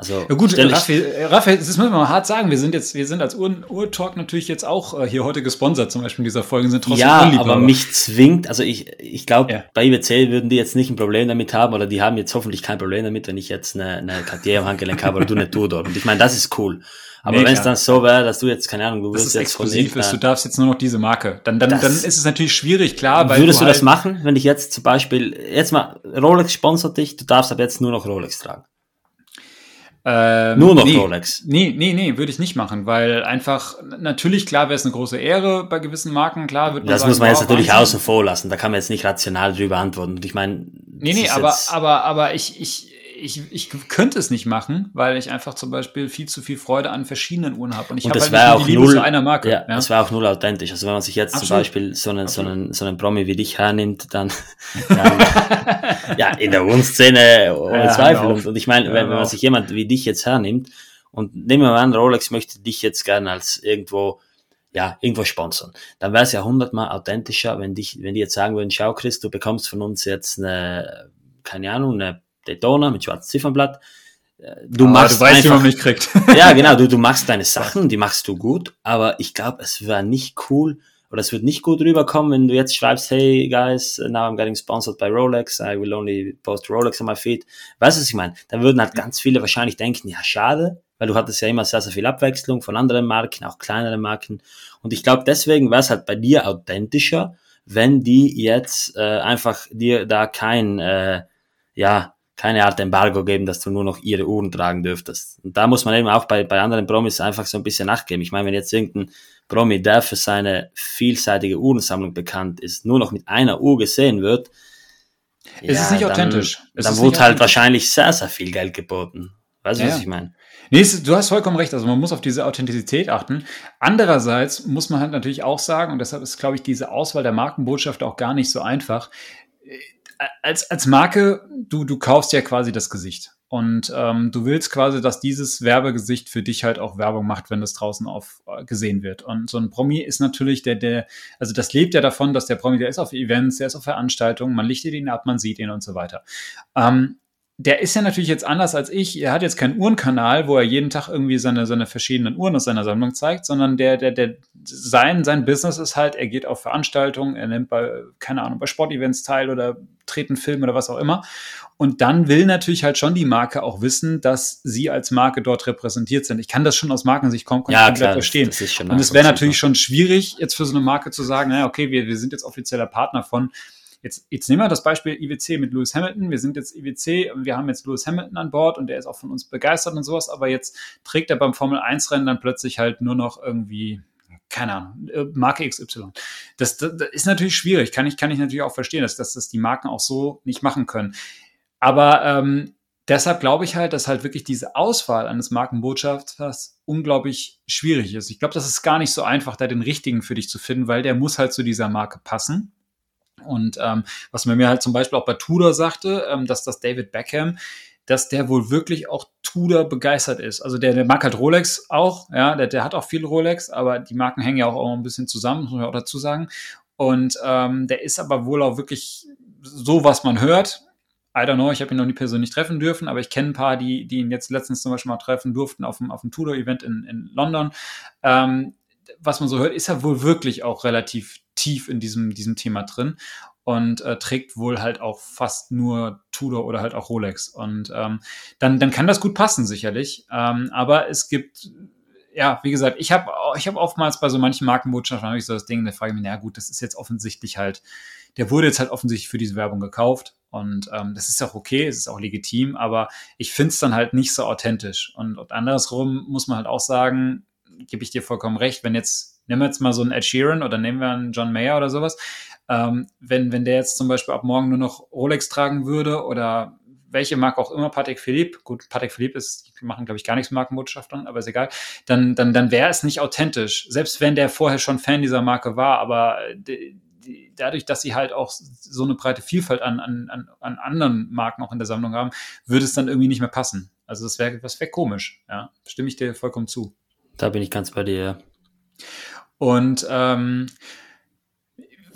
Also ja gut, Raphael, äh, Raphael, das müssen wir mal hart sagen. Wir sind jetzt, wir sind als Ur-Talk natürlich jetzt auch äh, hier heute gesponsert, zum Beispiel in dieser Folge sind trotzdem Ja, aber mich zwingt, also ich, ich glaube, ja. bei IWC würden die jetzt nicht ein Problem damit haben oder die haben jetzt hoffentlich kein Problem damit, wenn ich jetzt eine, eine Cartier am Handgelenk habe oder du eine Tour dort. Und ich meine, das ist cool. Aber wenn es dann so wäre, dass du jetzt, keine Ahnung, du wirst jetzt exklusiv ist, du darfst jetzt nur noch diese Marke, dann, dann, dann ist es natürlich schwierig, klar. Weil würdest du, du das halt machen, wenn ich jetzt zum Beispiel, jetzt mal, Rolex sponsert dich, du darfst ab jetzt nur noch Rolex tragen? Ähm, Nur noch nee, Rolex. Nee, nee, nee, würde ich nicht machen, weil einfach, natürlich, klar wäre es eine große Ehre bei gewissen Marken, klar wird man Das sagen, muss man jetzt natürlich Wahnsinn. außen vor lassen, da kann man jetzt nicht rational drüber antworten. Und ich meine. Nee, nee, aber, aber, aber ich, ich, ich, ich könnte es nicht machen, weil ich einfach zum Beispiel viel zu viel Freude an verschiedenen Uhren habe. Und ich habe halt nicht auch die Liebe null, zu einer Marke. Ja, ja, das wäre auch null authentisch. Also wenn man sich jetzt Absolut. zum Beispiel so einen, so einen, so einen Promi wie dich hernimmt, dann, dann ja, in der Uhrenszene ohne ja, Zweifel. Und, und, ich meine, ja, wenn, wenn man sich jemand wie dich jetzt hernimmt und nehmen wir mal an, Rolex möchte dich jetzt gerne als irgendwo ja, irgendwo sponsern. Dann wäre es ja hundertmal authentischer, wenn dich, wenn die jetzt sagen würden, schau Chris, du bekommst von uns jetzt eine, keine Ahnung, eine Daytona mit schwarzem Ziffernblatt. Äh, du aber machst du weißt, einfach, wie man mich kriegt. ja, genau, du, du machst deine Sachen, die machst du gut, aber ich glaube, es wäre nicht cool oder es wird nicht gut rüberkommen, wenn du jetzt schreibst, hey guys, now I'm getting sponsored by Rolex, I will only post Rolex on my feed. Weißt du, was ich meine? Dann würden halt ganz viele wahrscheinlich denken, ja, schade, weil du hattest ja immer sehr, sehr viel Abwechslung von anderen Marken, auch kleineren Marken. Und ich glaube, deswegen wäre es halt bei dir authentischer, wenn die jetzt äh, einfach dir da kein, äh, ja, keine Art Embargo geben, dass du nur noch ihre Uhren tragen dürftest. Und da muss man eben auch bei, bei anderen Promis einfach so ein bisschen nachgeben. Ich meine, wenn jetzt irgendein Promi, der für seine vielseitige Uhrensammlung bekannt ist, nur noch mit einer Uhr gesehen wird, es ja, ist nicht dann, authentisch. Es dann wurde halt wahrscheinlich sehr, sehr viel Geld geboten. Weißt du, ja. was ich meine? Nee, du hast vollkommen recht. Also man muss auf diese Authentizität achten. Andererseits muss man halt natürlich auch sagen, und deshalb ist, glaube ich, diese Auswahl der Markenbotschaft auch gar nicht so einfach als, als Marke, du, du kaufst ja quasi das Gesicht. Und ähm, du willst quasi, dass dieses Werbegesicht für dich halt auch Werbung macht, wenn das draußen auf äh, gesehen wird. Und so ein Promi ist natürlich der, der, also das lebt ja davon, dass der Promi, der ist auf Events, der ist auf Veranstaltungen, man lichtet ihn ab, man sieht ihn und so weiter. Ähm, der ist ja natürlich jetzt anders als ich. Er hat jetzt keinen Uhrenkanal, wo er jeden Tag irgendwie seine, seine verschiedenen Uhren aus seiner Sammlung zeigt, sondern der, der, der, sein, sein Business ist halt, er geht auf Veranstaltungen, er nimmt bei, keine Ahnung, bei Sportevents teil oder treten Film oder was auch immer. Und dann will natürlich halt schon die Marke auch wissen, dass sie als Marke dort repräsentiert sind. Ich kann das schon aus Markensicht kommen, ja, klar, verstehen. Das, das und es wäre natürlich schon schwierig, jetzt für so eine Marke zu sagen, naja, okay, wir, wir sind jetzt offizieller Partner von Jetzt, jetzt nehmen wir das Beispiel IWC mit Lewis Hamilton. Wir sind jetzt IWC, wir haben jetzt Lewis Hamilton an Bord und der ist auch von uns begeistert und sowas, aber jetzt trägt er beim Formel 1 Rennen dann plötzlich halt nur noch irgendwie keine Ahnung, äh, Marke XY. Das, das, das, ist natürlich schwierig, kann ich, kann ich natürlich auch verstehen, dass, dass das die Marken auch so nicht machen können. Aber ähm, deshalb glaube ich halt, dass halt wirklich diese Auswahl eines Markenbotschafters unglaublich schwierig ist. Ich glaube, das ist gar nicht so einfach, da den richtigen für dich zu finden, weil der muss halt zu dieser Marke passen. Und ähm, was man mir halt zum Beispiel auch bei Tudor sagte, ähm, dass das David Beckham, dass der wohl wirklich auch Tudor begeistert ist. Also der, der mag halt Rolex auch, ja, der, der hat auch viel Rolex, aber die Marken hängen ja auch, auch ein bisschen zusammen, muss man auch dazu sagen. Und ähm, der ist aber wohl auch wirklich so, was man hört. I don't know, ich habe ihn noch nie persönlich treffen dürfen, aber ich kenne ein paar, die, die ihn jetzt letztens zum Beispiel mal treffen durften auf dem, auf dem Tudor-Event in, in London. Ähm, was man so hört, ist er wohl wirklich auch relativ tief in diesem, diesem Thema drin und äh, trägt wohl halt auch fast nur Tudor oder halt auch Rolex. Und ähm, dann, dann kann das gut passen, sicherlich. Ähm, aber es gibt ja, wie gesagt, ich habe ich hab oftmals bei so manchen Markenbotschaften habe ich so das Ding, da frage ich mich, na gut, das ist jetzt offensichtlich halt, der wurde jetzt halt offensichtlich für diese Werbung gekauft und ähm, das ist auch okay, es ist auch legitim, aber ich finde es dann halt nicht so authentisch. Und, und andersrum muss man halt auch sagen, gebe ich dir vollkommen recht, wenn jetzt, nehmen wir jetzt mal so einen Ed Sheeran oder nehmen wir einen John Mayer oder sowas, ähm, wenn, wenn der jetzt zum Beispiel ab morgen nur noch Rolex tragen würde oder welche Marke auch immer, Patek Philippe, gut, Patek Philippe ist, die machen, glaube ich, gar nichts mit Markenbotschaftern, aber ist egal, dann, dann, dann wäre es nicht authentisch. Selbst wenn der vorher schon Fan dieser Marke war, aber die, die, dadurch, dass sie halt auch so eine breite Vielfalt an, an, an anderen Marken auch in der Sammlung haben, würde es dann irgendwie nicht mehr passen. Also das wäre das wäre komisch, ja. Stimme ich dir vollkommen zu. Da bin ich ganz bei dir, ja. Und ähm,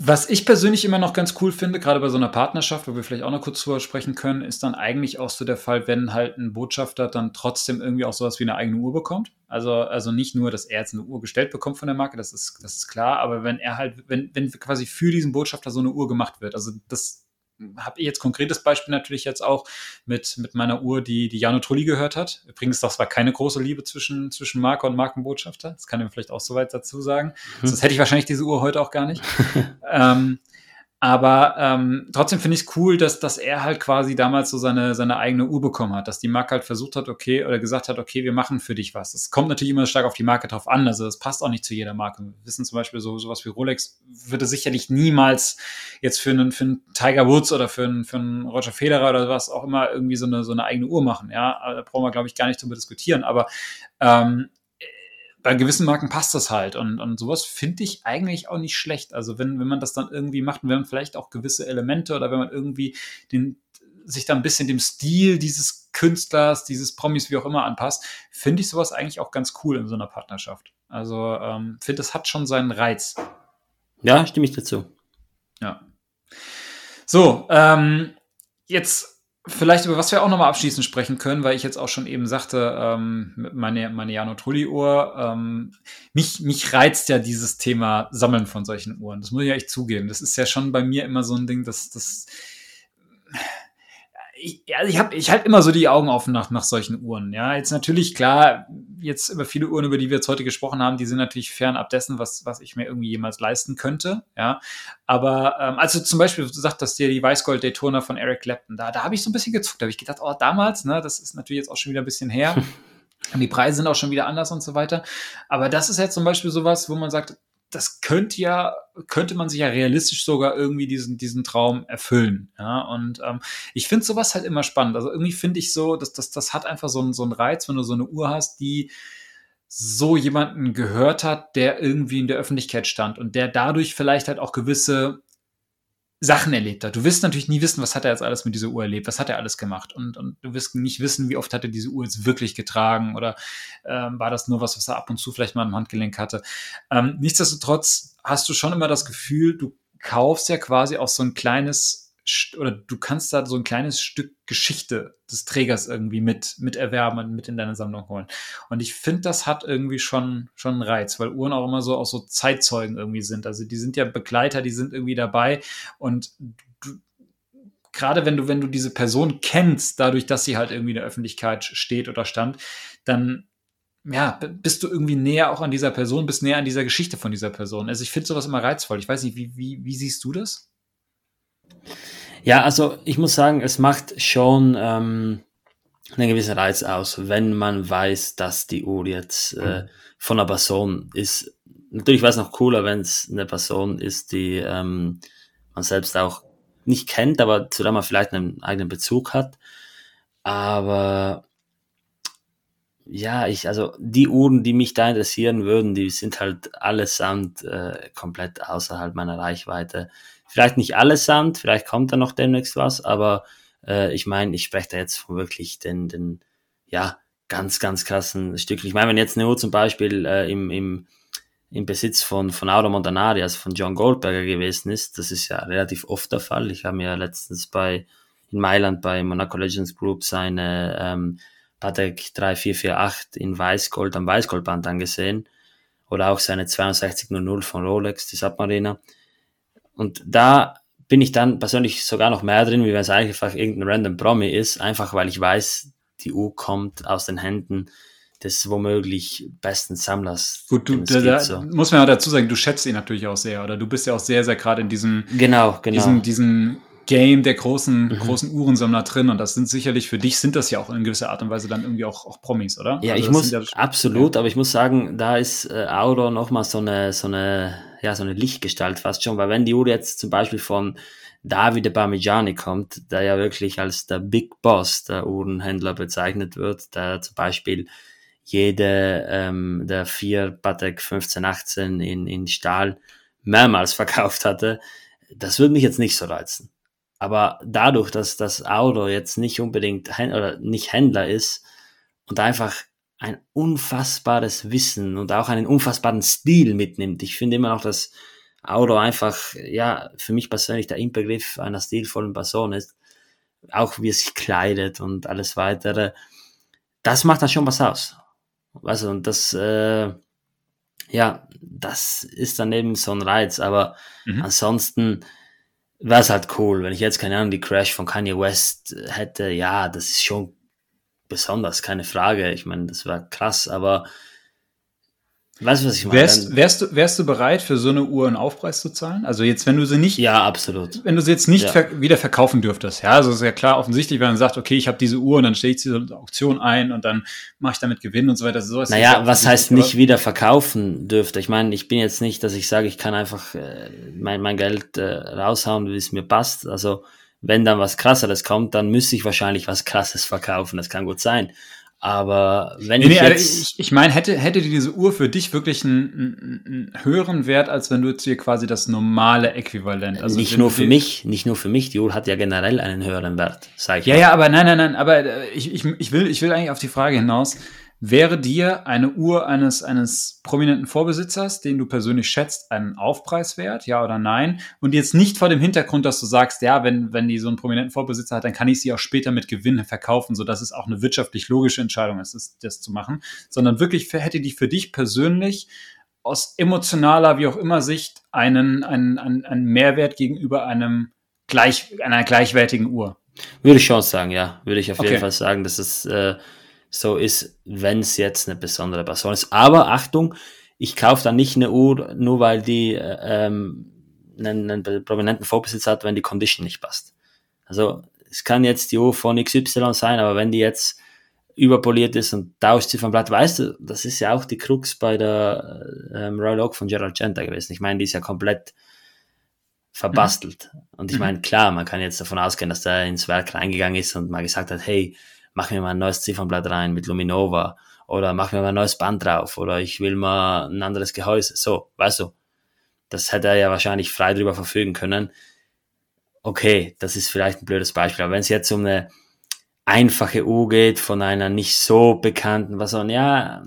was ich persönlich immer noch ganz cool finde, gerade bei so einer Partnerschaft, wo wir vielleicht auch noch kurz drüber sprechen können, ist dann eigentlich auch so der Fall, wenn halt ein Botschafter dann trotzdem irgendwie auch sowas wie eine eigene Uhr bekommt. Also, also nicht nur, dass er jetzt eine Uhr gestellt bekommt von der Marke, das ist, das ist klar, aber wenn er halt, wenn, wenn quasi für diesen Botschafter so eine Uhr gemacht wird, also das habe ich jetzt konkretes Beispiel natürlich jetzt auch mit, mit meiner Uhr, die, die Jano Trulli gehört hat. Übrigens, das war keine große Liebe zwischen, zwischen Marke und Markenbotschafter. Das kann ich vielleicht auch soweit dazu sagen. Mhm. Sonst hätte ich wahrscheinlich diese Uhr heute auch gar nicht. ähm, aber ähm, trotzdem finde ich es cool, dass, dass er halt quasi damals so seine, seine eigene Uhr bekommen hat, dass die Marke halt versucht hat, okay, oder gesagt hat, okay, wir machen für dich was. Es kommt natürlich immer stark auf die Marke drauf an, also das passt auch nicht zu jeder Marke. Wir wissen zum Beispiel so sowas wie Rolex würde sicherlich niemals jetzt für einen, für einen Tiger Woods oder für einen, für einen Roger Federer oder was auch immer irgendwie so eine, so eine eigene Uhr machen. Ja, da brauchen wir, glaube ich, gar nicht drüber diskutieren. Aber ähm, bei gewissen Marken passt das halt. Und, und sowas finde ich eigentlich auch nicht schlecht. Also wenn, wenn man das dann irgendwie macht und wenn man vielleicht auch gewisse Elemente oder wenn man irgendwie den, sich dann ein bisschen dem Stil dieses Künstlers, dieses Promis, wie auch immer anpasst, finde ich sowas eigentlich auch ganz cool in so einer Partnerschaft. Also ähm, finde, es hat schon seinen Reiz. Ja, stimme ich dazu. Ja. So, ähm, jetzt Vielleicht über was wir auch nochmal abschließend sprechen können, weil ich jetzt auch schon eben sagte, ähm, meine, meine Jano Trulli-Uhr, ähm, mich, mich reizt ja dieses Thema Sammeln von solchen Uhren. Das muss ich ja echt zugeben. Das ist ja schon bei mir immer so ein Ding, dass das ich, also ich habe ich halt immer so die Augen offen nach, nach solchen Uhren. Ja, jetzt natürlich klar, jetzt über viele Uhren, über die wir jetzt heute gesprochen haben, die sind natürlich fernab dessen, was, was ich mir irgendwie jemals leisten könnte. Ja, aber ähm, also zum Beispiel, du sagst, dass dir die Weißgold Daytona von Eric Clapton, da, da habe ich so ein bisschen gezuckt. Da habe ich gedacht, oh, damals, ne, das ist natürlich jetzt auch schon wieder ein bisschen her. Und die Preise sind auch schon wieder anders und so weiter. Aber das ist jetzt zum Beispiel sowas, wo man sagt, das könnte ja, könnte man sich ja realistisch sogar irgendwie diesen, diesen Traum erfüllen. Ja, und ähm, ich finde sowas halt immer spannend. Also irgendwie finde ich so, dass das, das hat einfach so einen, so einen Reiz, wenn du so eine Uhr hast, die so jemanden gehört hat, der irgendwie in der Öffentlichkeit stand und der dadurch vielleicht halt auch gewisse Sachen erlebt hat. Du wirst natürlich nie wissen, was hat er jetzt alles mit dieser Uhr erlebt, was hat er alles gemacht. Und, und du wirst nicht wissen, wie oft hat er diese Uhr jetzt wirklich getragen oder ähm, war das nur was, was er ab und zu vielleicht mal im Handgelenk hatte. Ähm, nichtsdestotrotz hast du schon immer das Gefühl, du kaufst ja quasi auch so ein kleines oder du kannst da so ein kleines Stück Geschichte des Trägers irgendwie mit, mit erwerben und mit in deine Sammlung holen. Und ich finde, das hat irgendwie schon, schon einen Reiz, weil Uhren auch immer so auch so Zeitzeugen irgendwie sind. Also die sind ja Begleiter, die sind irgendwie dabei und gerade wenn du, wenn du diese Person kennst, dadurch, dass sie halt irgendwie in der Öffentlichkeit steht oder stand, dann ja, bist du irgendwie näher auch an dieser Person, bist näher an dieser Geschichte von dieser Person. Also ich finde sowas immer reizvoll. Ich weiß nicht, wie, wie, wie siehst du das? Ja, also ich muss sagen, es macht schon ähm, einen gewissen Reiz aus, wenn man weiß, dass die Uhr jetzt äh, von einer Person ist. Natürlich wäre es noch cooler, wenn es eine Person ist, die ähm, man selbst auch nicht kennt, aber zu der man vielleicht einen eigenen Bezug hat. Aber ja, ich, also die Uhren, die mich da interessieren würden, die sind halt allesamt äh, komplett außerhalb meiner Reichweite. Vielleicht nicht allesamt, vielleicht kommt da noch demnächst was, aber äh, ich meine, ich spreche da jetzt von wirklich den, den, ja, ganz, ganz krassen Stücken. Ich meine, wenn jetzt Uhr zum Beispiel äh, im, im, im Besitz von, von Auro Montanari, also von John Goldberger gewesen ist, das ist ja relativ oft der Fall. Ich habe mir ja letztens bei, in Mailand bei Monaco Legends Group seine ähm, Patek 3448 in Weißgold am Weißgoldband angesehen. Oder auch seine 6200 von Rolex, die Submariner. Und da bin ich dann persönlich sogar noch mehr drin, wie wenn es einfach irgendein random Promi ist, einfach weil ich weiß, die Uhr kommt aus den Händen des womöglich besten Sammlers. Gut, du, da, da so. muss man ja dazu sagen, du schätzt ihn natürlich auch sehr, oder du bist ja auch sehr, sehr gerade in diesem, genau, genau. Diesem, diesem Game der großen, mhm. großen Uhrensammler drin. Und das sind sicherlich für dich, sind das ja auch in gewisser Art und Weise dann irgendwie auch, auch Promis, oder? Ja, also ich muss, ja, absolut, ja. aber ich muss sagen, da ist äh, Auro nochmal so eine, so eine, ja, so eine Lichtgestalt fast schon, weil wenn die Uhr jetzt zum Beispiel von Davide Parmigiani kommt, der ja wirklich als der Big Boss der Uhrenhändler bezeichnet wird, der zum Beispiel jede ähm, der vier Patek 1518 in, in Stahl mehrmals verkauft hatte, das würde mich jetzt nicht so reizen. Aber dadurch, dass das Auto jetzt nicht unbedingt oder nicht Händler ist und einfach ein unfassbares Wissen und auch einen unfassbaren Stil mitnimmt, ich finde immer noch, dass Auto einfach, ja, für mich persönlich der Inbegriff einer stilvollen Person ist. Auch wie er sich kleidet und alles weitere. Das macht dann schon was aus. Also, und das, äh, ja, das ist dann eben so ein Reiz. Aber mhm. ansonsten, wäre es halt cool, wenn ich jetzt, keine Ahnung, die Crash von Kanye West hätte, ja, das ist schon besonders, keine Frage. Ich meine, das wäre krass, aber Weißt du, was ich meine? Wärst, wärst, du, wärst du bereit, für so eine Uhr einen Aufpreis zu zahlen? Also jetzt, wenn du sie nicht. Ja, absolut. Wenn du sie jetzt nicht ja. ver wieder verkaufen dürftest. Ja, also ist ja klar offensichtlich, wenn man sagt, okay, ich habe diese Uhr und dann stelle ich diese Auktion ein und dann mache ich damit Gewinn und so weiter. So naja, was heißt nicht wieder verkaufen dürfte? Ich meine, ich bin jetzt nicht, dass ich sage, ich kann einfach äh, mein, mein Geld äh, raushauen, wie es mir passt. Also wenn dann was krasseres kommt, dann müsste ich wahrscheinlich was krasses verkaufen. Das kann gut sein. Aber wenn nee, ich nee, jetzt. Ich, ich meine, hätte, hätte diese Uhr für dich wirklich einen, einen, höheren Wert, als wenn du jetzt hier quasi das normale Äquivalent. Also nicht nur für mich, nicht nur für mich, die Uhr hat ja generell einen höheren Wert, sag ich. Ja, mal. ja, aber nein, nein, nein, aber äh, ich, ich, ich, will, ich will eigentlich auf die Frage hinaus. Wäre dir eine Uhr eines, eines prominenten Vorbesitzers, den du persönlich schätzt, einen Aufpreis wert, ja oder nein? Und jetzt nicht vor dem Hintergrund, dass du sagst, ja, wenn, wenn die so einen prominenten Vorbesitzer hat, dann kann ich sie auch später mit Gewinn verkaufen, sodass es auch eine wirtschaftlich logische Entscheidung ist, das, zu machen, sondern wirklich hätte die für dich persönlich aus emotionaler, wie auch immer Sicht einen, einen, einen, einen Mehrwert gegenüber einem gleich, einer gleichwertigen Uhr? Würde ich schon sagen, ja. Würde ich auf okay. jeden Fall sagen, dass es äh, so ist, wenn es jetzt eine besondere Person ist. Aber Achtung, ich kaufe dann nicht eine Uhr, nur weil die äh, ähm, einen, einen prominenten Vorbesitz hat, wenn die Condition nicht passt. Also es kann jetzt die Uhr von XY sein, aber wenn die jetzt überpoliert ist und Tauschziffernblatt, weißt du, das ist ja auch die Krux bei der ähm, Royal Oak von Gerald Genta gewesen. Ich meine, die ist ja komplett verbastelt. Mhm. Und ich meine, klar, man kann jetzt davon ausgehen, dass der ins Werk reingegangen ist und mal gesagt hat, hey, mach mir mal ein neues Ziffernblatt rein mit Luminova oder mach mir mal ein neues Band drauf oder ich will mal ein anderes Gehäuse. So, weißt du, das hätte er ja wahrscheinlich frei drüber verfügen können. Okay, das ist vielleicht ein blödes Beispiel, aber wenn es jetzt um eine einfache Uhr geht von einer nicht so bekannten Person, ja,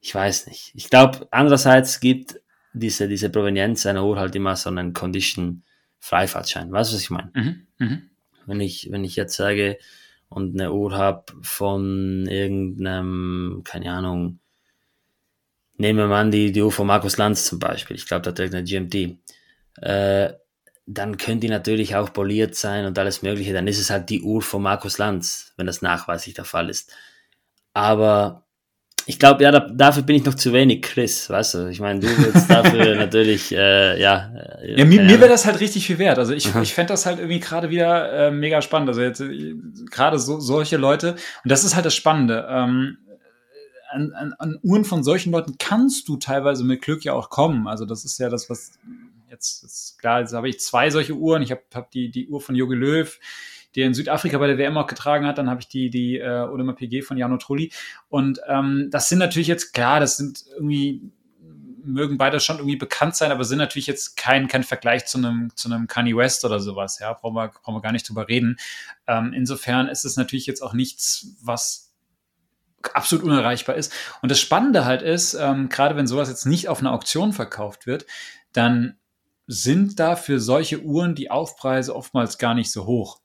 ich weiß nicht. Ich glaube, andererseits gibt diese, diese Provenienz einer Uhr halt immer so einen Condition-Freifahrtschein. Weißt du, was ich meine? Mhm, mh. Wenn ich, wenn ich jetzt sage, und eine Uhr habe von irgendeinem, keine Ahnung, nehmen wir mal an, die, die Uhr von Markus Lanz zum Beispiel, ich glaube, da trägt eine GMT, äh, dann könnte die natürlich auch poliert sein und alles Mögliche, dann ist es halt die Uhr von Markus Lanz, wenn das nachweislich der Fall ist. Aber ich glaube, ja, da, dafür bin ich noch zu wenig Chris, weißt du? Ich meine, du willst dafür natürlich, äh, ja. Äh, ja, mir, mir wäre das halt richtig viel wert. Also ich, ich fände das halt irgendwie gerade wieder äh, mega spannend. Also jetzt äh, gerade so, solche Leute, und das ist halt das Spannende. Ähm, an, an, an Uhren von solchen Leuten kannst du teilweise mit Glück ja auch kommen. Also das ist ja das, was jetzt ist klar, jetzt habe ich zwei solche Uhren. Ich habe hab die, die Uhr von Jogi Löw der in Südafrika bei der WM auch getragen hat. Dann habe ich die, die äh, Odema PG von Jano Trulli. Und ähm, das sind natürlich jetzt, klar, das sind irgendwie mögen beide schon irgendwie bekannt sein, aber sind natürlich jetzt kein, kein Vergleich zu einem, zu einem Kanye West oder sowas. Ja, brauchen wir, brauchen wir gar nicht drüber reden. Ähm, insofern ist es natürlich jetzt auch nichts, was absolut unerreichbar ist. Und das Spannende halt ist, ähm, gerade wenn sowas jetzt nicht auf einer Auktion verkauft wird, dann sind da für solche Uhren die Aufpreise oftmals gar nicht so hoch.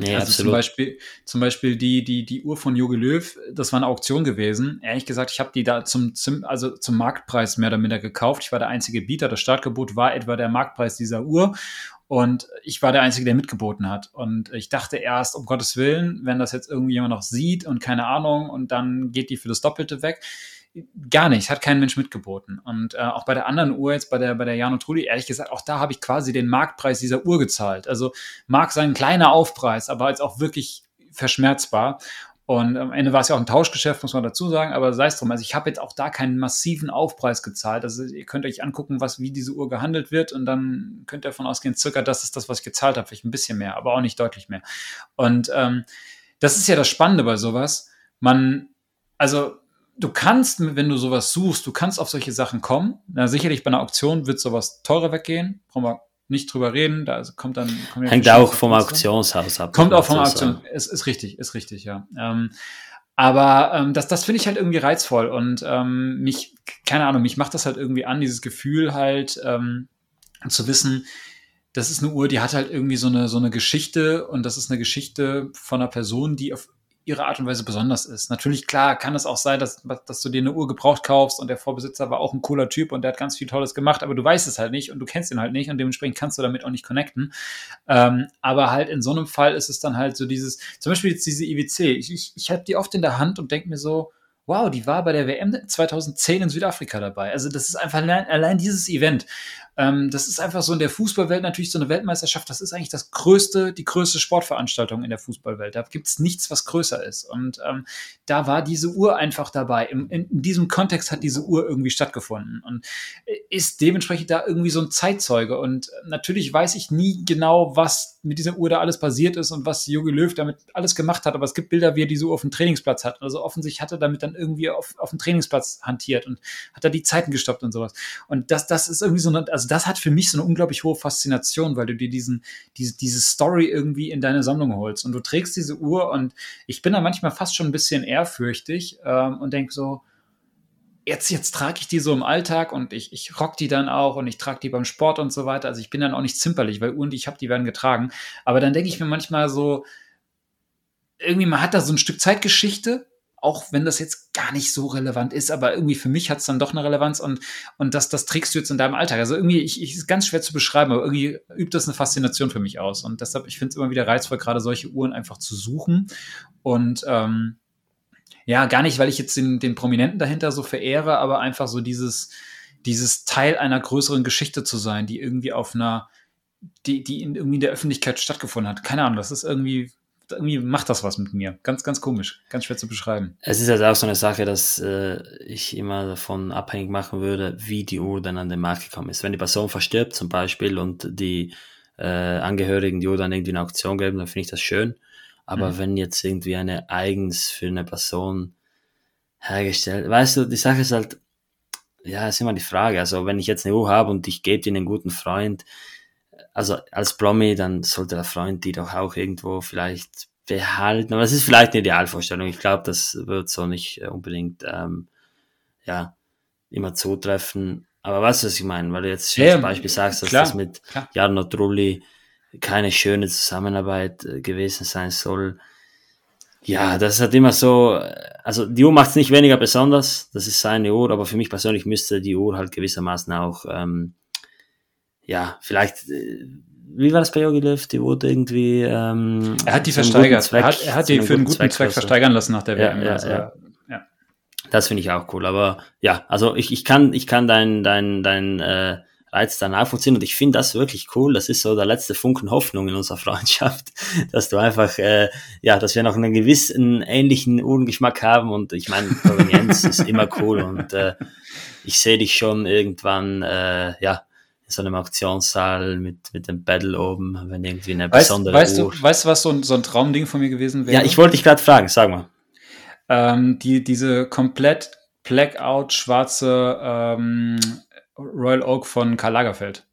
Nee, also absolut. zum Beispiel, zum Beispiel die, die, die Uhr von Jogi Löw, das war eine Auktion gewesen. Ehrlich gesagt, ich habe die da zum, zum, also zum Marktpreis mehr oder minder gekauft. Ich war der einzige Bieter. Das Startgebot war etwa der Marktpreis dieser Uhr. Und ich war der Einzige, der mitgeboten hat. Und ich dachte erst, um Gottes Willen, wenn das jetzt irgendwie jemand noch sieht und keine Ahnung, und dann geht die für das Doppelte weg. Gar nicht, hat kein Mensch mitgeboten. Und äh, auch bei der anderen Uhr, jetzt bei der, bei der Jano Trulli, ehrlich gesagt, auch da habe ich quasi den Marktpreis dieser Uhr gezahlt. Also mag sein kleiner Aufpreis, aber jetzt auch wirklich verschmerzbar. Und am Ende war es ja auch ein Tauschgeschäft, muss man dazu sagen, aber sei es drum. Also ich habe jetzt auch da keinen massiven Aufpreis gezahlt. Also ihr könnt euch angucken, was, wie diese Uhr gehandelt wird und dann könnt ihr davon ausgehen, circa das ist das, was ich gezahlt habe. Vielleicht ein bisschen mehr, aber auch nicht deutlich mehr. Und ähm, das ist ja das Spannende bei sowas. Man, also du kannst, wenn du sowas suchst, du kannst auf solche Sachen kommen. Na, sicherlich bei einer Auktion wird sowas teurer weggehen. Brauchen wir nicht drüber reden. Da kommt dann. Hängt auch vom Auktionshaus ab. Kommt auch vom Auktionshaus. Ist, ist richtig, ist richtig, ja. Ähm, aber ähm, das, das finde ich halt irgendwie reizvoll und ähm, mich, keine Ahnung, mich macht das halt irgendwie an, dieses Gefühl halt ähm, zu wissen, das ist eine Uhr, die hat halt irgendwie so eine, so eine Geschichte und das ist eine Geschichte von einer Person, die auf ihre Art und Weise besonders ist. Natürlich, klar, kann es auch sein, dass, dass du dir eine Uhr gebraucht kaufst und der Vorbesitzer war auch ein cooler Typ und der hat ganz viel Tolles gemacht, aber du weißt es halt nicht und du kennst ihn halt nicht und dementsprechend kannst du damit auch nicht connecten. Ähm, aber halt in so einem Fall ist es dann halt so dieses, zum Beispiel jetzt diese IWC. Ich, ich, ich habe die oft in der Hand und denke mir so, wow, die war bei der WM 2010 in Südafrika dabei. Also das ist einfach allein, allein dieses Event. Ähm, das ist einfach so in der Fußballwelt natürlich so eine Weltmeisterschaft. Das ist eigentlich das größte, die größte Sportveranstaltung in der Fußballwelt. Da gibt es nichts, was größer ist. Und ähm, da war diese Uhr einfach dabei. Im, in, in, diesem Kontext hat diese Uhr irgendwie stattgefunden und ist dementsprechend da irgendwie so ein Zeitzeuge. Und natürlich weiß ich nie genau, was mit dieser Uhr da alles passiert ist und was Jogi Löw damit alles gemacht hat. Aber es gibt Bilder, wie er diese Uhr auf dem Trainingsplatz hat. Also offensichtlich hat er damit dann irgendwie auf, auf dem Trainingsplatz hantiert und hat da die Zeiten gestoppt und sowas. Und das, das ist irgendwie so eine, also das hat für mich so eine unglaublich hohe Faszination, weil du dir diesen, diese, diese Story irgendwie in deine Sammlung holst. Und du trägst diese Uhr und ich bin da manchmal fast schon ein bisschen ehrfürchtig ähm, und denke so, jetzt, jetzt trage ich die so im Alltag und ich, ich rock die dann auch und ich trage die beim Sport und so weiter. Also ich bin dann auch nicht zimperlich, weil Uhren, die ich habe, die werden getragen. Aber dann denke ich mir manchmal so, irgendwie, man hat da so ein Stück Zeitgeschichte auch wenn das jetzt gar nicht so relevant ist, aber irgendwie für mich hat es dann doch eine Relevanz und, und das, das trägst du jetzt in deinem Alltag. Also irgendwie, ich, ich ist ganz schwer zu beschreiben, aber irgendwie übt das eine Faszination für mich aus. Und deshalb, ich finde es immer wieder reizvoll, gerade solche Uhren einfach zu suchen. Und ähm, ja, gar nicht, weil ich jetzt den, den Prominenten dahinter so verehre, aber einfach so dieses, dieses Teil einer größeren Geschichte zu sein, die irgendwie auf einer, die, die in, irgendwie in der Öffentlichkeit stattgefunden hat. Keine Ahnung, das ist irgendwie irgendwie macht das was mit mir. Ganz, ganz komisch. Ganz schwer zu beschreiben. Es ist also auch so eine Sache, dass äh, ich immer davon abhängig machen würde, wie die Uhr dann an den Markt gekommen ist. Wenn die Person verstirbt zum Beispiel und die äh, Angehörigen die Uhr dann irgendwie in Auktion geben, dann finde ich das schön. Aber mhm. wenn jetzt irgendwie eine eigens für eine Person hergestellt, weißt du, die Sache ist halt, ja, ist immer die Frage. Also wenn ich jetzt eine Uhr habe und ich gebe die einen guten Freund, also als Promi, dann sollte der Freund die doch auch irgendwo vielleicht behalten. Aber es ist vielleicht eine Idealvorstellung. Ich glaube, das wird so nicht äh, unbedingt ähm, ja, immer zutreffen. Aber weißt du, was ich meine? Weil du jetzt ja, zum Beispiel sagst, dass klar, das mit Jarno Trulli keine schöne Zusammenarbeit äh, gewesen sein soll. Ja, das hat immer so, äh, also die Uhr macht es nicht weniger besonders, das ist seine Uhr, aber für mich persönlich müsste die Uhr halt gewissermaßen auch ähm, ja, vielleicht, äh, wie war das bei Jogi Löw? Die wurde irgendwie. Ähm, er hat die versteigert. Zweck, er hat, er hat die für einen guten Zweck, Zweck versteigern lassen nach der ja, WM. Ja, also, ja. ja. Das finde ich auch cool. Aber ja, also ich, ich kann, ich kann dein, dein, dein äh, Reiz da nachvollziehen und ich finde das wirklich cool. Das ist so der letzte Funken Hoffnung in unserer Freundschaft, dass du einfach, äh, ja, dass wir noch einen gewissen ähnlichen Uhrengeschmack haben und ich meine, Provenienz ist immer cool und äh, ich sehe dich schon irgendwann, äh, ja, so einem Auktionssaal mit, mit dem Battle oben, wenn irgendwie eine weißt, besondere weißt Uhr. Du, weißt du, was so ein, so ein Traumding von mir gewesen wäre? Ja, ich wollte dich gerade fragen, sag mal. Ähm, die, diese komplett Blackout schwarze ähm, Royal Oak von Karl Lagerfeld.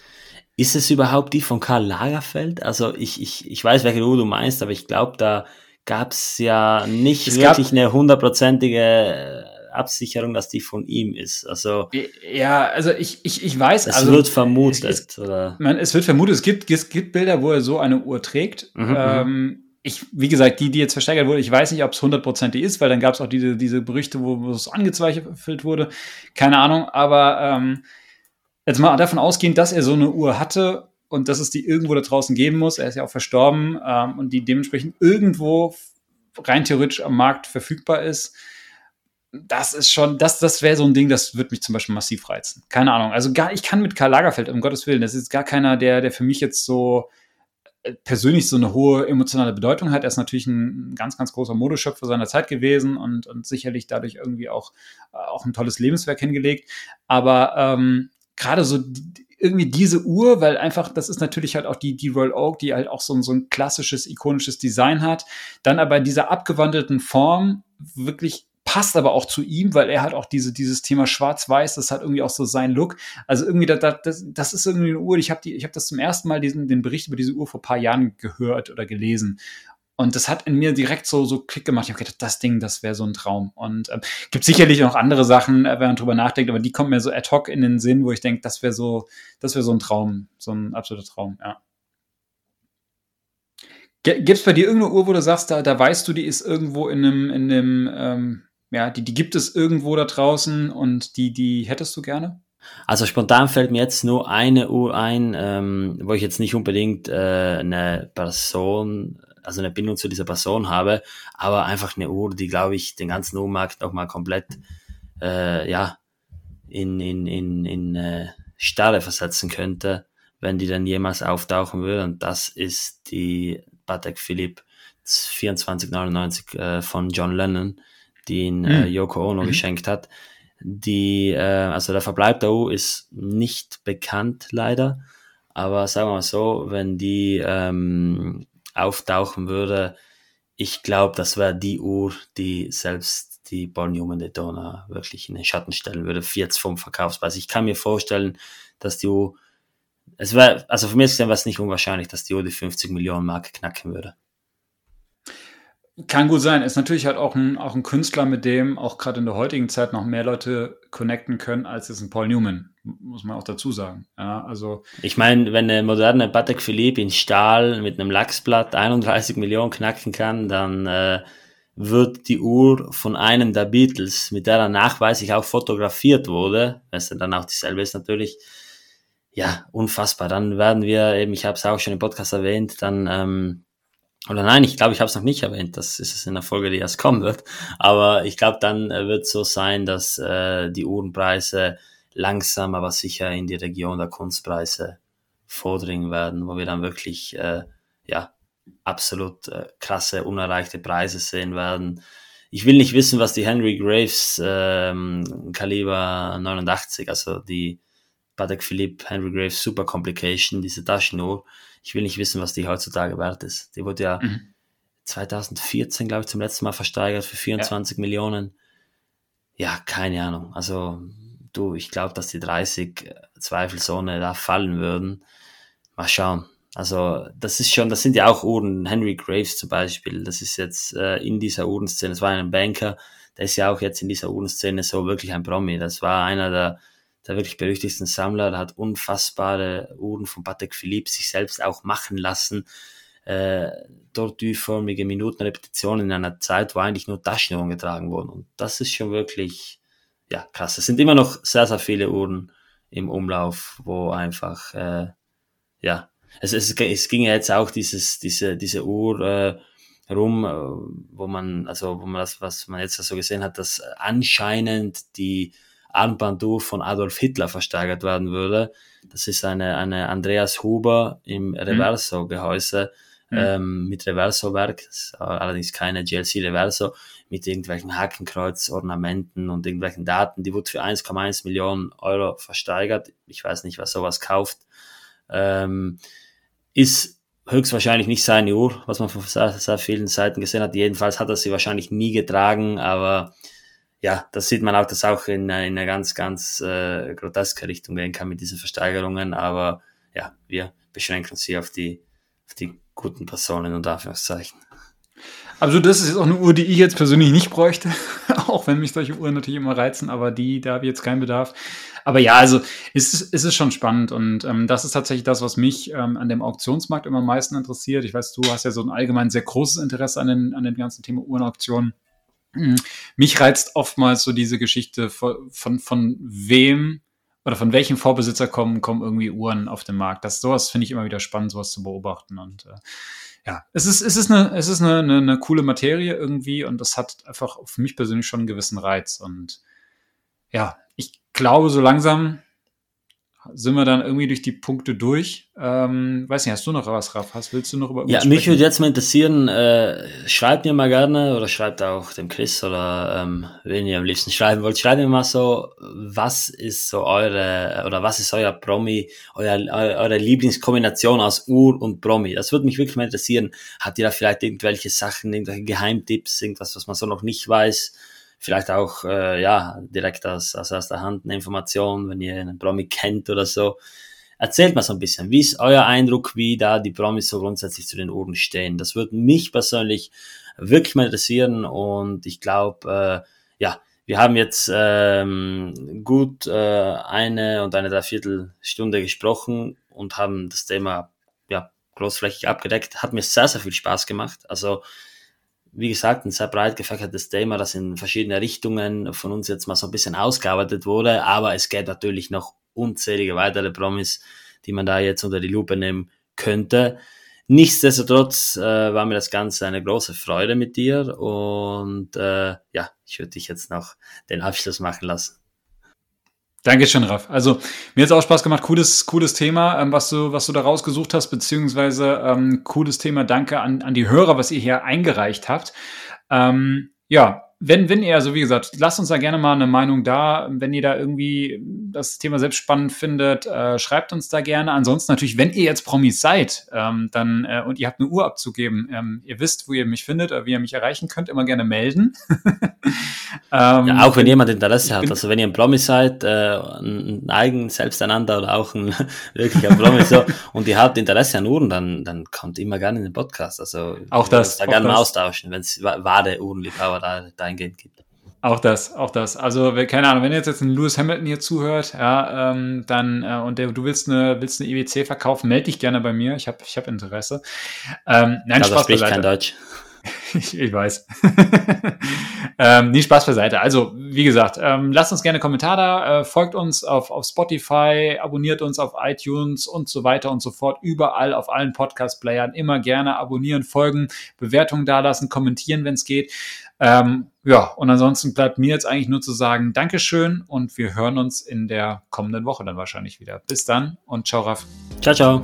Ist es überhaupt die von Karl Lagerfeld? Also ich, ich, ich weiß, welche Uhr du meinst, aber ich glaube, da gab es ja nicht es wirklich eine hundertprozentige Absicherung, dass die von ihm ist. Also ja, also ich, ich, ich weiß, es also, wird vermutet. Es, oder? Man, es wird vermutet, es gibt, es gibt Bilder, wo er so eine Uhr trägt. Mhm, mhm. ähm, ich, wie gesagt, die, die jetzt versteigert wurde, ich weiß nicht, ob es hundertprozentig ist, weil dann gab es auch diese, diese Berichte, wo, wo es angezweifelt wurde. Keine Ahnung, aber ähm, jetzt mal davon ausgehend, dass er so eine Uhr hatte, und dass es die irgendwo da draußen geben muss. Er ist ja auch verstorben ähm, und die dementsprechend irgendwo rein theoretisch am Markt verfügbar ist. Das ist schon, das, das wäre so ein Ding, das würde mich zum Beispiel massiv reizen. Keine Ahnung. Also gar, ich kann mit Karl Lagerfeld, um Gottes Willen, das ist gar keiner, der, der für mich jetzt so äh, persönlich so eine hohe emotionale Bedeutung hat. Er ist natürlich ein ganz, ganz großer Modeschöpfer seiner Zeit gewesen und, und sicherlich dadurch irgendwie auch, äh, auch ein tolles Lebenswerk hingelegt. Aber ähm, gerade so irgendwie diese Uhr, weil einfach, das ist natürlich halt auch die, die Royal Oak, die halt auch so, so ein klassisches, ikonisches Design hat, dann aber in dieser abgewandelten Form wirklich passt aber auch zu ihm, weil er halt auch diese, dieses Thema Schwarz-Weiß, das hat irgendwie auch so sein Look. Also irgendwie, das, das, das ist irgendwie eine Uhr, ich habe hab das zum ersten Mal diesen, den Bericht über diese Uhr vor paar Jahren gehört oder gelesen. Und das hat in mir direkt so, so Klick gemacht. Ich habe gedacht, das Ding, das wäre so ein Traum. Und äh, gibt sicherlich noch andere Sachen, äh, wenn man drüber nachdenkt, aber die kommen mir so ad hoc in den Sinn, wo ich denke, das wäre so, das wäre so ein Traum, so ein absoluter Traum, ja. Gibt es bei dir irgendeine Uhr, wo du sagst, da, da weißt du, die ist irgendwo in einem, in einem, ähm, ja, die, die gibt es irgendwo da draußen und die, die hättest du gerne? Also spontan fällt mir jetzt nur eine Uhr ein, ähm, wo ich jetzt nicht unbedingt äh, eine Person also eine Bindung zu dieser Person habe, aber einfach eine Uhr, die, glaube ich, den ganzen Uhrmarkt nochmal komplett, äh, ja, in, in, in, in äh, Starre versetzen könnte, wenn die dann jemals auftauchen würde. Und das ist die Patek Philippe 2499 äh, von John Lennon, die ihn äh, hm. Yoko Ono mhm. geschenkt hat. Die, äh, also der Verbleib der Uhr ist nicht bekannt leider, aber sagen wir mal so, wenn die ähm, auftauchen würde, ich glaube, das wäre die Uhr, die selbst die Paul Newman Daytona wirklich in den Schatten stellen würde, jetzt vom Verkaufspreis. Ich kann mir vorstellen, dass die Uhr, es wäre, also für mich ist es nicht unwahrscheinlich, dass die Uhr die 50 Millionen Marke knacken würde. Kann gut sein. Ist natürlich halt auch ein, auch ein Künstler, mit dem auch gerade in der heutigen Zeit noch mehr Leute connecten können, als jetzt ein Paul Newman, muss man auch dazu sagen. Ja, also ich meine, wenn eine moderne Patek Philippe in Stahl mit einem Lachsblatt 31 Millionen knacken kann, dann äh, wird die Uhr von einem der Beatles, mit der dann nachweislich auch fotografiert wurde, wenn es dann auch dieselbe ist natürlich, ja, unfassbar. Dann werden wir eben, ich habe es auch schon im Podcast erwähnt, dann ähm, oder nein, ich glaube, ich habe es noch nicht erwähnt, das ist es in der Folge, die erst kommen wird. Aber ich glaube, dann äh, wird es so sein, dass äh, die Uhrenpreise langsam, aber sicher in die Region der Kunstpreise vordringen werden, wo wir dann wirklich äh, ja absolut äh, krasse, unerreichte Preise sehen werden. Ich will nicht wissen, was die Henry Graves ähm, Kaliber 89, also die Patek Philippe Henry Graves Super Complication, diese Taschenuhr, ich will nicht wissen, was die heutzutage wert ist. Die wurde ja mhm. 2014, glaube ich, zum letzten Mal versteigert für 24 ja. Millionen. Ja, keine Ahnung. Also, du, ich glaube, dass die 30 zweifelsohne da fallen würden. Mal schauen. Also, das ist schon, das sind ja auch Uhren. Henry Graves zum Beispiel, das ist jetzt äh, in dieser Uhrenszene, das war ein Banker, der ist ja auch jetzt in dieser Uhrenszene so wirklich ein Promi. Das war einer der der wirklich berüchtigsten Sammler, der hat unfassbare Uhren von Patek Philippe sich selbst auch machen lassen. Äh, tortue-förmige Minutenrepetitionen in einer Zeit, wo eigentlich nur Taschenuhren getragen wurden. Und das ist schon wirklich, ja, krass. Es sind immer noch sehr, sehr viele Uhren im Umlauf, wo einfach, äh, ja, es, es, es ging ja jetzt auch dieses, diese, diese Uhr, äh, rum, äh, wo man, also wo man das, was man jetzt so gesehen hat, dass anscheinend die Armbanduhr von Adolf Hitler versteigert werden würde. Das ist eine, eine Andreas Huber im mhm. Reverso-Gehäuse mhm. ähm, mit Reverso-Werk, allerdings keine GLC Reverso, mit irgendwelchen Hakenkreuz, Ornamenten und irgendwelchen Daten. Die wurde für 1,1 Millionen Euro versteigert. Ich weiß nicht, was sowas kauft. Ähm, ist höchstwahrscheinlich nicht seine Uhr, was man von sehr, sehr vielen Seiten gesehen hat. Jedenfalls hat er sie wahrscheinlich nie getragen, aber ja, das sieht man auch, dass auch in, in eine ganz, ganz äh, groteske Richtung gehen kann mit diesen Versteigerungen. Aber ja, wir beschränken uns hier auf die, auf die guten Personen und Anführungszeichen. Also das ist jetzt auch eine Uhr, die ich jetzt persönlich nicht bräuchte, auch wenn mich solche Uhren natürlich immer reizen, aber die, da habe ich jetzt keinen Bedarf. Aber ja, also ist es ist es schon spannend und ähm, das ist tatsächlich das, was mich ähm, an dem Auktionsmarkt immer am meisten interessiert. Ich weiß, du hast ja so ein allgemein sehr großes Interesse an den, an den ganzen Thema Uhrenauktionen. Mich reizt oftmals so diese Geschichte von, von, von wem oder von welchem Vorbesitzer kommen, kommen irgendwie Uhren auf den Markt. Das sowas finde ich immer wieder spannend, sowas zu beobachten. Und äh, ja, es ist, es ist, eine, es ist eine, eine, eine coole Materie irgendwie und das hat einfach für mich persönlich schon einen gewissen Reiz. Und ja, ich glaube, so langsam sind wir dann irgendwie durch die Punkte durch. Ähm, weiß nicht, hast du noch was, Raff? Hast, willst du noch über Ja, mich würde jetzt mal interessieren, äh, schreibt mir mal gerne oder schreibt auch dem Chris oder ähm, wenn ihr am liebsten schreiben wollt, schreibt mir mal so, was ist so eure oder was ist euer Promi, euer, eure Lieblingskombination aus Ur und Promi? Das würde mich wirklich mal interessieren. Habt ihr da vielleicht irgendwelche Sachen, irgendwelche Geheimtipps, irgendwas, was man so noch nicht weiß? Vielleicht auch äh, ja direkt aus, aus, aus der Hand eine Information, wenn ihr einen Promi kennt oder so. Erzählt mal so ein bisschen, wie ist euer Eindruck, wie da die Promis so grundsätzlich zu den Uhren stehen? Das würde mich persönlich wirklich mal interessieren und ich glaube, äh, ja, wir haben jetzt ähm, gut äh, eine und eine Dreiviertelstunde gesprochen und haben das Thema ja großflächig abgedeckt. Hat mir sehr, sehr viel Spaß gemacht. Also wie gesagt, ein sehr breit gefächertes Thema, das in verschiedene Richtungen von uns jetzt mal so ein bisschen ausgearbeitet wurde, aber es gibt natürlich noch unzählige weitere Promis, die man da jetzt unter die Lupe nehmen könnte. Nichtsdestotrotz äh, war mir das Ganze eine große Freude mit dir und äh, ja, ich würde dich jetzt noch den Abschluss machen lassen. Dankeschön, Raff. Also mir hat es auch Spaß gemacht. Cooles, cooles Thema, ähm, was du, was du da rausgesucht hast, beziehungsweise ähm, cooles Thema. Danke an, an die Hörer, was ihr hier eingereicht habt. Ähm, ja, wenn, wenn ihr, also wie gesagt, lasst uns da gerne mal eine Meinung da. Wenn ihr da irgendwie das Thema selbst spannend findet, äh, schreibt uns da gerne. Ansonsten natürlich, wenn ihr jetzt Promis seid, ähm, dann äh, und ihr habt eine Uhr abzugeben, ähm, ihr wisst, wo ihr mich findet, äh, wie ihr mich erreichen könnt, immer gerne melden. ähm, ja, auch wenn jemand Interesse hat. Also wenn ihr ein Promi seid, äh, ein eigen selbsteinander oder auch ein wirklicher Promi so, und ihr habt Interesse an Uhren, dann, dann kommt immer gerne in den Podcast. Also auch das. Da auch gerne das. mal austauschen, wenn es wahre Uhrenliebhaber da, da dahingehend gibt. Auch das, auch das. Also, keine Ahnung, wenn jetzt jetzt ein Lewis Hamilton hier zuhört, ja, ähm, dann äh, und der, du willst eine, willst eine IWC verkaufen, melde dich gerne bei mir. Ich habe ich hab Interesse. Ähm, nein, Aber Spaß spricht beiseite. kein Deutsch. ich, ich weiß. ähm, nie Spaß beiseite. Also, wie gesagt, ähm, lasst uns gerne Kommentar da, äh, folgt uns auf, auf Spotify, abonniert uns auf iTunes und so weiter und so fort. Überall auf allen Podcast-Playern immer gerne abonnieren, folgen, Bewertungen dalassen, kommentieren, wenn es geht. Ähm, ja, und ansonsten bleibt mir jetzt eigentlich nur zu sagen, Dankeschön und wir hören uns in der kommenden Woche dann wahrscheinlich wieder. Bis dann und ciao, Raff. Ciao, ciao.